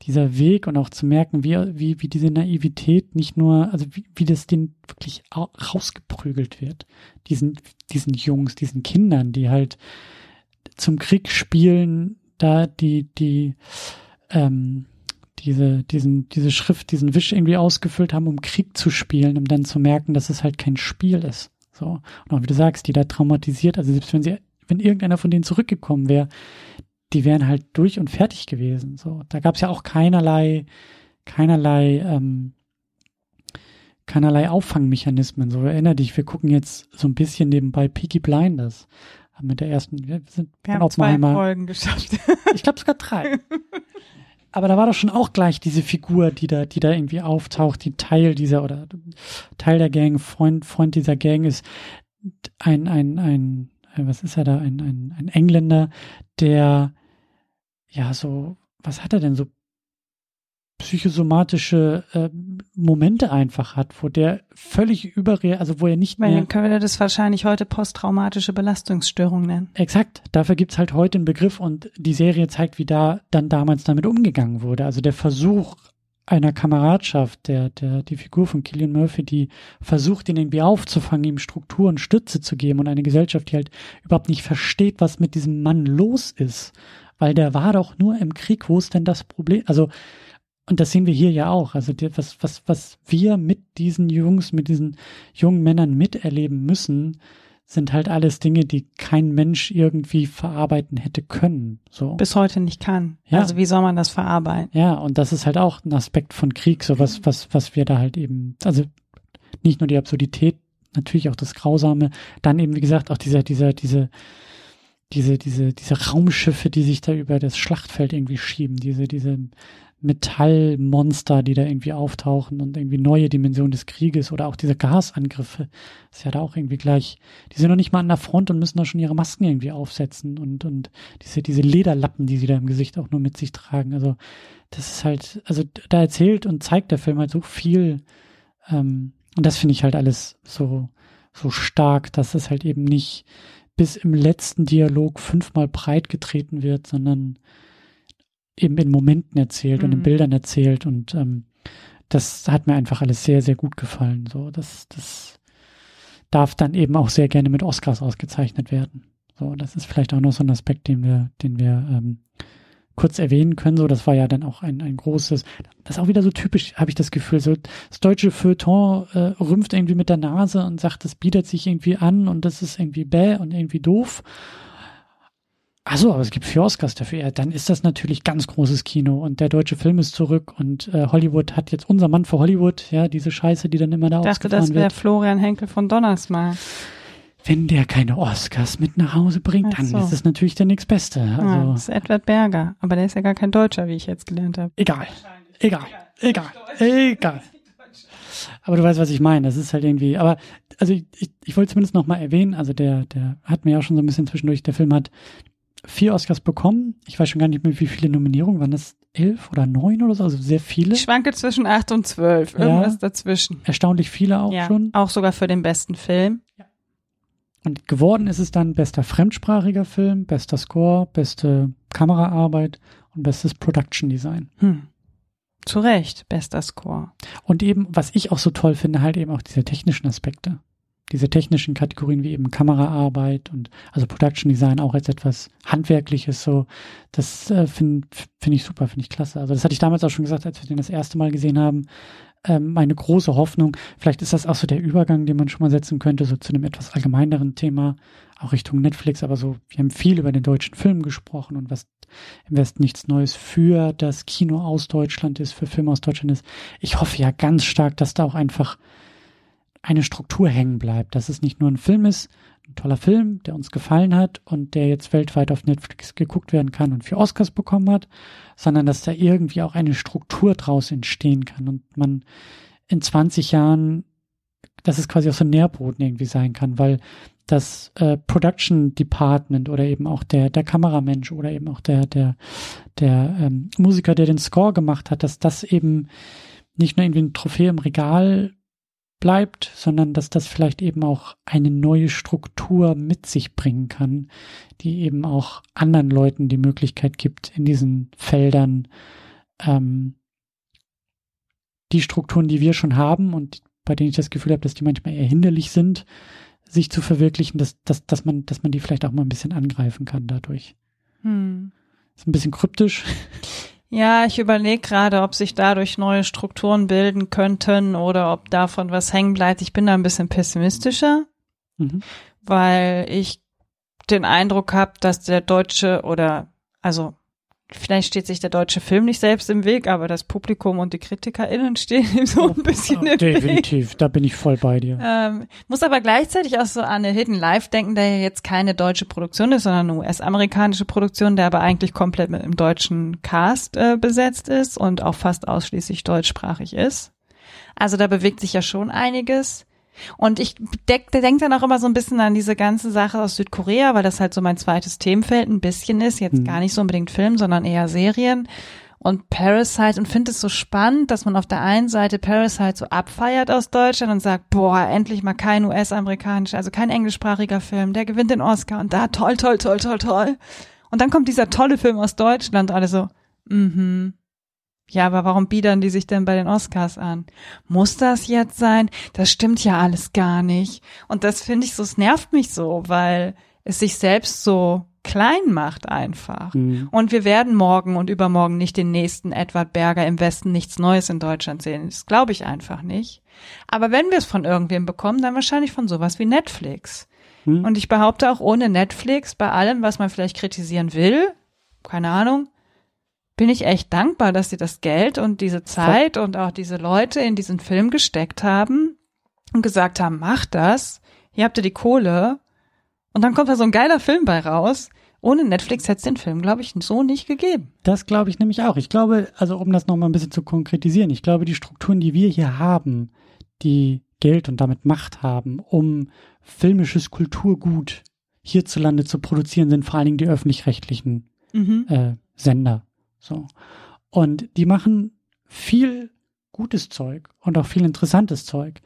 dieser Weg und auch zu merken, wie, wie, wie diese Naivität nicht nur, also wie, wie das denen wirklich rausgeprügelt wird. Diesen, diesen Jungs, diesen Kindern, die halt zum Krieg spielen, da die, die, ähm, diese, diesen, diese Schrift, diesen Wisch irgendwie ausgefüllt haben, um Krieg zu spielen, um dann zu merken, dass es halt kein Spiel ist. So. Und auch wie du sagst, die da traumatisiert, also selbst wenn sie, wenn irgendeiner von denen zurückgekommen wäre, die wären halt durch und fertig gewesen. So. Da gab es ja auch keinerlei, keinerlei, ähm, keinerlei Auffangmechanismen. So erinnere dich, wir gucken jetzt so ein bisschen nebenbei Peaky Blinders. Mit der ersten, wir sind wir haben zwei Folgen geschafft. ich glaube sogar drei. Aber da war doch schon auch gleich diese Figur, die da, die da irgendwie auftaucht, die Teil dieser oder Teil der Gang, Freund, Freund dieser Gang ist ein, ein, ein, was ist er da, ein, ein, ein Engländer, der ja so, was hat er denn so psychosomatische äh, Momente einfach hat, wo der völlig überreal, also wo er nicht Weil mehr. Dann können wir das wahrscheinlich heute posttraumatische Belastungsstörung nennen. Exakt, dafür gibt's halt heute einen Begriff und die Serie zeigt, wie da dann damals damit umgegangen wurde. Also der Versuch einer Kameradschaft, der, der, die Figur von Killian Murphy, die versucht, ihn irgendwie aufzufangen, ihm Struktur und Stütze zu geben und eine Gesellschaft, die halt überhaupt nicht versteht, was mit diesem Mann los ist. Weil der war doch nur im Krieg, wo ist denn das Problem? Also, und das sehen wir hier ja auch. Also die, was, was, was wir mit diesen Jungs, mit diesen jungen Männern miterleben müssen, sind halt alles Dinge, die kein Mensch irgendwie verarbeiten hätte können. So. Bis heute nicht kann. Ja. Also wie soll man das verarbeiten? Ja, und das ist halt auch ein Aspekt von Krieg, so was, was, was wir da halt eben, also nicht nur die Absurdität, natürlich auch das Grausame, dann eben, wie gesagt, auch dieser, dieser, diese, diese, diese, diese Raumschiffe, die sich da über das Schlachtfeld irgendwie schieben, diese, diese Metallmonster, die da irgendwie auftauchen und irgendwie neue Dimensionen des Krieges oder auch diese Gasangriffe. ist ja da auch irgendwie gleich, die sind noch nicht mal an der Front und müssen da schon ihre Masken irgendwie aufsetzen und, und diese, diese Lederlappen, die sie da im Gesicht auch nur mit sich tragen. Also, das ist halt, also da erzählt und zeigt der Film halt so viel, ähm, und das finde ich halt alles so, so stark, dass es halt eben nicht bis im letzten Dialog fünfmal breit getreten wird, sondern eben in Momenten erzählt mhm. und in Bildern erzählt und ähm, das hat mir einfach alles sehr, sehr gut gefallen. So, das, das darf dann eben auch sehr gerne mit Oscars ausgezeichnet werden. So, das ist vielleicht auch noch so ein Aspekt, den wir, den wir ähm, kurz erwähnen können. So, das war ja dann auch ein, ein großes, das ist auch wieder so typisch, habe ich das Gefühl. So, das deutsche Feuilleton äh, rümpft irgendwie mit der Nase und sagt, das bietet sich irgendwie an und das ist irgendwie bäh und irgendwie doof. Achso, aber es gibt vier Oscars dafür. Ja, dann ist das natürlich ganz großes Kino und der deutsche Film ist zurück und äh, Hollywood hat jetzt unser Mann für Hollywood, ja, diese Scheiße, die dann immer da Ich dachte, das wäre Florian Henkel von Donnersmarck. Wenn der keine Oscars mit nach Hause bringt, dann so. ist es natürlich der nächstbeste. Also, ja, das ist Edward Berger, aber der ist ja gar kein Deutscher, wie ich jetzt gelernt habe. Egal, egal, egal, egal. Aber du weißt, was ich meine. Das ist halt irgendwie, aber also ich, ich, ich wollte zumindest noch mal erwähnen, also der, der hat mir ja schon so ein bisschen zwischendurch, der Film hat vier Oscars bekommen. Ich weiß schon gar nicht mehr, wie viele Nominierungen. Waren das elf oder neun oder so? Also sehr viele. Ich schwanke zwischen acht und zwölf. Irgendwas ja, dazwischen. Erstaunlich viele auch ja, schon. Auch sogar für den besten Film. Ja. Und geworden ist es dann bester fremdsprachiger Film, bester Score, beste Kameraarbeit und bestes Production Design. Hm. Zu Recht, bester Score. Und eben, was ich auch so toll finde, halt eben auch diese technischen Aspekte diese technischen Kategorien wie eben Kameraarbeit und also Production Design auch als etwas Handwerkliches so, das äh, finde find ich super, finde ich klasse. Also das hatte ich damals auch schon gesagt, als wir den das erste Mal gesehen haben. Ähm, meine große Hoffnung, vielleicht ist das auch so der Übergang, den man schon mal setzen könnte, so zu einem etwas allgemeineren Thema, auch Richtung Netflix, aber so, wir haben viel über den deutschen Film gesprochen und was im Westen nichts Neues für das Kino aus Deutschland ist, für Filme aus Deutschland ist. Ich hoffe ja ganz stark, dass da auch einfach eine Struktur hängen bleibt, dass es nicht nur ein Film ist, ein toller Film, der uns gefallen hat und der jetzt weltweit auf Netflix geguckt werden kann und für Oscars bekommen hat, sondern dass da irgendwie auch eine Struktur draus entstehen kann und man in 20 Jahren, dass es quasi auch so ein Nährboden irgendwie sein kann, weil das äh, Production Department oder eben auch der der Kameramensch oder eben auch der der der ähm, Musiker, der den Score gemacht hat, dass das eben nicht nur irgendwie ein Trophäe im Regal bleibt, sondern dass das vielleicht eben auch eine neue Struktur mit sich bringen kann, die eben auch anderen Leuten die Möglichkeit gibt, in diesen Feldern ähm, die Strukturen, die wir schon haben und bei denen ich das Gefühl habe, dass die manchmal eher hinderlich sind, sich zu verwirklichen, dass, dass, dass, man, dass man die vielleicht auch mal ein bisschen angreifen kann dadurch. Hm. Ist ein bisschen kryptisch. Ja, ich überlege gerade, ob sich dadurch neue Strukturen bilden könnten oder ob davon was hängen bleibt. Ich bin da ein bisschen pessimistischer, mhm. weil ich den Eindruck habe, dass der deutsche oder also Vielleicht steht sich der deutsche Film nicht selbst im Weg, aber das Publikum und die KritikerInnen stehen ihm so ein bisschen oh, im Definitiv, Weg. da bin ich voll bei dir. Ähm, muss aber gleichzeitig auch so an eine Hidden Life denken, der ja jetzt keine deutsche Produktion ist, sondern eine US-amerikanische Produktion, der aber eigentlich komplett mit einem deutschen Cast äh, besetzt ist und auch fast ausschließlich deutschsprachig ist. Also da bewegt sich ja schon einiges. Und ich denke denk dann auch immer so ein bisschen an diese ganze Sache aus Südkorea, weil das halt so mein zweites Themenfeld ein bisschen ist. Jetzt mhm. gar nicht so unbedingt Film, sondern eher Serien. Und Parasite und finde es so spannend, dass man auf der einen Seite Parasite so abfeiert aus Deutschland und sagt, boah, endlich mal kein US-amerikanischer, also kein englischsprachiger Film, der gewinnt den Oscar und da toll, toll, toll, toll, toll. Und dann kommt dieser tolle Film aus Deutschland, alle so, mhm, ja, aber warum biedern die sich denn bei den Oscars an? Muss das jetzt sein? Das stimmt ja alles gar nicht. Und das finde ich so, es nervt mich so, weil es sich selbst so klein macht einfach. Mhm. Und wir werden morgen und übermorgen nicht den nächsten Edward Berger im Westen nichts Neues in Deutschland sehen. Das glaube ich einfach nicht. Aber wenn wir es von irgendwem bekommen, dann wahrscheinlich von sowas wie Netflix. Mhm. Und ich behaupte auch ohne Netflix, bei allem, was man vielleicht kritisieren will, keine Ahnung, bin ich echt dankbar, dass sie das Geld und diese Zeit und auch diese Leute in diesen Film gesteckt haben und gesagt haben, macht das, hier habt ihr die Kohle. Und dann kommt da so ein geiler Film bei raus. Ohne Netflix hätte es den Film, glaube ich, so nicht gegeben. Das glaube ich nämlich auch. Ich glaube, also um das nochmal ein bisschen zu konkretisieren, ich glaube, die Strukturen, die wir hier haben, die Geld und damit Macht haben, um filmisches Kulturgut hierzulande zu produzieren, sind vor allen Dingen die öffentlich-rechtlichen mhm. äh, Sender. So. Und die machen viel gutes Zeug und auch viel interessantes Zeug.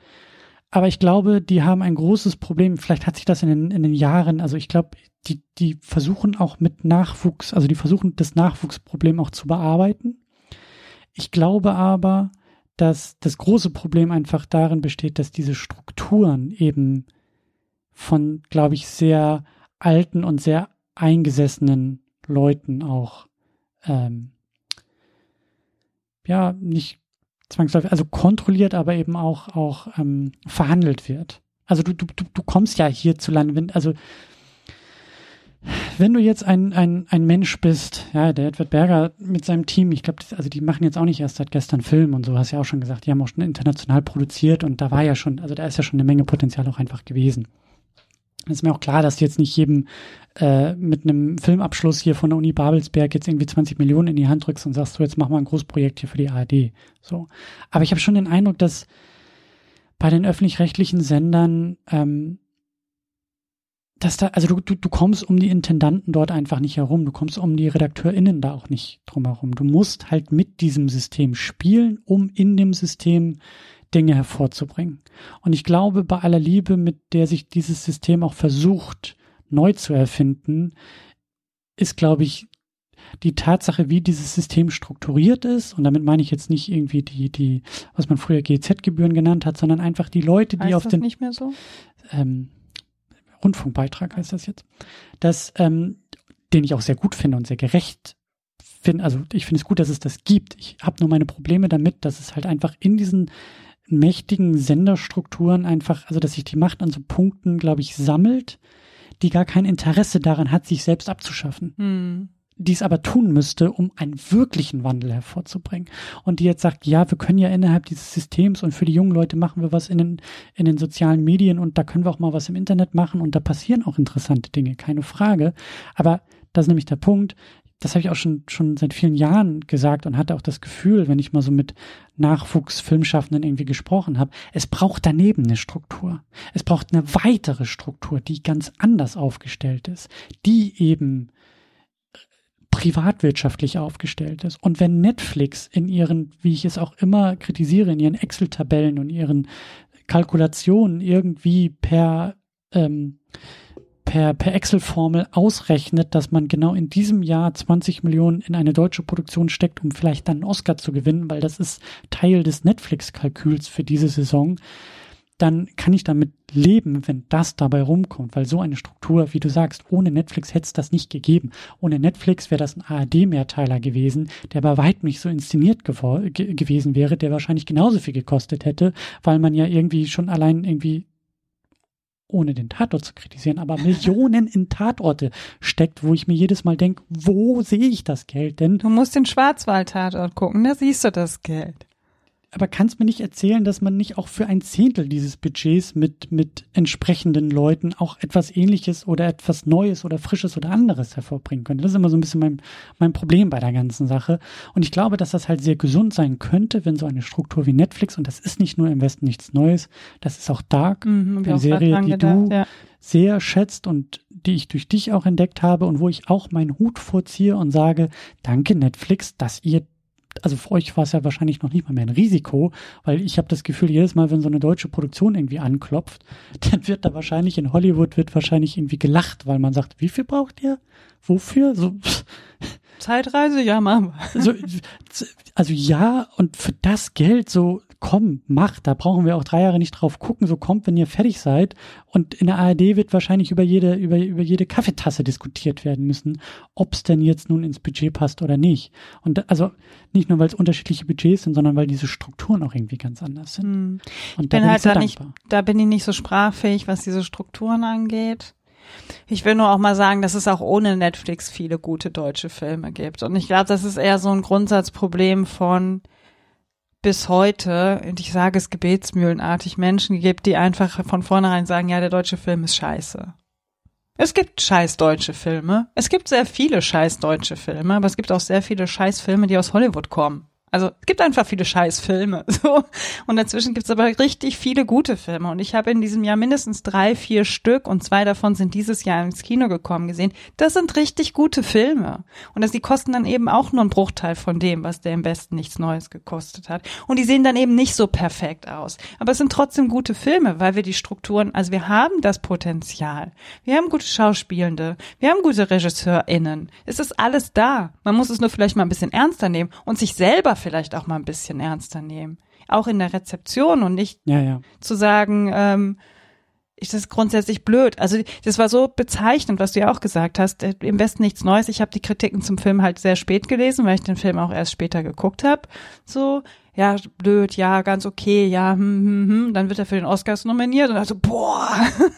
Aber ich glaube, die haben ein großes Problem. Vielleicht hat sich das in den, in den Jahren, also ich glaube, die, die versuchen auch mit Nachwuchs, also die versuchen das Nachwuchsproblem auch zu bearbeiten. Ich glaube aber, dass das große Problem einfach darin besteht, dass diese Strukturen eben von, glaube ich, sehr alten und sehr eingesessenen Leuten auch ähm, ja, nicht zwangsläufig, also kontrolliert, aber eben auch, auch ähm, verhandelt wird. Also du, du, du kommst ja hierzulande, wenn, also wenn du jetzt ein, ein, ein Mensch bist, ja, der Edward Berger mit seinem Team, ich glaube, also die machen jetzt auch nicht erst seit gestern Film und so, hast ja auch schon gesagt, die haben auch schon international produziert und da war ja schon, also da ist ja schon eine Menge Potenzial auch einfach gewesen ist mir auch klar, dass jetzt nicht jedem äh, mit einem Filmabschluss hier von der Uni Babelsberg jetzt irgendwie 20 Millionen in die Hand drückst und sagst, so jetzt mach mal ein Großprojekt hier für die ARD. So. Aber ich habe schon den Eindruck, dass bei den öffentlich-rechtlichen Sendern, ähm, dass da, also du, du, du kommst um die Intendanten dort einfach nicht herum, du kommst um die RedakteurInnen da auch nicht drum herum. Du musst halt mit diesem System spielen, um in dem System Dinge hervorzubringen. Und ich glaube, bei aller Liebe, mit der sich dieses System auch versucht, neu zu erfinden, ist, glaube ich, die Tatsache, wie dieses System strukturiert ist, und damit meine ich jetzt nicht irgendwie die, die, was man früher GZ-Gebühren genannt hat, sondern einfach die Leute, die heißt auf das den. nicht mehr so? Ähm, Rundfunkbeitrag heißt das jetzt, dass, ähm, den ich auch sehr gut finde und sehr gerecht finde. Also ich finde es gut, dass es das gibt. Ich habe nur meine Probleme damit, dass es halt einfach in diesen mächtigen Senderstrukturen einfach, also dass sich die Macht an so Punkten, glaube ich, sammelt, die gar kein Interesse daran hat, sich selbst abzuschaffen. Hm. die es aber tun müsste, um einen wirklichen Wandel hervorzubringen. Und die jetzt sagt, ja, wir können ja innerhalb dieses Systems und für die jungen Leute machen wir was in den, in den sozialen Medien und da können wir auch mal was im Internet machen und da passieren auch interessante Dinge, keine Frage. Aber das ist nämlich der Punkt. Das habe ich auch schon, schon seit vielen Jahren gesagt und hatte auch das Gefühl, wenn ich mal so mit Nachwuchsfilmschaffenden irgendwie gesprochen habe, es braucht daneben eine Struktur. Es braucht eine weitere Struktur, die ganz anders aufgestellt ist, die eben privatwirtschaftlich aufgestellt ist. Und wenn Netflix in ihren, wie ich es auch immer kritisiere, in ihren Excel-Tabellen und ihren Kalkulationen irgendwie per, ähm, per, per Excel-Formel ausrechnet, dass man genau in diesem Jahr 20 Millionen in eine deutsche Produktion steckt, um vielleicht dann einen Oscar zu gewinnen, weil das ist Teil des Netflix-Kalküls für diese Saison, dann kann ich damit leben, wenn das dabei rumkommt, weil so eine Struktur, wie du sagst, ohne Netflix hätte es das nicht gegeben. Ohne Netflix wäre das ein ARD-Mehrteiler gewesen, der bei weitem nicht so inszeniert ge gewesen wäre, der wahrscheinlich genauso viel gekostet hätte, weil man ja irgendwie schon allein irgendwie ohne den Tatort zu kritisieren, aber Millionen in Tatorte steckt, wo ich mir jedes Mal denke, wo sehe ich das Geld denn? Du musst den Schwarzwald-Tatort gucken, da siehst du das Geld aber kannst mir nicht erzählen, dass man nicht auch für ein Zehntel dieses Budgets mit, mit entsprechenden Leuten auch etwas ähnliches oder etwas Neues oder Frisches oder anderes hervorbringen könnte. Das ist immer so ein bisschen mein, mein Problem bei der ganzen Sache. Und ich glaube, dass das halt sehr gesund sein könnte, wenn so eine Struktur wie Netflix, und das ist nicht nur im Westen nichts Neues, das ist auch Dark, mhm, eine Serie, die du ja. sehr schätzt und die ich durch dich auch entdeckt habe und wo ich auch meinen Hut vorziehe und sage, danke Netflix, dass ihr also für euch war es ja wahrscheinlich noch nicht mal mehr ein Risiko, weil ich habe das Gefühl, jedes Mal, wenn so eine deutsche Produktion irgendwie anklopft, dann wird da wahrscheinlich in Hollywood wird wahrscheinlich irgendwie gelacht, weil man sagt, wie viel braucht ihr? Wofür? So Zeitreise, ja, wir. So, also ja, und für das Geld so komm, mach, da brauchen wir auch drei Jahre nicht drauf gucken, so kommt, wenn ihr fertig seid. Und in der ARD wird wahrscheinlich über jede, über, über jede Kaffeetasse diskutiert werden müssen, ob es denn jetzt nun ins Budget passt oder nicht. Und also nicht nur, weil es unterschiedliche Budgets sind, sondern weil diese Strukturen auch irgendwie ganz anders sind. Hm. Und ich bin, bin halt da nicht, da bin ich nicht so sprachfähig, was diese Strukturen angeht. Ich will nur auch mal sagen, dass es auch ohne Netflix viele gute deutsche Filme gibt. Und ich glaube, das ist eher so ein Grundsatzproblem von, bis heute, und ich sage es gebetsmühlenartig, Menschen gibt, die einfach von vornherein sagen, ja, der deutsche Film ist scheiße. Es gibt scheiß deutsche Filme. Es gibt sehr viele scheiß deutsche Filme, aber es gibt auch sehr viele scheiß Filme, die aus Hollywood kommen. Also es gibt einfach viele Scheißfilme. So. Und dazwischen gibt es aber richtig viele gute Filme. Und ich habe in diesem Jahr mindestens drei, vier Stück und zwei davon sind dieses Jahr ins Kino gekommen gesehen. Das sind richtig gute Filme. Und die kosten dann eben auch nur einen Bruchteil von dem, was der im Westen nichts Neues gekostet hat. Und die sehen dann eben nicht so perfekt aus. Aber es sind trotzdem gute Filme, weil wir die Strukturen, also wir haben das Potenzial. Wir haben gute Schauspielende. Wir haben gute RegisseurInnen. Es ist alles da. Man muss es nur vielleicht mal ein bisschen ernster nehmen und sich selber vielleicht auch mal ein bisschen ernster nehmen. Auch in der Rezeption und nicht ja, ja. zu sagen, ähm, ist das grundsätzlich blöd. Also das war so bezeichnend, was du ja auch gesagt hast. Äh, Im Westen nichts Neues. Ich habe die Kritiken zum Film halt sehr spät gelesen, weil ich den Film auch erst später geguckt habe. So, ja, blöd, ja, ganz okay, ja, hm, hm, hm. Dann wird er für den Oscars nominiert und also, boah,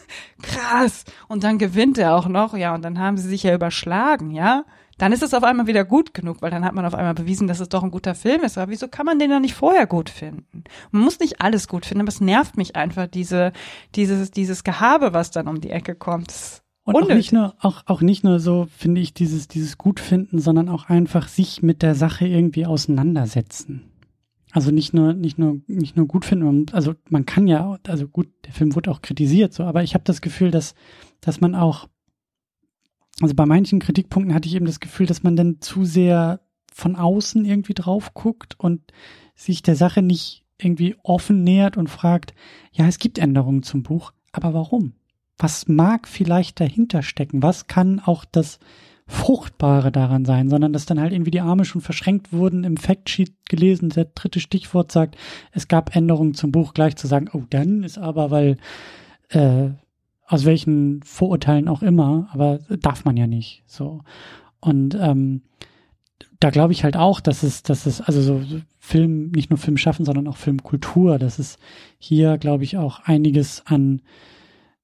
krass. Und dann gewinnt er auch noch, ja, und dann haben sie sich ja überschlagen, ja dann ist es auf einmal wieder gut genug, weil dann hat man auf einmal bewiesen, dass es doch ein guter Film ist. Aber wieso kann man den dann nicht vorher gut finden? Man muss nicht alles gut finden, aber es nervt mich einfach, diese, dieses, dieses Gehabe, was dann um die Ecke kommt. Und auch nicht nur, auch, auch nicht nur so, finde ich, dieses, dieses Gutfinden, sondern auch einfach sich mit der Sache irgendwie auseinandersetzen. Also nicht nur, nicht nur, nicht nur gut finden, also man kann ja, also gut, der Film wurde auch kritisiert, so, aber ich habe das Gefühl, dass, dass man auch also bei manchen Kritikpunkten hatte ich eben das Gefühl, dass man dann zu sehr von außen irgendwie drauf guckt und sich der Sache nicht irgendwie offen nähert und fragt, ja, es gibt Änderungen zum Buch, aber warum? Was mag vielleicht dahinter stecken? Was kann auch das Fruchtbare daran sein, sondern dass dann halt irgendwie die Arme schon verschränkt wurden, im Factsheet gelesen, der dritte Stichwort sagt, es gab Änderungen zum Buch, gleich zu sagen, oh, dann ist aber, weil äh, aus welchen Vorurteilen auch immer, aber darf man ja nicht. So. Und ähm, da glaube ich halt auch, dass es, dass es, also so Film, nicht nur Film schaffen, sondern auch Filmkultur, dass es hier, glaube ich, auch einiges an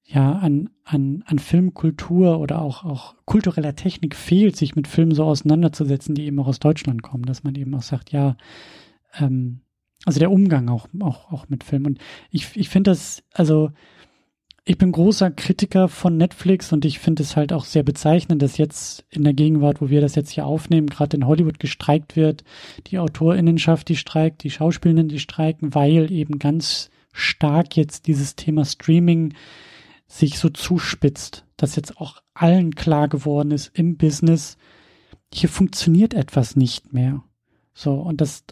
ja, an, an, an Filmkultur oder auch, auch kultureller Technik fehlt, sich mit Filmen so auseinanderzusetzen, die eben auch aus Deutschland kommen, dass man eben auch sagt, ja, ähm, also der Umgang auch, auch, auch mit Filmen. Und ich, ich finde das, also ich bin großer Kritiker von Netflix und ich finde es halt auch sehr bezeichnend, dass jetzt in der Gegenwart, wo wir das jetzt hier aufnehmen, gerade in Hollywood gestreikt wird, die Autorinnenschaft, die streikt, die Schauspielenden, die streiken, weil eben ganz stark jetzt dieses Thema Streaming sich so zuspitzt, dass jetzt auch allen klar geworden ist im Business, hier funktioniert etwas nicht mehr. So, und das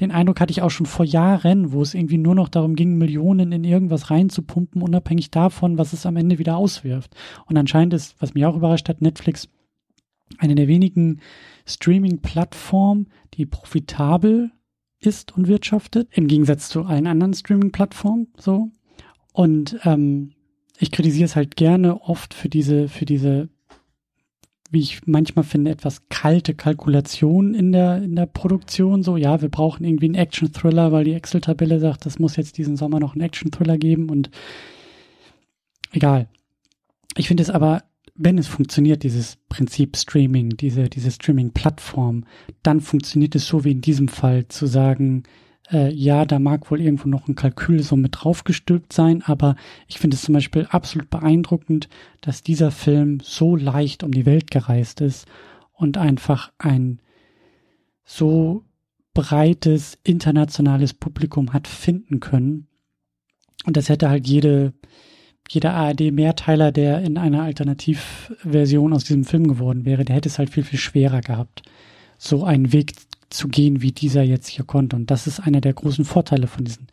den Eindruck hatte ich auch schon vor Jahren, wo es irgendwie nur noch darum ging, Millionen in irgendwas reinzupumpen, unabhängig davon, was es am Ende wieder auswirft. Und anscheinend ist, was mich auch überrascht hat, Netflix eine der wenigen Streaming-Plattformen, die profitabel ist und wirtschaftet, im Gegensatz zu allen anderen Streaming-Plattformen, so. Und ähm, ich kritisiere es halt gerne oft für diese, für diese wie ich manchmal finde, etwas kalte Kalkulation in der, in der Produktion. So, ja, wir brauchen irgendwie einen Action-Thriller, weil die Excel-Tabelle sagt, das muss jetzt diesen Sommer noch einen Action-Thriller geben und egal. Ich finde es aber, wenn es funktioniert, dieses Prinzip Streaming, diese, diese Streaming-Plattform, dann funktioniert es so wie in diesem Fall zu sagen, äh, ja, da mag wohl irgendwo noch ein Kalkül so mit draufgestülpt sein, aber ich finde es zum Beispiel absolut beeindruckend, dass dieser Film so leicht um die Welt gereist ist und einfach ein so breites internationales Publikum hat finden können. Und das hätte halt jede, jeder ARD-Mehrteiler, der in einer Alternativversion aus diesem Film geworden wäre, der hätte es halt viel, viel schwerer gehabt, so einen Weg zu gehen, wie dieser jetzt hier konnte. Und das ist einer der großen Vorteile von diesen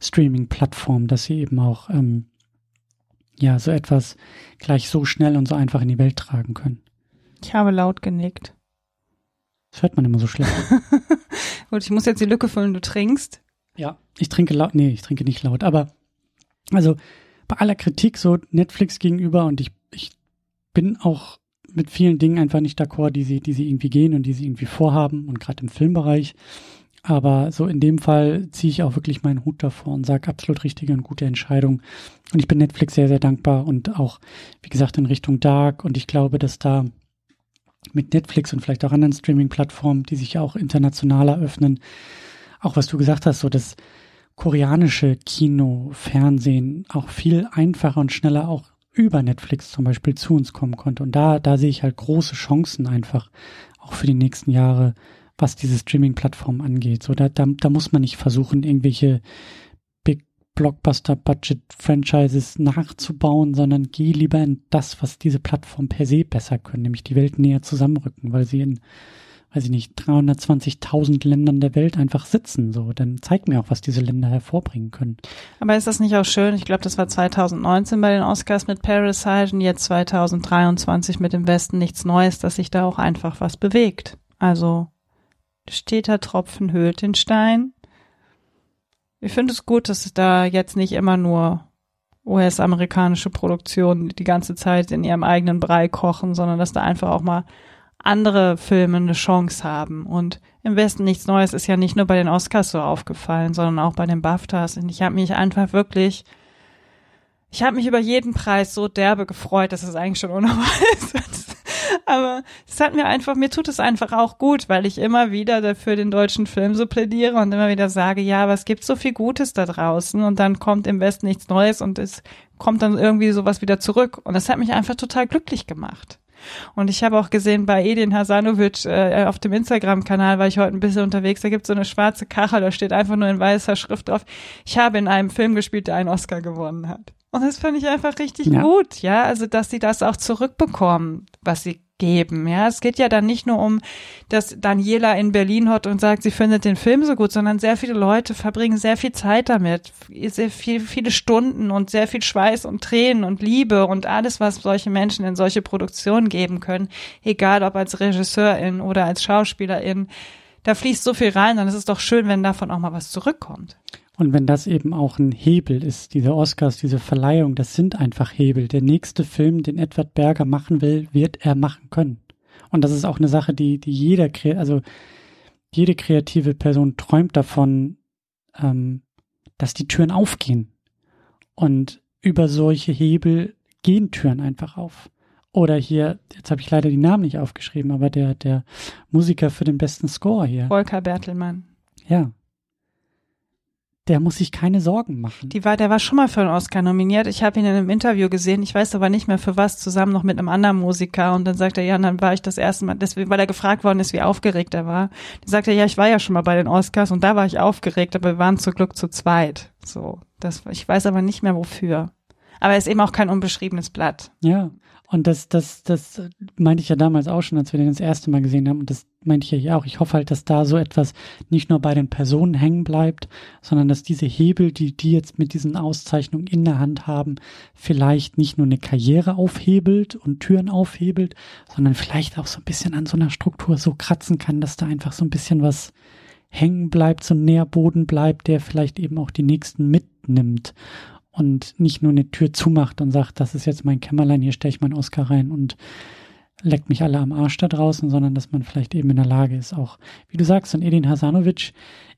Streaming-Plattformen, dass sie eben auch ähm, ja so etwas gleich so schnell und so einfach in die Welt tragen können. Ich habe laut genickt. Das hört man immer so schlecht. Gut, ich muss jetzt die Lücke füllen, du trinkst. Ja, ich trinke laut, nee, ich trinke nicht laut, aber also bei aller Kritik so Netflix gegenüber und ich, ich bin auch mit vielen Dingen einfach nicht d'accord, die sie, die sie irgendwie gehen und die sie irgendwie vorhaben und gerade im Filmbereich. Aber so in dem Fall ziehe ich auch wirklich meinen Hut davor und sage absolut richtige und gute Entscheidung. Und ich bin Netflix sehr, sehr dankbar und auch, wie gesagt, in Richtung Dark. Und ich glaube, dass da mit Netflix und vielleicht auch anderen Streaming-Plattformen, die sich auch internationaler öffnen, auch was du gesagt hast, so das koreanische Kino, Fernsehen auch viel einfacher und schneller auch über Netflix zum Beispiel zu uns kommen konnte. Und da, da sehe ich halt große Chancen einfach, auch für die nächsten Jahre, was diese Streaming-Plattform angeht. So, da, da, da muss man nicht versuchen, irgendwelche Big Blockbuster-Budget-Franchises nachzubauen, sondern geh lieber in das, was diese Plattform per se besser können, nämlich die Welt näher zusammenrücken, weil sie in weiß ich nicht, 320.000 Ländern der Welt einfach sitzen. So, dann zeigt mir auch, was diese Länder hervorbringen können. Aber ist das nicht auch schön? Ich glaube, das war 2019 bei den Oscars mit Parasite und jetzt 2023 mit dem Westen nichts Neues, dass sich da auch einfach was bewegt. Also steter Tropfen höhlt den Stein. Ich finde es gut, dass da jetzt nicht immer nur US-amerikanische Produktionen die ganze Zeit in ihrem eigenen Brei kochen, sondern dass da einfach auch mal andere Filme eine Chance haben. Und im Westen nichts Neues ist ja nicht nur bei den Oscars so aufgefallen, sondern auch bei den BAFTAs. Und ich habe mich einfach wirklich, ich habe mich über jeden Preis so derbe gefreut, dass es eigentlich schon unnormal ist. Aber es hat mir einfach, mir tut es einfach auch gut, weil ich immer wieder dafür den deutschen Film so plädiere und immer wieder sage, ja, aber es gibt so viel Gutes da draußen und dann kommt im Westen nichts Neues und es kommt dann irgendwie sowas wieder zurück. Und das hat mich einfach total glücklich gemacht. Und ich habe auch gesehen bei Edin Hasanovic äh, auf dem Instagram-Kanal, war ich heute ein bisschen unterwegs, da gibt es so eine schwarze Kachel, da steht einfach nur in weißer Schrift drauf, ich habe in einem Film gespielt, der einen Oscar gewonnen hat. Und das fand ich einfach richtig ja. gut, ja, also dass sie das auch zurückbekommen, was sie geben. Ja, es geht ja dann nicht nur um, dass Daniela in Berlin hat und sagt, sie findet den Film so gut, sondern sehr viele Leute verbringen sehr viel Zeit damit, sehr viel, viele Stunden und sehr viel Schweiß und Tränen und Liebe und alles, was solche Menschen in solche Produktionen geben können, egal ob als Regisseurin oder als Schauspielerin. Da fließt so viel rein, ist es doch schön, wenn davon auch mal was zurückkommt. Und wenn das eben auch ein Hebel ist, diese Oscars, diese Verleihung, das sind einfach Hebel. Der nächste Film, den Edward Berger machen will, wird er machen können. Und das ist auch eine Sache, die, die jeder, also jede kreative Person träumt davon, ähm, dass die Türen aufgehen. Und über solche Hebel gehen Türen einfach auf. Oder hier, jetzt habe ich leider die Namen nicht aufgeschrieben, aber der, der Musiker für den besten Score hier. Volker Bertelmann. Ja. Der muss sich keine Sorgen machen. Die war, der war schon mal für einen Oscar nominiert. Ich habe ihn in einem Interview gesehen. Ich weiß aber nicht mehr für was, zusammen noch mit einem anderen Musiker. Und dann sagt er, ja, und dann war ich das erste Mal, deswegen, weil er gefragt worden ist, wie aufgeregt er war. Dann sagt er, ja, ich war ja schon mal bei den Oscars und da war ich aufgeregt, aber wir waren zum Glück zu zweit. So, das, ich weiß aber nicht mehr wofür. Aber er ist eben auch kein unbeschriebenes Blatt. Ja. Und das, das, das meinte ich ja damals auch schon, als wir den das erste Mal gesehen haben. Und das meinte ich ja auch. Ich hoffe halt, dass da so etwas nicht nur bei den Personen hängen bleibt, sondern dass diese Hebel, die die jetzt mit diesen Auszeichnungen in der Hand haben, vielleicht nicht nur eine Karriere aufhebelt und Türen aufhebelt, sondern vielleicht auch so ein bisschen an so einer Struktur so kratzen kann, dass da einfach so ein bisschen was hängen bleibt, so ein Nährboden bleibt, der vielleicht eben auch die nächsten mitnimmt und nicht nur eine Tür zumacht und sagt, das ist jetzt mein Kämmerlein, hier stelle ich meinen Oscar rein und leckt mich alle am Arsch da draußen, sondern dass man vielleicht eben in der Lage ist, auch, wie du sagst, ein Edin Hasanovic,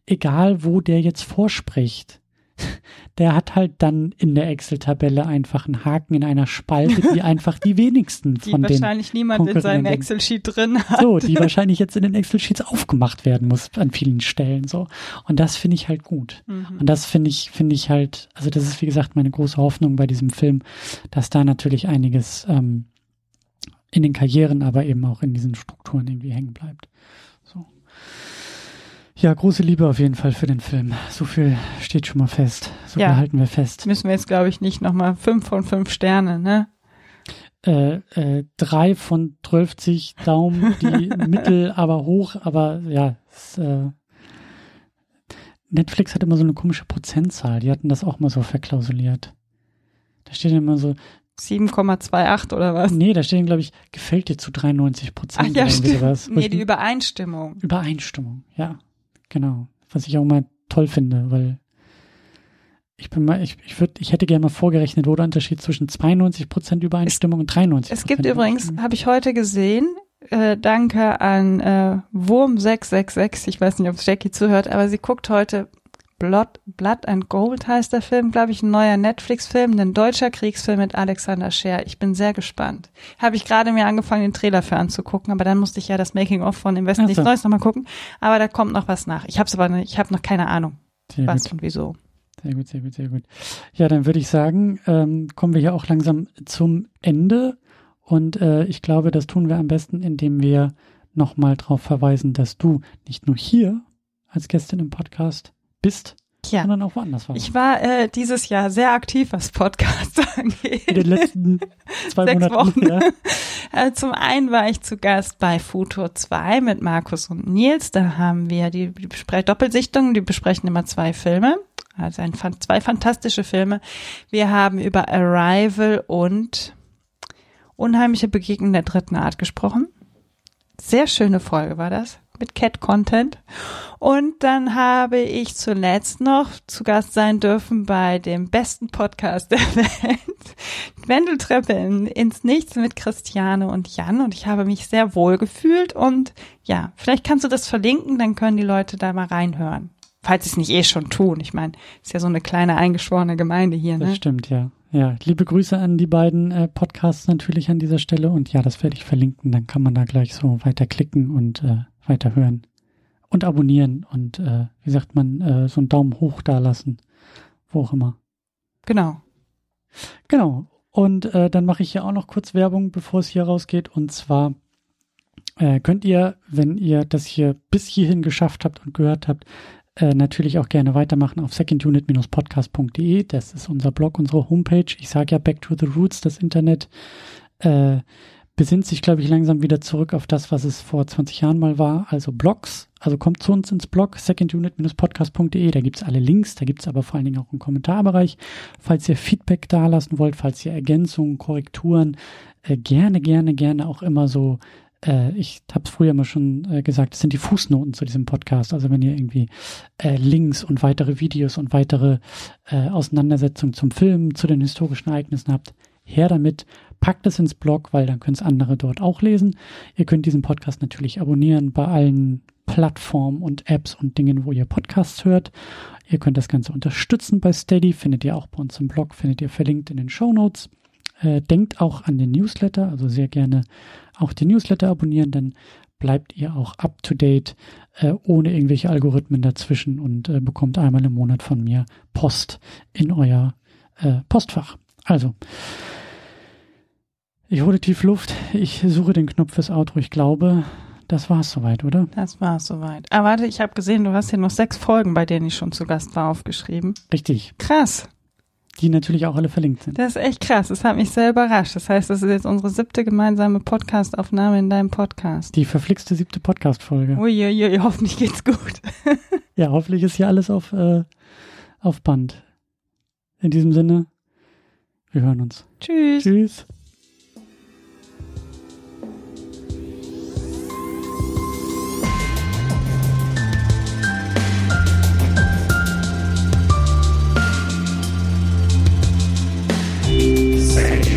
egal wo der jetzt vorspricht, der hat halt dann in der Excel-Tabelle einfach einen Haken in einer Spalte, die einfach die wenigsten Die von den wahrscheinlich niemand in seinem Excel-Sheet drin hat. so, die wahrscheinlich jetzt in den Excel-Sheets aufgemacht werden muss an vielen Stellen so. Und das finde ich halt gut. Mhm. Und das finde ich, finde ich halt, also das ist wie gesagt meine große Hoffnung bei diesem Film, dass da natürlich einiges ähm, in den Karrieren, aber eben auch in diesen Strukturen irgendwie hängen bleibt. Ja, große Liebe auf jeden Fall für den Film. So viel steht schon mal fest. So Ja. viel halten wir fest. Müssen wir jetzt, glaube ich, nicht nochmal fünf von fünf Sterne, ne? Äh, äh, drei von 12 Daumen, die mittel, aber hoch, aber ja, es, äh, Netflix hat immer so eine komische Prozentzahl. Die hatten das auch mal so verklausuliert. Da steht immer so, 7,28 oder was? nee, da steht, glaube ich, gefällt dir zu 93 Ach Prozent. ja, oder irgendwie stimmt. Nee, die Übereinstimmung. Übereinstimmung, ja, genau. Was ich auch mal toll finde, weil ich bin mal, ich, ich würde, ich hätte gerne mal vorgerechnet, wo der Unterschied zwischen 92 Prozent Übereinstimmung und 93% Es gibt übrigens, habe ich heute gesehen, äh, danke an äh, Wurm666, ich weiß nicht, ob Jackie zuhört, aber sie guckt heute Blood, Blood and Gold heißt der Film, glaube ich, ein neuer Netflix-Film, ein deutscher Kriegsfilm mit Alexander Scher. Ich bin sehr gespannt. Habe ich gerade mir angefangen, den Trailer für anzugucken, aber dann musste ich ja das Making-of von Im Westen nichts so. Neues nochmal gucken. Aber da kommt noch was nach. Ich habe aber, ne, ich habe noch keine Ahnung, Sehr was gut, und wieso. sehr gut, sehr gut, sehr gut. Ja, dann würde ich sagen, ähm, kommen wir hier auch langsam zum Ende. Und äh, ich glaube, das tun wir am besten, indem wir nochmal darauf verweisen, dass du nicht nur hier als Gästin im Podcast bist, Ja. sondern auch woanders warst. Ich war äh, dieses Jahr sehr aktiv, was Podcasts angeht. In den letzten zwei Sechs Monaten. Wochen. Ja. Äh, Zum einen war ich zu Gast bei Futur 2 mit Markus und Nils. Da haben wir die, die Bespre Doppelsichtung, die besprechen immer zwei Filme. Also ein, zwei fantastische Filme. Wir haben über Arrival und Unheimliche Begegnung der dritten Art gesprochen. Sehr schöne Folge war das mit Cat Content. Und dann habe ich zuletzt noch zu Gast sein dürfen bei dem besten Podcast der Welt. Wendeltreppe in, ins Nichts mit Christiane und Jan und ich habe mich sehr wohl gefühlt und ja, vielleicht kannst du das verlinken, dann können die Leute da mal reinhören. Falls sie es nicht eh schon tun. Ich meine, ist ja so eine kleine eingeschworene Gemeinde hier, Das ne? stimmt, ja. Ja, liebe Grüße an die beiden äh, Podcasts natürlich an dieser Stelle und ja, das werde ich verlinken. Dann kann man da gleich so weiter klicken und äh, weiter hören und abonnieren und äh, wie sagt man, äh, so einen Daumen hoch da lassen, wo auch immer. Genau. Genau. Und äh, dann mache ich hier auch noch kurz Werbung, bevor es hier rausgeht. Und zwar äh, könnt ihr, wenn ihr das hier bis hierhin geschafft habt und gehört habt, äh, natürlich auch gerne weitermachen auf secondunit-podcast.de. Das ist unser Blog, unsere Homepage. Ich sage ja Back to the Roots, das Internet äh, besinnt sich, glaube ich, langsam wieder zurück auf das, was es vor 20 Jahren mal war, also Blogs. Also kommt zu uns ins Blog, secondunit-podcast.de, da gibt's alle Links, da gibt's aber vor allen Dingen auch einen Kommentarbereich. Falls ihr Feedback dalassen wollt, falls ihr Ergänzungen, Korrekturen, äh, gerne, gerne, gerne auch immer so, äh, ich habe es früher mal schon äh, gesagt, das sind die Fußnoten zu diesem Podcast. Also wenn ihr irgendwie äh, Links und weitere Videos und weitere äh, Auseinandersetzungen zum Film, zu den historischen Ereignissen habt, her damit, packt es ins Blog, weil dann können es andere dort auch lesen. Ihr könnt diesen Podcast natürlich abonnieren bei allen Plattformen und Apps und Dingen, wo ihr Podcasts hört. Ihr könnt das Ganze unterstützen bei Steady, findet ihr auch bei uns im Blog, findet ihr verlinkt in den Show Notes. Äh, denkt auch an den Newsletter, also sehr gerne auch den Newsletter abonnieren, dann bleibt ihr auch up to date, äh, ohne irgendwelche Algorithmen dazwischen und äh, bekommt einmal im Monat von mir Post in euer Postfach. Also, ich hole tief Luft, ich suche den Knopf fürs Outro. Ich glaube, das war's soweit, oder? Das war's soweit. Ah, warte, ich habe gesehen, du hast hier noch sechs Folgen, bei denen ich schon zu Gast war, aufgeschrieben. Richtig. Krass. Die natürlich auch alle verlinkt sind. Das ist echt krass. Das hat mich sehr überrascht. Das heißt, das ist jetzt unsere siebte gemeinsame Podcastaufnahme in deinem Podcast. Die verflixte siebte Podcast-Folge. Uiuiui, hoffentlich geht's gut. ja, hoffentlich ist hier alles auf, äh, auf Band. In diesem Sinne, wir hören uns. Tschüss. Tschüss. Sand.